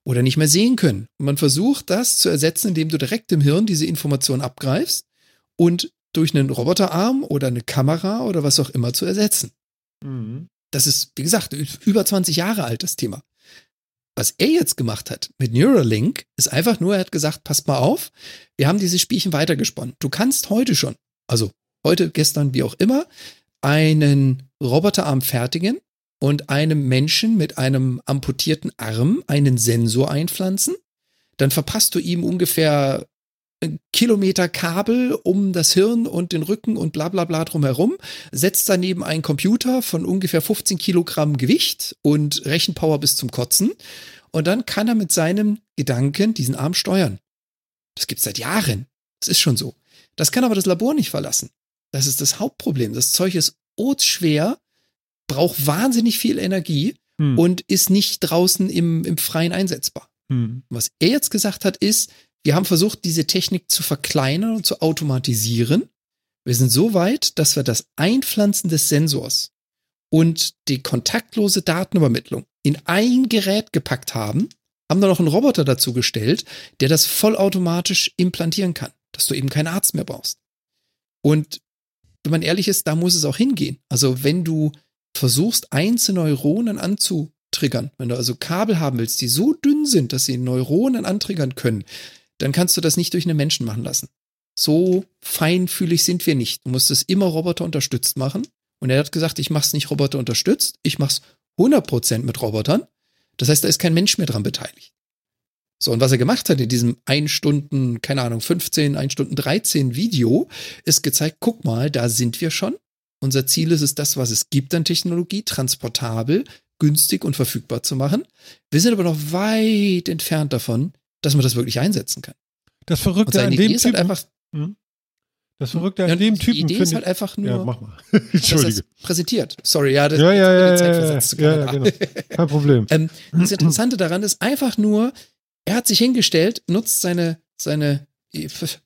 oder nicht mehr sehen können. Und man versucht das zu ersetzen, indem du direkt im Hirn diese Information abgreifst und durch einen Roboterarm oder eine Kamera oder was auch immer zu ersetzen. Mhm. Das ist, wie gesagt, über 20 Jahre alt, das Thema. Was er jetzt gemacht hat mit Neuralink, ist einfach nur, er hat gesagt, passt mal auf, wir haben dieses Spielchen weitergesponnen. Du kannst heute schon, also heute, gestern, wie auch immer, einen Roboterarm fertigen und einem Menschen mit einem amputierten Arm einen Sensor einpflanzen. Dann verpasst du ihm ungefähr Kilometer Kabel um das Hirn und den Rücken und bla bla bla drumherum, setzt daneben einen Computer von ungefähr 15 Kilogramm Gewicht und Rechenpower bis zum Kotzen. Und dann kann er mit seinem Gedanken diesen Arm steuern. Das gibt's seit Jahren. Das ist schon so. Das kann aber das Labor nicht verlassen. Das ist das Hauptproblem. Das Zeug ist schwer, braucht wahnsinnig viel Energie hm. und ist nicht draußen im, im Freien einsetzbar. Hm. Was er jetzt gesagt hat, ist, wir haben versucht, diese Technik zu verkleinern und zu automatisieren. Wir sind so weit, dass wir das Einpflanzen des Sensors und die kontaktlose Datenübermittlung in ein Gerät gepackt haben, haben da noch einen Roboter dazu gestellt, der das vollautomatisch implantieren kann, dass du eben keinen Arzt mehr brauchst. Und wenn man ehrlich ist, da muss es auch hingehen. Also wenn du versuchst, einzelne Neuronen anzutriggern, wenn du also Kabel haben willst, die so dünn sind, dass sie Neuronen antriggern können, dann kannst du das nicht durch einen Menschen machen lassen. So feinfühlig sind wir nicht. Du musst es immer Roboter unterstützt machen. Und er hat gesagt, ich mache es nicht Roboter unterstützt, ich mache es 100% mit Robotern. Das heißt, da ist kein Mensch mehr dran beteiligt. So, und was er gemacht hat in diesem 1 Stunden, keine Ahnung, 15, 1 Stunden 13 Video, ist gezeigt, guck mal, da sind wir schon. Unser Ziel ist es, das, was es gibt an Technologie, transportabel, günstig und verfügbar zu machen. Wir sind aber noch weit entfernt davon, dass man das wirklich einsetzen kann. Das Verrückte an dem Typen, halt einfach, hm? Das Verrückte an ja, dem Typen. Die Idee ist halt einfach nur. Ja, mach mal. Entschuldige. präsentiert. Sorry, ja, das ja, ja, ja, ja, ja, ja, ja genau. Kein Problem. ähm, das Interessante daran ist einfach nur, er hat sich hingestellt, nutzt seine, seine,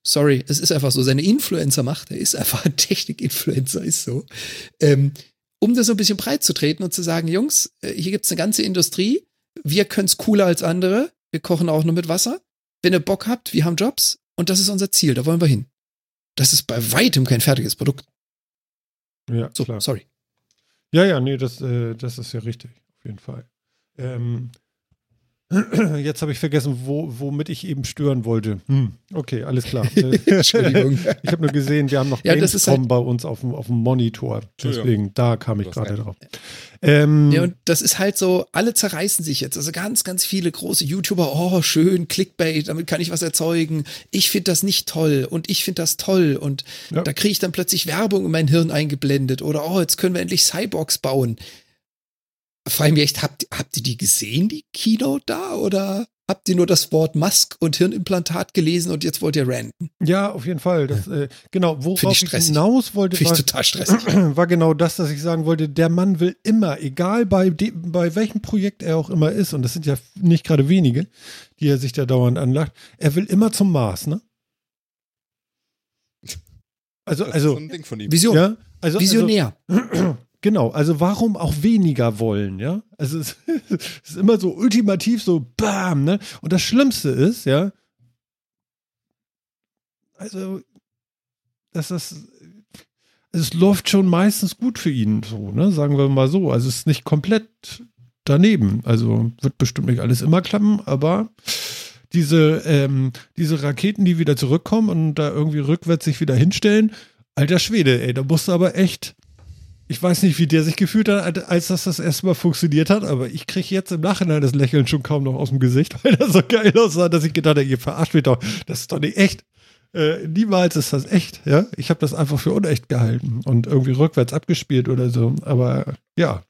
sorry, es ist einfach so, seine Influencer-Macht, er ist einfach ein Technik-Influencer, ist so, ähm, um das so ein bisschen breit zu treten und zu sagen, Jungs, äh, hier gibt's eine ganze Industrie, wir können's cooler als andere, wir kochen auch nur mit Wasser. Wenn ihr Bock habt, wir haben Jobs und das ist unser Ziel, da wollen wir hin. Das ist bei weitem kein fertiges Produkt. Ja, so, klar. sorry. Ja, ja, nee, das, äh, das ist ja richtig, auf jeden Fall. Ähm, Jetzt habe ich vergessen, wo, womit ich eben stören wollte. Hm, okay, alles klar. Entschuldigung. ich habe nur gesehen, wir haben noch ja, Gamescom halt bei uns auf dem, auf dem Monitor. Deswegen, da kam ich gerade drauf. Ähm, ja, und das ist halt so, alle zerreißen sich jetzt. Also ganz, ganz viele große YouTuber, oh, schön, Clickbait, damit kann ich was erzeugen. Ich finde das nicht toll und ich finde das toll. Und ja. da kriege ich dann plötzlich Werbung in mein Hirn eingeblendet. Oder, oh, jetzt können wir endlich Cyborgs bauen frage mich echt, habt, habt ihr die gesehen, die Keynote da? Oder habt ihr nur das Wort Musk und Hirnimplantat gelesen und jetzt wollt ihr ranten? Ja, auf jeden Fall. Das, äh, genau, worauf ich, ich hinaus wollte, war, total stressig. war genau das, dass ich sagen wollte, der Mann will immer, egal bei, de, bei welchem Projekt er auch immer ist, und das sind ja nicht gerade wenige, die er sich da dauernd anlacht, er will immer zum Mars, ne? Also, also, Vision. Ja, also, Visionär. Also, Genau, also warum auch weniger wollen, ja? Also es, ist immer so ultimativ so bam, ne? Und das Schlimmste ist, ja, also dass das es läuft schon meistens gut für ihn so, ne? Sagen wir mal so. Also es ist nicht komplett daneben. Also wird bestimmt nicht alles immer klappen, aber diese, ähm, diese Raketen, die wieder zurückkommen und da irgendwie rückwärts sich wieder hinstellen, alter Schwede, ey, da musst du aber echt ich weiß nicht, wie der sich gefühlt hat, als das das erste Mal funktioniert hat, aber ich kriege jetzt im Nachhinein das Lächeln schon kaum noch aus dem Gesicht, weil das so geil aussah, dass ich gedacht habe, ihr verarscht mich doch. Das ist doch nicht echt. Äh, niemals ist das echt, ja. Ich habe das einfach für unecht gehalten und irgendwie rückwärts abgespielt oder so. Aber ja.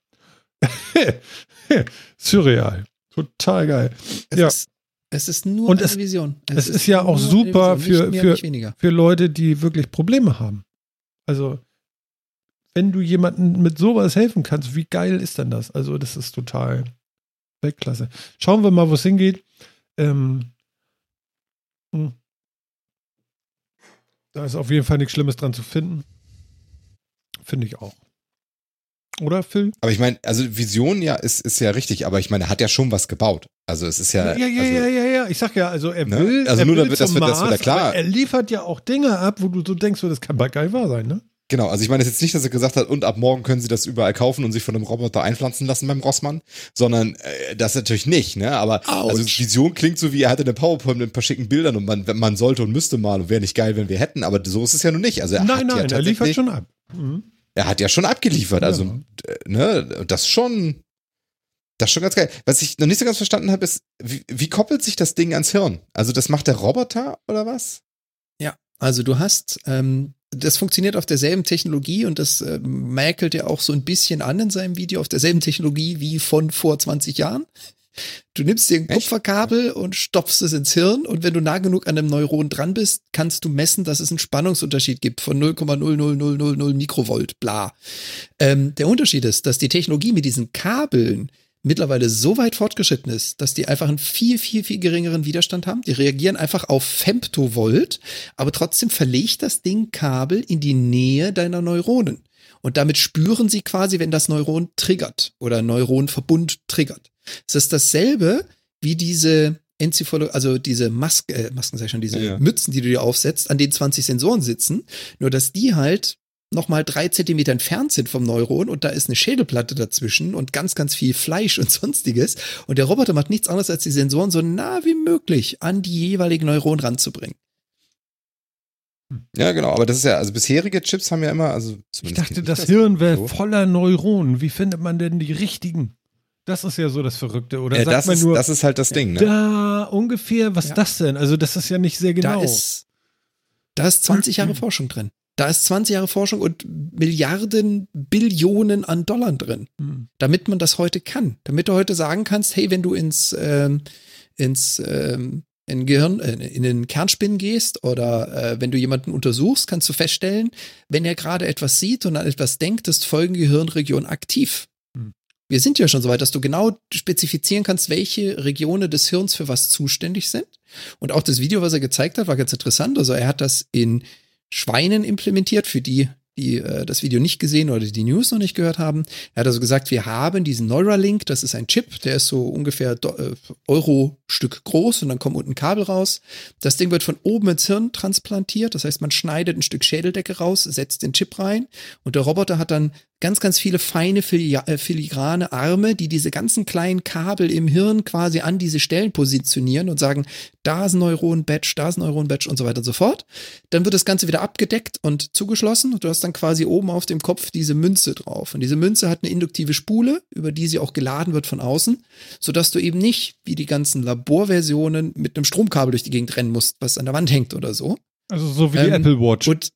Surreal. Total geil. Es ja. Ist, es ist nur und eine es, Vision. Es, es ist, ist, ja auch super für, für, für Leute, die wirklich Probleme haben. Also wenn du jemandem mit sowas helfen kannst, wie geil ist denn das? Also, das ist total Weltklasse. Schauen wir mal, wo es hingeht. Ähm, hm. Da ist auf jeden Fall nichts Schlimmes dran zu finden. Finde ich auch. Oder, Phil? Aber ich meine, also Vision ja ist, ist ja richtig, aber ich meine, er hat ja schon was gebaut. Also es ist ja. Ja, ja, also, ja, ja, ja. Ich sag ja, also er ne? will. Also er nur will damit das wird, das wird klar. Er liefert ja auch Dinge ab, wo du so denkst, so, das kann bald geil wahr sein, ne? Genau, also ich meine jetzt nicht, dass er gesagt hat, und ab morgen können sie das überall kaufen und sich von einem Roboter einpflanzen lassen beim Rossmann, sondern äh, das natürlich nicht, ne? Aber Ouch. also Vision klingt so wie, er hatte eine PowerPoint mit ein paar schicken Bildern und man, man sollte und müsste mal und wäre nicht geil, wenn wir hätten, aber so ist es ja nun nicht. Also er nein, hat nein, ja er liefert schon ab. Mhm. Er hat ja schon abgeliefert, also ja. ne, das schon, das ist schon ganz geil. Was ich noch nicht so ganz verstanden habe, ist, wie, wie koppelt sich das Ding ans Hirn? Also das macht der Roboter oder was? Ja, also du hast ähm, das funktioniert auf derselben Technologie und das äh, mäkelt er auch so ein bisschen an in seinem Video, auf derselben Technologie wie von vor 20 Jahren. Du nimmst dir ein Kupferkabel und stopfst es ins Hirn und wenn du nah genug an einem Neuron dran bist, kannst du messen, dass es einen Spannungsunterschied gibt von 0,00000 Mikrovolt, bla. Ähm, der Unterschied ist, dass die Technologie mit diesen Kabeln mittlerweile so weit fortgeschritten ist, dass die einfach einen viel, viel, viel geringeren Widerstand haben. Die reagieren einfach auf Femtovolt, aber trotzdem verlegt das Ding Kabel in die Nähe deiner Neuronen. Und damit spüren sie quasi, wenn das Neuron triggert oder Neuronverbund triggert. Es ist dasselbe wie diese Enzephalo also diese Maske, äh, Masken sag ich schon, diese ja. Mützen, die du dir aufsetzt, an denen 20 Sensoren sitzen, nur dass die halt nochmal drei Zentimeter entfernt sind vom Neuron und da ist eine Schädelplatte dazwischen und ganz, ganz viel Fleisch und sonstiges. Und der Roboter macht nichts anderes, als die Sensoren so nah wie möglich an die jeweiligen Neuronen ranzubringen. Ja, genau, aber das ist ja, also bisherige Chips haben ja immer, also Ich dachte, das, das Hirn wäre so. voller Neuronen. Wie findet man denn die richtigen? Das ist ja so das Verrückte, oder? Ja, das, ist, nur, das ist halt das Ding, ne? Da ungefähr, was ja. das denn? Also, das ist ja nicht sehr genau. Da ist, da ist 20 Jahre Forschung drin. Da ist 20 Jahre Forschung und Milliarden, Billionen an Dollar drin, mhm. damit man das heute kann. Damit du heute sagen kannst, hey, wenn du ins, ähm, ins ähm, in, Gehirn, äh, in den Kernspinnen gehst oder äh, wenn du jemanden untersuchst, kannst du feststellen, wenn er gerade etwas sieht und an etwas denkt, ist folgende Gehirnregion aktiv. Mhm. Wir sind ja schon so weit, dass du genau spezifizieren kannst, welche Regionen des Hirns für was zuständig sind. Und auch das Video, was er gezeigt hat, war ganz interessant. Also er hat das in Schweinen implementiert, für die, die äh, das Video nicht gesehen oder die News noch nicht gehört haben. Er hat also gesagt, wir haben diesen Neuralink, das ist ein Chip, der ist so ungefähr äh, Euro-Stück groß und dann kommt unten ein Kabel raus. Das Ding wird von oben ins Hirn transplantiert, das heißt, man schneidet ein Stück Schädeldecke raus, setzt den Chip rein und der Roboter hat dann ganz, ganz viele feine äh, filigrane Arme, die diese ganzen kleinen Kabel im Hirn quasi an diese Stellen positionieren und sagen, da ist ein Neuron-Batch, da ist ein Neuron-Batch und so weiter und so fort. Dann wird das Ganze wieder abgedeckt und zugeschlossen und du hast dann quasi oben auf dem Kopf diese Münze drauf. Und diese Münze hat eine induktive Spule, über die sie auch geladen wird von außen, sodass du eben nicht, wie die ganzen Laborversionen, mit einem Stromkabel durch die Gegend rennen musst, was an der Wand hängt oder so. Also so wie die ähm, Apple Watch. Und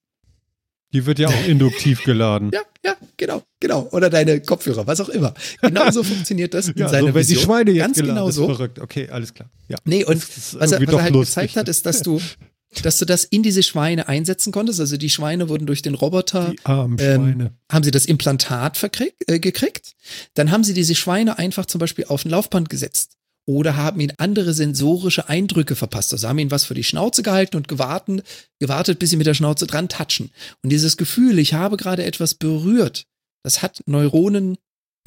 die wird ja auch induktiv geladen. ja, ja, genau, genau. Oder deine Kopfhörer, was auch immer. Genauso funktioniert das in ja, seiner so, wenn Vision. die Schweine jetzt Ganz genau so. verrückt. Okay, alles klar. Ja. Nee, und was er, was er halt lustig. gezeigt hat, ist, dass du, dass du das in diese Schweine einsetzen konntest. Also die Schweine wurden durch den Roboter, die armen Schweine. Ähm, haben sie das Implantat äh, gekriegt. Dann haben sie diese Schweine einfach zum Beispiel auf ein Laufband gesetzt oder haben ihn andere sensorische Eindrücke verpasst. Also haben ihn was für die Schnauze gehalten und gewartet, gewartet, bis sie mit der Schnauze dran touchen. Und dieses Gefühl, ich habe gerade etwas berührt, das hat Neuronen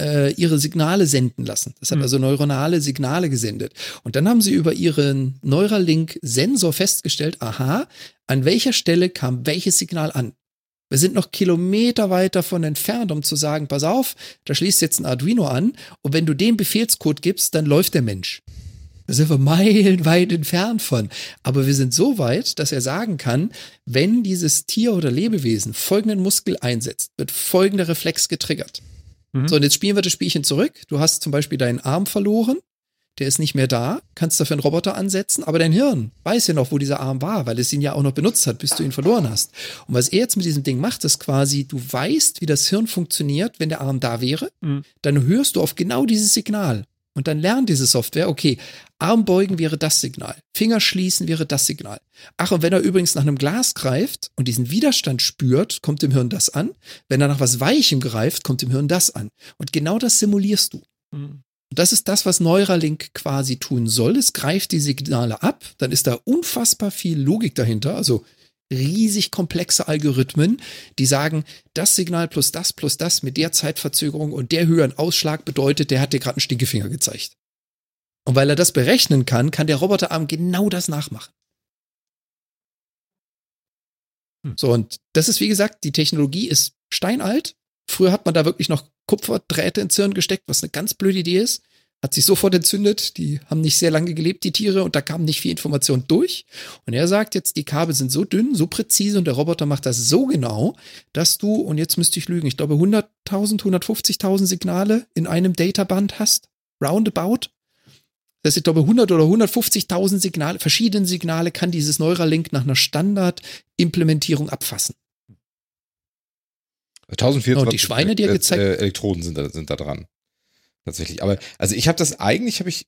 äh, ihre Signale senden lassen. Das hat mhm. also neuronale Signale gesendet. Und dann haben sie über ihren Neuralink-Sensor festgestellt, aha, an welcher Stelle kam welches Signal an. Wir sind noch Kilometer weit davon entfernt, um zu sagen, pass auf, da schließt jetzt ein Arduino an und wenn du dem Befehlscode gibst, dann läuft der Mensch. Da sind wir meilenweit entfernt von. Aber wir sind so weit, dass er sagen kann, wenn dieses Tier oder Lebewesen folgenden Muskel einsetzt, wird folgender Reflex getriggert. Mhm. So, und jetzt spielen wir das Spielchen zurück. Du hast zum Beispiel deinen Arm verloren der ist nicht mehr da, kannst dafür einen Roboter ansetzen, aber dein Hirn weiß ja noch, wo dieser Arm war, weil es ihn ja auch noch benutzt hat, bis du ihn verloren hast. Und was er jetzt mit diesem Ding macht, ist quasi, du weißt, wie das Hirn funktioniert, wenn der Arm da wäre, mhm. dann hörst du auf genau dieses Signal. Und dann lernt diese Software, okay, Armbeugen wäre das Signal, Finger schließen wäre das Signal. Ach, und wenn er übrigens nach einem Glas greift und diesen Widerstand spürt, kommt dem Hirn das an. Wenn er nach was Weichem greift, kommt dem Hirn das an. Und genau das simulierst du. Mhm. Das ist das, was Neuralink quasi tun soll. Es greift die Signale ab, dann ist da unfassbar viel Logik dahinter, also riesig komplexe Algorithmen, die sagen, das Signal plus das plus das mit der Zeitverzögerung und der höheren Ausschlag bedeutet, der hat dir gerade einen Stinkefinger gezeigt. Und weil er das berechnen kann, kann der Roboterarm genau das nachmachen. Hm. So, und das ist wie gesagt, die Technologie ist steinalt. Früher hat man da wirklich noch Kupferdrähte ins Hirn gesteckt, was eine ganz blöde Idee ist. Hat sich sofort entzündet. Die haben nicht sehr lange gelebt, die Tiere, und da kam nicht viel Information durch. Und er sagt jetzt, die Kabel sind so dünn, so präzise und der Roboter macht das so genau, dass du, und jetzt müsste ich lügen, ich glaube 100.000, 150.000 Signale in einem Databand hast. Roundabout. Das heißt, ich glaube 100 oder 150.000 Signale, verschiedene Signale kann dieses Neuralink nach einer Standardimplementierung abfassen. 1024 und die Schweine, die er gezeigt äh, Elektroden sind da, sind da dran. Tatsächlich. Aber also ich habe das eigentlich, habe ich.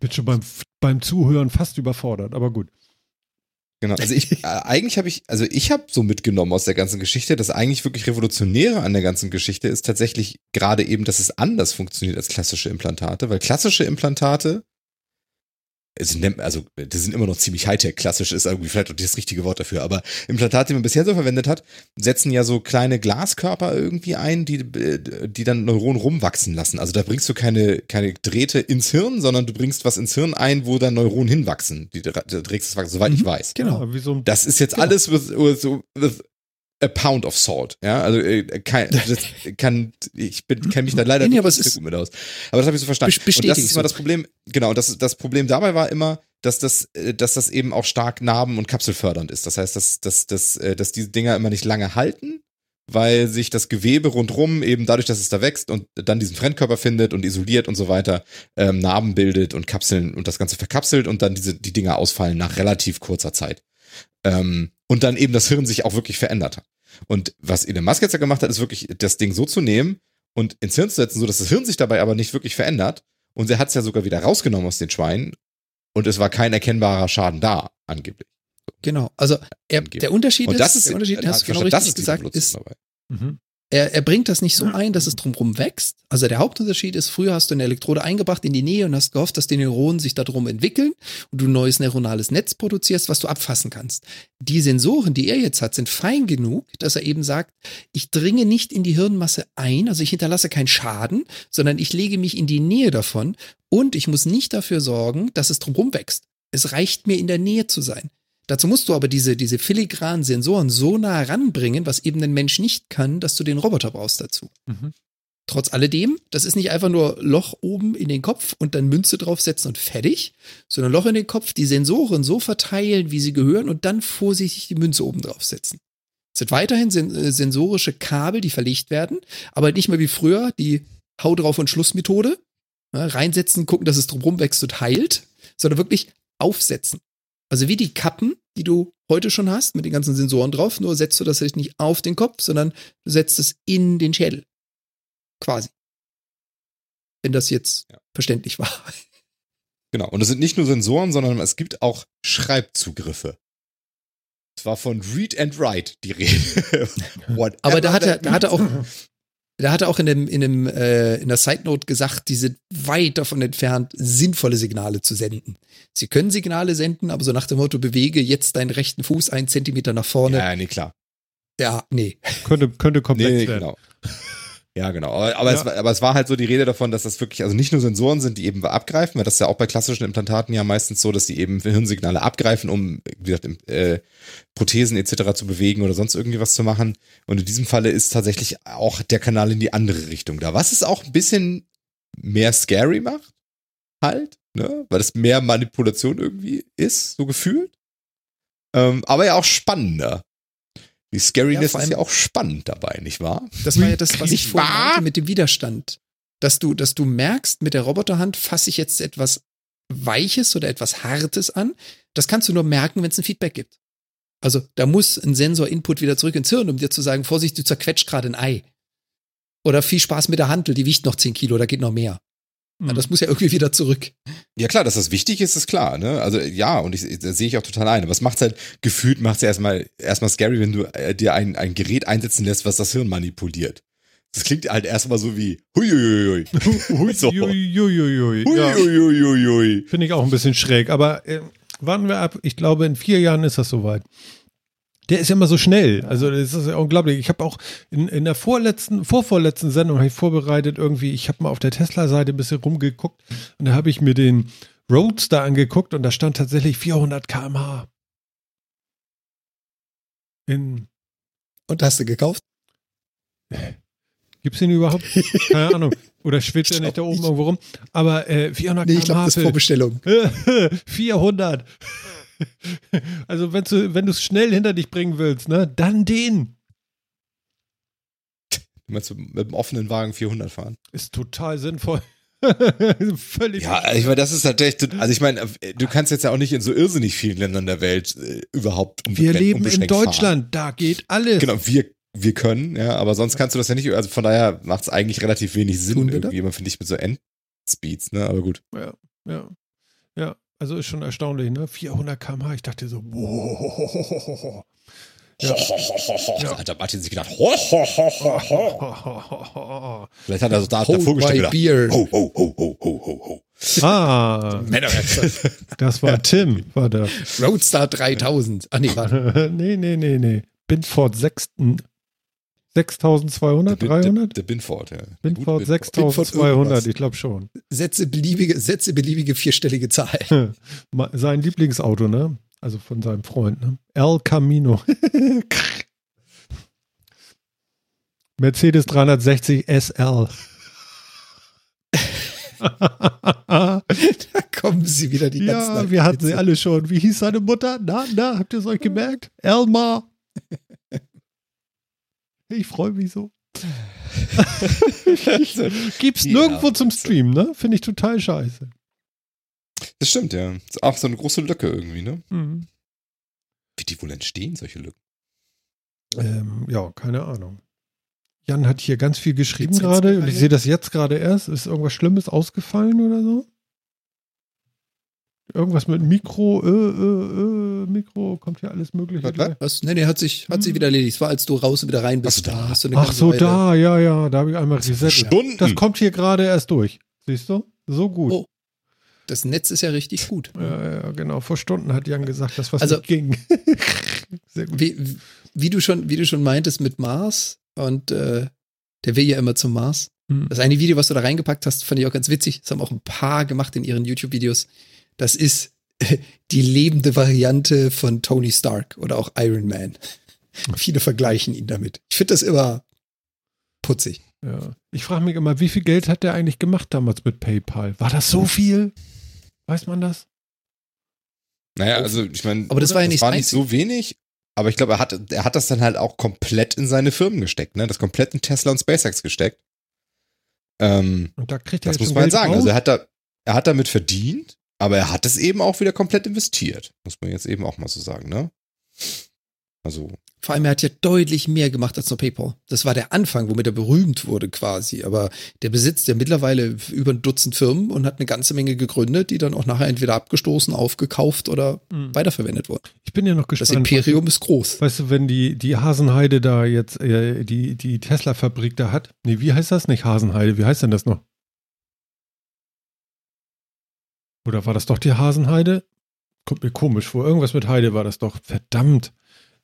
Bin schon beim, beim Zuhören fast überfordert, aber gut. Genau. Also ich, äh, eigentlich habe ich, also ich habe so mitgenommen aus der ganzen Geschichte, das eigentlich wirklich Revolutionäre an der ganzen Geschichte ist tatsächlich gerade eben, dass es anders funktioniert als klassische Implantate, weil klassische Implantate also die sind immer noch ziemlich Hightech, klassisch ist irgendwie vielleicht auch das richtige Wort dafür, aber Implantate, die man bisher so verwendet hat, setzen ja so kleine Glaskörper irgendwie ein, die, die dann Neuronen rumwachsen lassen. Also da bringst du keine, keine Drähte ins Hirn, sondern du bringst was ins Hirn ein, wo dann Neuronen hinwachsen. Die, du trägst das wachsen, soweit mhm, ich weiß. Genau. Das ist jetzt genau. alles with, with, with a pound of salt. Ja, also äh, das kann ich bin kenne mich da leider nee, nicht gut mit aus. Aber das habe ich so verstanden. Und das ist immer das Problem. Genau, das das Problem dabei war immer, dass das äh, dass das eben auch stark narben- und kapselfördernd ist. Das heißt, dass dass dass äh, dass diese Dinger immer nicht lange halten, weil sich das Gewebe rundrum eben dadurch, dass es da wächst und dann diesen Fremdkörper findet und isoliert und so weiter, ähm, Narben bildet und Kapseln und das Ganze verkapselt und dann diese die Dinger ausfallen nach relativ kurzer Zeit. Ähm, und dann eben das Hirn sich auch wirklich verändert hat. Und was Elon Musk jetzt ja gemacht hat, ist wirklich das Ding so zu nehmen und ins Hirn zu setzen, so dass das Hirn sich dabei aber nicht wirklich verändert. Und er hat es ja sogar wieder rausgenommen aus den Schweinen. Und es war kein erkennbarer Schaden da, angeblich. Genau, also er, der Unterschied und das ist, der Unterschied, hast du genau richtig gesagt, ist, mhm er, er bringt das nicht so ein, dass es drumherum wächst. Also der Hauptunterschied ist, früher hast du eine Elektrode eingebracht in die Nähe und hast gehofft, dass die Neuronen sich darum entwickeln und du ein neues neuronales Netz produzierst, was du abfassen kannst. Die Sensoren, die er jetzt hat, sind fein genug, dass er eben sagt, ich dringe nicht in die Hirnmasse ein, also ich hinterlasse keinen Schaden, sondern ich lege mich in die Nähe davon und ich muss nicht dafür sorgen, dass es drumherum wächst. Es reicht mir in der Nähe zu sein. Dazu musst du aber diese, diese filigranen Sensoren so nah ranbringen, was eben ein Mensch nicht kann, dass du den Roboter brauchst dazu. Mhm. Trotz alledem, das ist nicht einfach nur Loch oben in den Kopf und dann Münze draufsetzen und fertig, sondern Loch in den Kopf, die Sensoren so verteilen, wie sie gehören und dann vorsichtig die Münze oben draufsetzen. Es sind weiterhin äh, sensorische Kabel, die verlegt werden, aber nicht mehr wie früher die Hau drauf und Schlussmethode. Ja, reinsetzen, gucken, dass es drumherum wächst und heilt, sondern wirklich aufsetzen. Also wie die Kappen, die du heute schon hast, mit den ganzen Sensoren drauf, nur setzt du das halt nicht auf den Kopf, sondern du setzt es in den Schädel. Quasi. Wenn das jetzt ja. verständlich war. Genau. Und es sind nicht nur Sensoren, sondern es gibt auch Schreibzugriffe. Es war von Read and Write die Rede. Aber da hat er, da hat er auch, da hat er auch in, dem, in, dem, äh, in der Side Note gesagt, die sind weit davon entfernt, sinnvolle Signale zu senden. Sie können Signale senden, aber so nach dem Motto, bewege jetzt deinen rechten Fuß einen Zentimeter nach vorne. Ja, nee, klar. Ja, nee. Könnte, könnte komplex nee, werden. Genau. Ja, genau. Aber, aber, ja. Es, aber es war halt so die Rede davon, dass das wirklich, also nicht nur Sensoren sind, die eben abgreifen, weil das ist ja auch bei klassischen Implantaten ja meistens so, dass die eben Hirnsignale abgreifen, um, wie gesagt, äh, Prothesen etc. zu bewegen oder sonst irgendwie was zu machen. Und in diesem Falle ist tatsächlich auch der Kanal in die andere Richtung da. Was es auch ein bisschen mehr scary macht, halt, ne? Weil es mehr Manipulation irgendwie ist, so gefühlt. Ähm, aber ja auch spannender. Die Scariness ja, ist ja auch spannend dabei, nicht wahr? Das war ja das, was ich vorhin meinte mit dem Widerstand. Dass du, dass du merkst, mit der Roboterhand fasse ich jetzt etwas Weiches oder etwas Hartes an. Das kannst du nur merken, wenn es ein Feedback gibt. Also da muss ein Sensor-Input wieder zurück ins Hirn, um dir zu sagen, Vorsicht, du zerquetscht gerade ein Ei. Oder viel Spaß mit der Handel, die wiegt noch 10 Kilo, da geht noch mehr. Mhm. Das muss ja irgendwie wieder zurück. Ja klar, dass das wichtig ist, ist klar. Ne? Also ja, und ich, das sehe ich auch total ein. Aber es macht halt, gefühlt macht es erstmal, erstmal scary, wenn du äh, dir ein, ein Gerät einsetzen lässt, was das Hirn manipuliert. Das klingt halt erstmal so wie huiuiui. so. Huiuiui. Ja. Finde ich auch ein bisschen schräg. Aber äh, warten wir ab. Ich glaube, in vier Jahren ist das soweit. Der ist ja immer so schnell. Also das ist ja unglaublich. Ich habe auch in, in der vorletzten, vorvorletzten Sendung ich vorbereitet irgendwie, ich habe mal auf der Tesla-Seite ein bisschen rumgeguckt und da habe ich mir den Roadster angeguckt und da stand tatsächlich 400 km/h. In und hast du gekauft? Gibt es den überhaupt? Keine Ahnung. Oder schwitzt er nicht da oben irgendwo rum? Aber äh, 400 nee, ich glaube, das ist Vorbestellung. 400. Also wenn du wenn du es schnell hinter dich bringen willst, ne, dann den. Du meinst mit dem offenen Wagen 400 fahren? Ist total sinnvoll. Völlig. Ja, ich meine, das ist tatsächlich, also ich meine, du kannst jetzt ja auch nicht in so irrsinnig vielen Ländern der Welt äh, überhaupt um Wir leben in Deutschland, fahren. da geht alles. Genau, wir, wir können, ja, aber sonst kannst du das ja nicht, also von daher macht es eigentlich relativ wenig Sinn, irgendwie, immer finde ich, mit so Endspeeds, ne, aber gut. Ja, ja, ja. Also ist schon erstaunlich, ne? 400 km/h. Ich dachte so, wow. Ja. Hat der Martin sich gedacht, ho, ho, ho, ho, ho. Vielleicht hat er so da gestellt gedacht, beer. ho, ho, ho, ho, ho, ho, ho. Ah, das war Tim, war der. Roadstar 3000. Ah, nee, warte. nee, nee, nee, nee. Binford 6. 6200, Der, der, 300? der Binford, ja. Binford Binford 6200, irgendwas. ich glaube schon. Setze beliebige, setze beliebige vierstellige Zahl. Sein Lieblingsauto, ne? Also von seinem Freund, ne? El Camino. Mercedes 360 SL. Da kommen sie wieder die ganzen ja, wir hatten sie alle schon. Wie hieß seine Mutter? Na, na, habt ihr es euch gemerkt? Elmar. Ich freue mich so. Gibt's Ja, nirgendwo zum Stream, ne? Finde ich total scheiße. Das stimmt, ja. Ist auch so eine große Lücke irgendwie, ne? Mhm. Wie die wohl entstehen, solche Lücken? Ähm, ja, keine Ahnung. Jan hat hier ganz viel geschrieben gerade und ich sehe das jetzt gerade erst. Ist irgendwas Schlimmes ausgefallen oder so? Irgendwas mit Mikro, äh, äh, äh, Mikro, kommt hier alles Mögliche. Was, gleich. Was? Nee, nee, hat sich, hat sich wieder erledigt. Es war, als du raus und wieder rein bist. Ach so, da. hast du eine Ach so, Weile- da, ja, ja, da habe ich einmal resettet. Stunden. Das kommt hier gerade erst durch. Siehst du? So gut. Oh. Das Netz ist ja richtig gut. Ja, ja, genau. Vor Stunden hat Jan gesagt, dass was Also- nicht ging. Sehr gut. Wie, wie, du schon, wie du schon meintest mit Mars und äh, der will ja immer zum Mars. Hm. Das eine Video, was du da reingepackt hast, fand ich auch ganz witzig. Das haben auch ein paar gemacht in ihren YouTube-Videos. Das ist die lebende Variante von Tony Stark oder auch Iron Man. Viele vergleichen ihn damit. Ich finde das immer putzig. Ja. Ich frage mich immer, wie viel Geld hat der eigentlich gemacht damals mit PayPal? War das so viel? Weiß man das? Naja, also ich meine, Aber das war ja nicht war das nicht so wenig, aber ich glaube, er hat, er hat das dann halt auch komplett in seine Firmen gesteckt, ne? Das komplett in Tesla und SpaceX gesteckt. Ähm, Und da kriegt er das jetzt muss man Geld sagen. raus? Also er hat da, er hat damit verdient, aber er hat es eben auch wieder komplett investiert. Muss man jetzt eben auch mal so sagen, ne? Also, Vor allem, er hat ja deutlich mehr gemacht als nur PayPal. Das war der Anfang, womit er berühmt wurde quasi. Aber der besitzt ja mittlerweile über ein Dutzend Firmen und hat eine ganze Menge gegründet, die dann auch nachher entweder abgestoßen, aufgekauft oder Hm. weiterverwendet wurden. Ich bin ja noch Das gespannt. Imperium ist groß. Weißt du, wenn die, die Hasenheide da jetzt äh, die, die Tesla-Fabrik da hat. Nee, wie heißt das nicht Hasenheide? Wie heißt denn das noch? Oder war das doch die Hasenheide? Kommt mir komisch vor. Irgendwas mit Heide war das doch. Verdammt.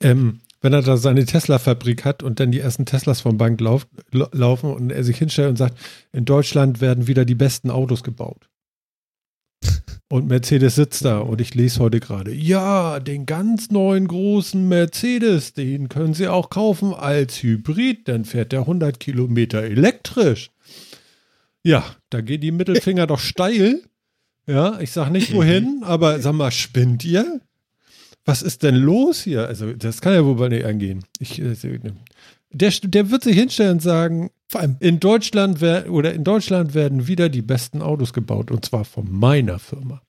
Ähm, wenn er da seine Tesla-Fabrik hat und dann die ersten Teslas vom Bank lauf, lau- laufen und er sich hinstellt und sagt, in Deutschland werden wieder die besten Autos gebaut. Und Mercedes sitzt da und ich lese heute gerade, ja, den ganz neuen großen Mercedes, den können Sie auch kaufen als Hybrid, dann fährt der 100 Kilometer elektrisch. Ja, da geht die Mittelfinger doch steil. Ja, ich sag nicht wohin, aber sag mal, spinnt ihr? Was ist denn los hier? Also, das kann ja wohl bald nicht angehen. Ich, äh, der, der wird sich hinstellen und sagen, Vor allem, in Deutschland wer, oder in Deutschland werden wieder die besten Autos gebaut und zwar von meiner Firma.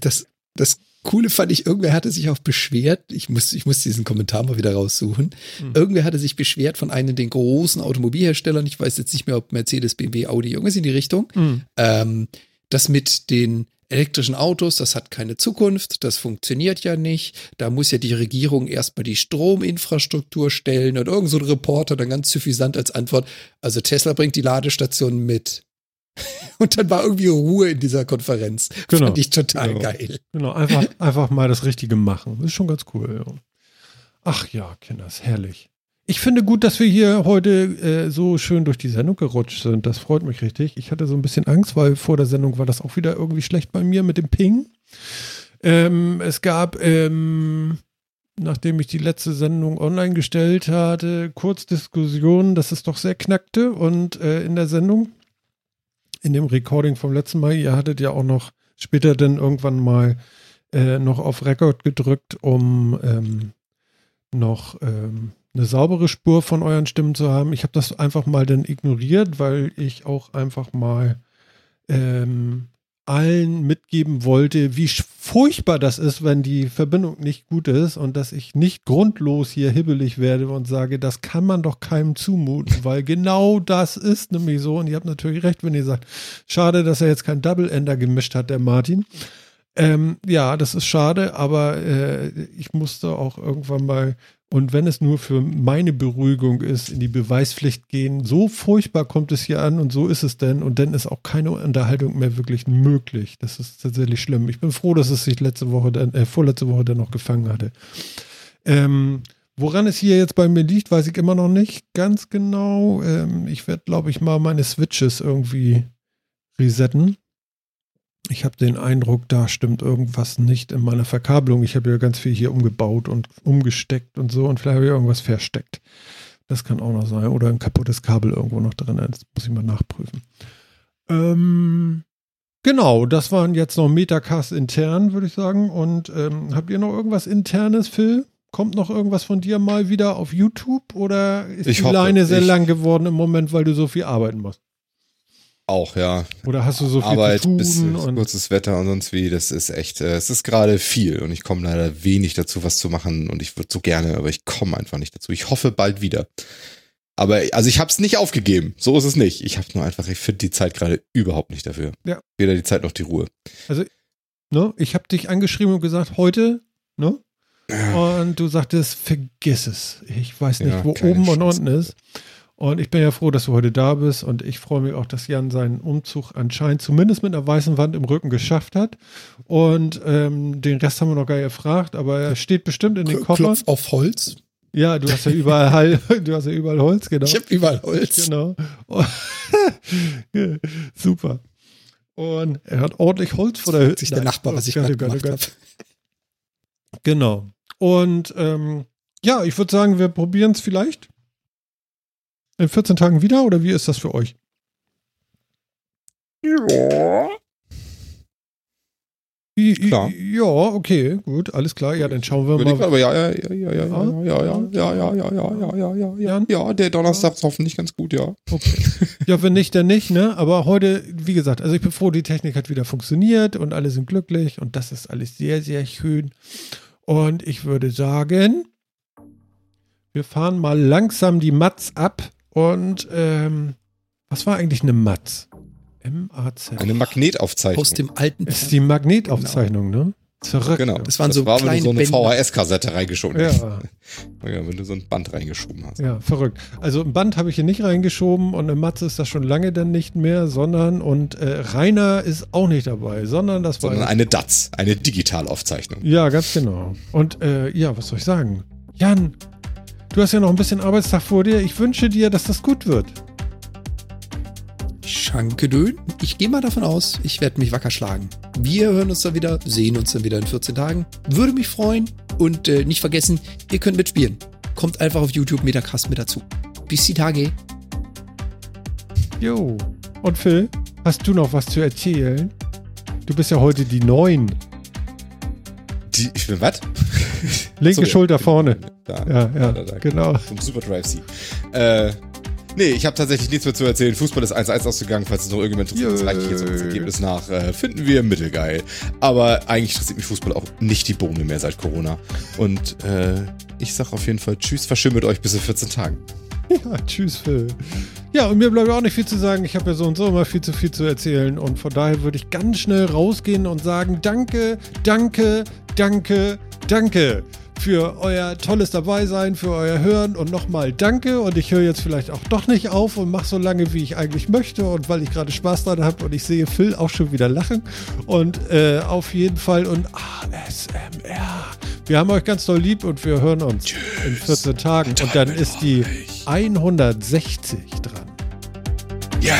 das, das Coole fand ich, irgendwer hatte sich auch beschwert, ich muss, ich muss diesen Kommentar mal wieder raussuchen. Hm. Irgendwer hatte sich beschwert von einem den großen Automobilherstellern, ich weiß jetzt nicht mehr, ob Mercedes, BMW, Audi, irgendwas in die Richtung, Mhm. ähm, das mit den elektrischen Autos, das hat keine Zukunft, das funktioniert ja nicht. Da muss ja die Regierung erstmal die Strominfrastruktur stellen und irgend so ein Reporter dann ganz suffisant als Antwort, also Tesla bringt die Ladestation mit. Und dann war irgendwie Ruhe in dieser Konferenz. Genau. Fand ich total Ja. geil. Genau, einfach, einfach mal das Richtige machen. Das ist schon ganz cool. Ja. Ach ja, Kinders, herrlich. Ich finde gut, dass wir hier heute äh, so schön durch die Sendung gerutscht sind. Das freut mich richtig. Ich hatte so ein bisschen Angst, weil vor der Sendung war das auch wieder irgendwie schlecht bei mir mit dem Ping. Ähm, es gab, ähm, nachdem ich die letzte Sendung online gestellt hatte, kurz Diskussionen, dass es doch sehr knackte. Und äh, in der Sendung, in dem Recording vom letzten Mal, ihr hattet ja auch noch später dann irgendwann mal äh, noch auf Record gedrückt, um ähm, noch ähm, eine saubere Spur von euren Stimmen zu haben. Ich habe das einfach mal dann ignoriert, weil ich auch einfach mal ähm, allen mitgeben wollte, wie furchtbar das ist, wenn die Verbindung nicht gut ist und dass ich nicht grundlos hier hibbelig werde und sage, das kann man doch keinem zumuten, weil genau das ist nämlich so. Und ihr habt natürlich recht, wenn ihr sagt, schade, dass er jetzt kein Double-Ender gemischt hat, der Martin. Ähm, ja, das ist schade, aber äh, ich musste auch irgendwann mal, und wenn es nur für meine Beruhigung ist, in die Beweispflicht gehen. So furchtbar kommt es hier an und so ist es denn. Und dann ist auch keine Unterhaltung mehr wirklich möglich. Das ist tatsächlich schlimm. Ich bin froh, dass es sich letzte Woche, dann, äh, vorletzte Woche dann noch gefangen hatte. Ähm, woran es hier jetzt bei mir liegt, weiß ich immer noch nicht ganz genau. Ähm, ich werde, glaube ich, mal meine Switches irgendwie resetten ich habe den Eindruck, da stimmt irgendwas nicht in meiner Verkabelung. Ich habe ja ganz viel hier umgebaut und umgesteckt und so und vielleicht habe ich irgendwas versteckt. Das kann auch noch sein. Oder ein kaputtes Kabel irgendwo noch drin. Das muss ich mal nachprüfen. Ähm, genau, das waren jetzt noch Metacast intern, würde ich sagen. Und ähm, habt ihr noch irgendwas internes, Phil? Kommt noch irgendwas von dir mal wieder auf YouTube oder ist ich die hoffe, Leine sehr ich, lang geworden im Moment, weil du so viel arbeiten musst? Auch, ja. Oder hast du so viel Arbeit, zu tun? bis, und kurzes Wetter und sonst wie, das ist echt, äh, es ist gerade viel und ich komme leider wenig dazu, was zu machen und ich würde so gerne, aber ich komme einfach nicht dazu. Ich hoffe bald wieder. Aber also ich habe es nicht aufgegeben, so ist es nicht. Ich habe nur einfach, ich finde die Zeit gerade überhaupt nicht dafür. Ja. Weder die Zeit noch die Ruhe. Also, ne, ich habe dich angeschrieben und gesagt, heute, ne? Und du sagtest, vergiss es. Ich weiß nicht, Ja, wo oben und Chance. unten ist. Und ich bin ja froh, dass du heute da bist. Und ich freue mich auch, dass Jan seinen Umzug anscheinend zumindest mit einer weißen Wand im Rücken geschafft hat. Und ähm, den Rest haben wir noch gar nicht gefragt, aber er steht bestimmt in den Koffern. Klopf auf Holz. Ja, du hast ja überall du hast ja überall Holz, genau. Ich habe überall Holz. Genau. Super. Und er hat ordentlich Holz vor der Hütte. Sich der. Nachbar, was ich gerade gemacht habe. Genau. Und ähm, ja, ich würde sagen, wir probieren es vielleicht in 14 Tagen wieder oder wie ist das für euch? I- Klar. Ja, okay, gut, alles klar. Ja, dann schauen wir mal. aber ja, ja, ja, ja, ja, Ah? ja, ja, ja, ja, ja, ja, ja, ja, ja, ja, ja, der Donnerstag ist hoffentlich ganz gut, ja. Okay. Ja, wenn nicht, dann nicht, ne? Aber heute, wie gesagt, also ich bin froh, die Technik hat wieder funktioniert und alle sind glücklich und das ist alles sehr, sehr schön. Und ich würde sagen, wir fahren mal langsam die Matz ab und ähm, was war eigentlich eine Matz? M-A-Z. Eine Magnetaufzeichnung. Aus dem alten Ist die Magnetaufzeichnung, ne? Verrückt. Genau. Das waren so war, wenn du so eine. VHS-Kassette reingeschoben hast. Ja, Ja, wenn du so ein Band reingeschoben hast. ja, verrückt. Also ein Band habe ich hier nicht reingeschoben und eine Matze ist das schon lange dann nicht mehr, sondern und äh, Rainer ist auch nicht dabei, sondern das war Sondern eine DATS, eine Digitalaufzeichnung. Ja, ganz genau. Und äh, ja, was soll ich sagen? Jan, du hast ja noch ein bisschen Arbeitstag vor dir. Ich wünsche dir, dass das gut wird. Schankedön. Ich gehe mal davon aus, ich werde mich wacker schlagen. Wir hören uns dann wieder, sehen uns dann wieder in 14 Tagen. Würde mich freuen. Und äh, nicht vergessen, ihr könnt mitspielen. Kommt einfach auf YouTube Metacast mit dazu. Bis die Tage. Jo. Und Phil, hast du noch was zu erzählen? Du bist ja heute die Neun. Die, ich bin was? Linke So. Schulter vorne. Da, Ja, ja, da, da, genau. Vom Super Drive C. Äh, nee, ich habe tatsächlich nichts mehr zu erzählen. Fußball ist 1-1 ausgegangen, falls es noch irgendjemand interessiert. Das reiche ich jetzt das Ergebnis nach. Äh, finden wir mittelgeil. Aber eigentlich interessiert mich Fußball auch nicht die Bohne mehr seit Corona. Und äh, ich sag auf jeden Fall Tschüss, verschimmelt euch bis in 14 Tagen. Ja, tschüss, Phil. Ja, und mir bleibt auch nicht viel zu sagen. Ich habe ja so und so immer viel zu viel zu erzählen. Und von daher würde ich ganz schnell rausgehen und sagen: Danke, danke, danke, danke für euer tolles Dabeisein, für euer Hören und nochmal danke. Und ich höre jetzt vielleicht auch doch nicht auf und mache so lange, wie ich eigentlich möchte und weil ich gerade Spaß dran habe und ich sehe Phil auch schon wieder lachen. Und äh, auf jeden Fall und ASMR. Wir haben euch ganz doll lieb und wir hören uns in 14 Tagen. Und dann ist die 160 dran. Ja.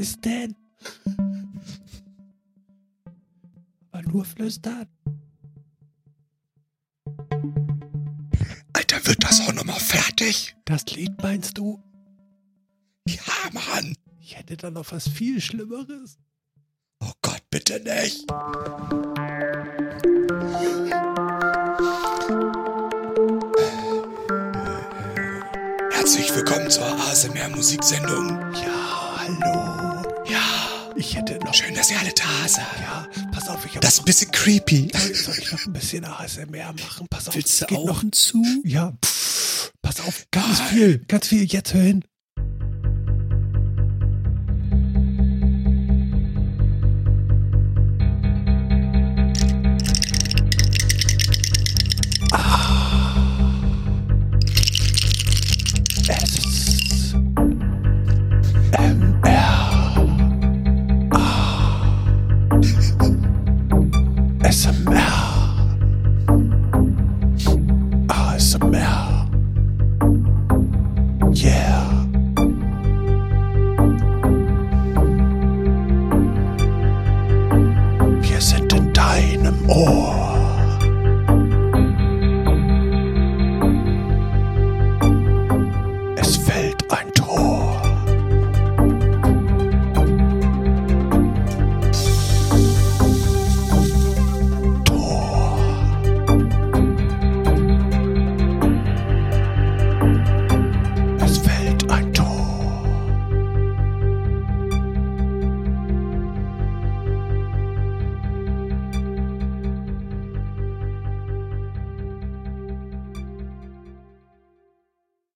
Ist denn? Aber nur flüstern. Alter, wird das auch nochmal fertig? Das Lied meinst du? Ja, Mann. Ich hätte da noch was viel Schlimmeres. Oh Gott, bitte nicht. Herzlich willkommen zur ASMR-Musiksendung. Ja, hallo. Ja, Ich hätte noch. schön, dass ihr alle da seid. Ja, pass auf, ich hab Das ist ein bisschen creepy. Soll, soll ich noch ein bisschen ASMR machen? Pass auf, Willst du geht noch. Augen zu? Ja, pff, pass auf, ganz viel, ganz viel. Jetzt hör hin.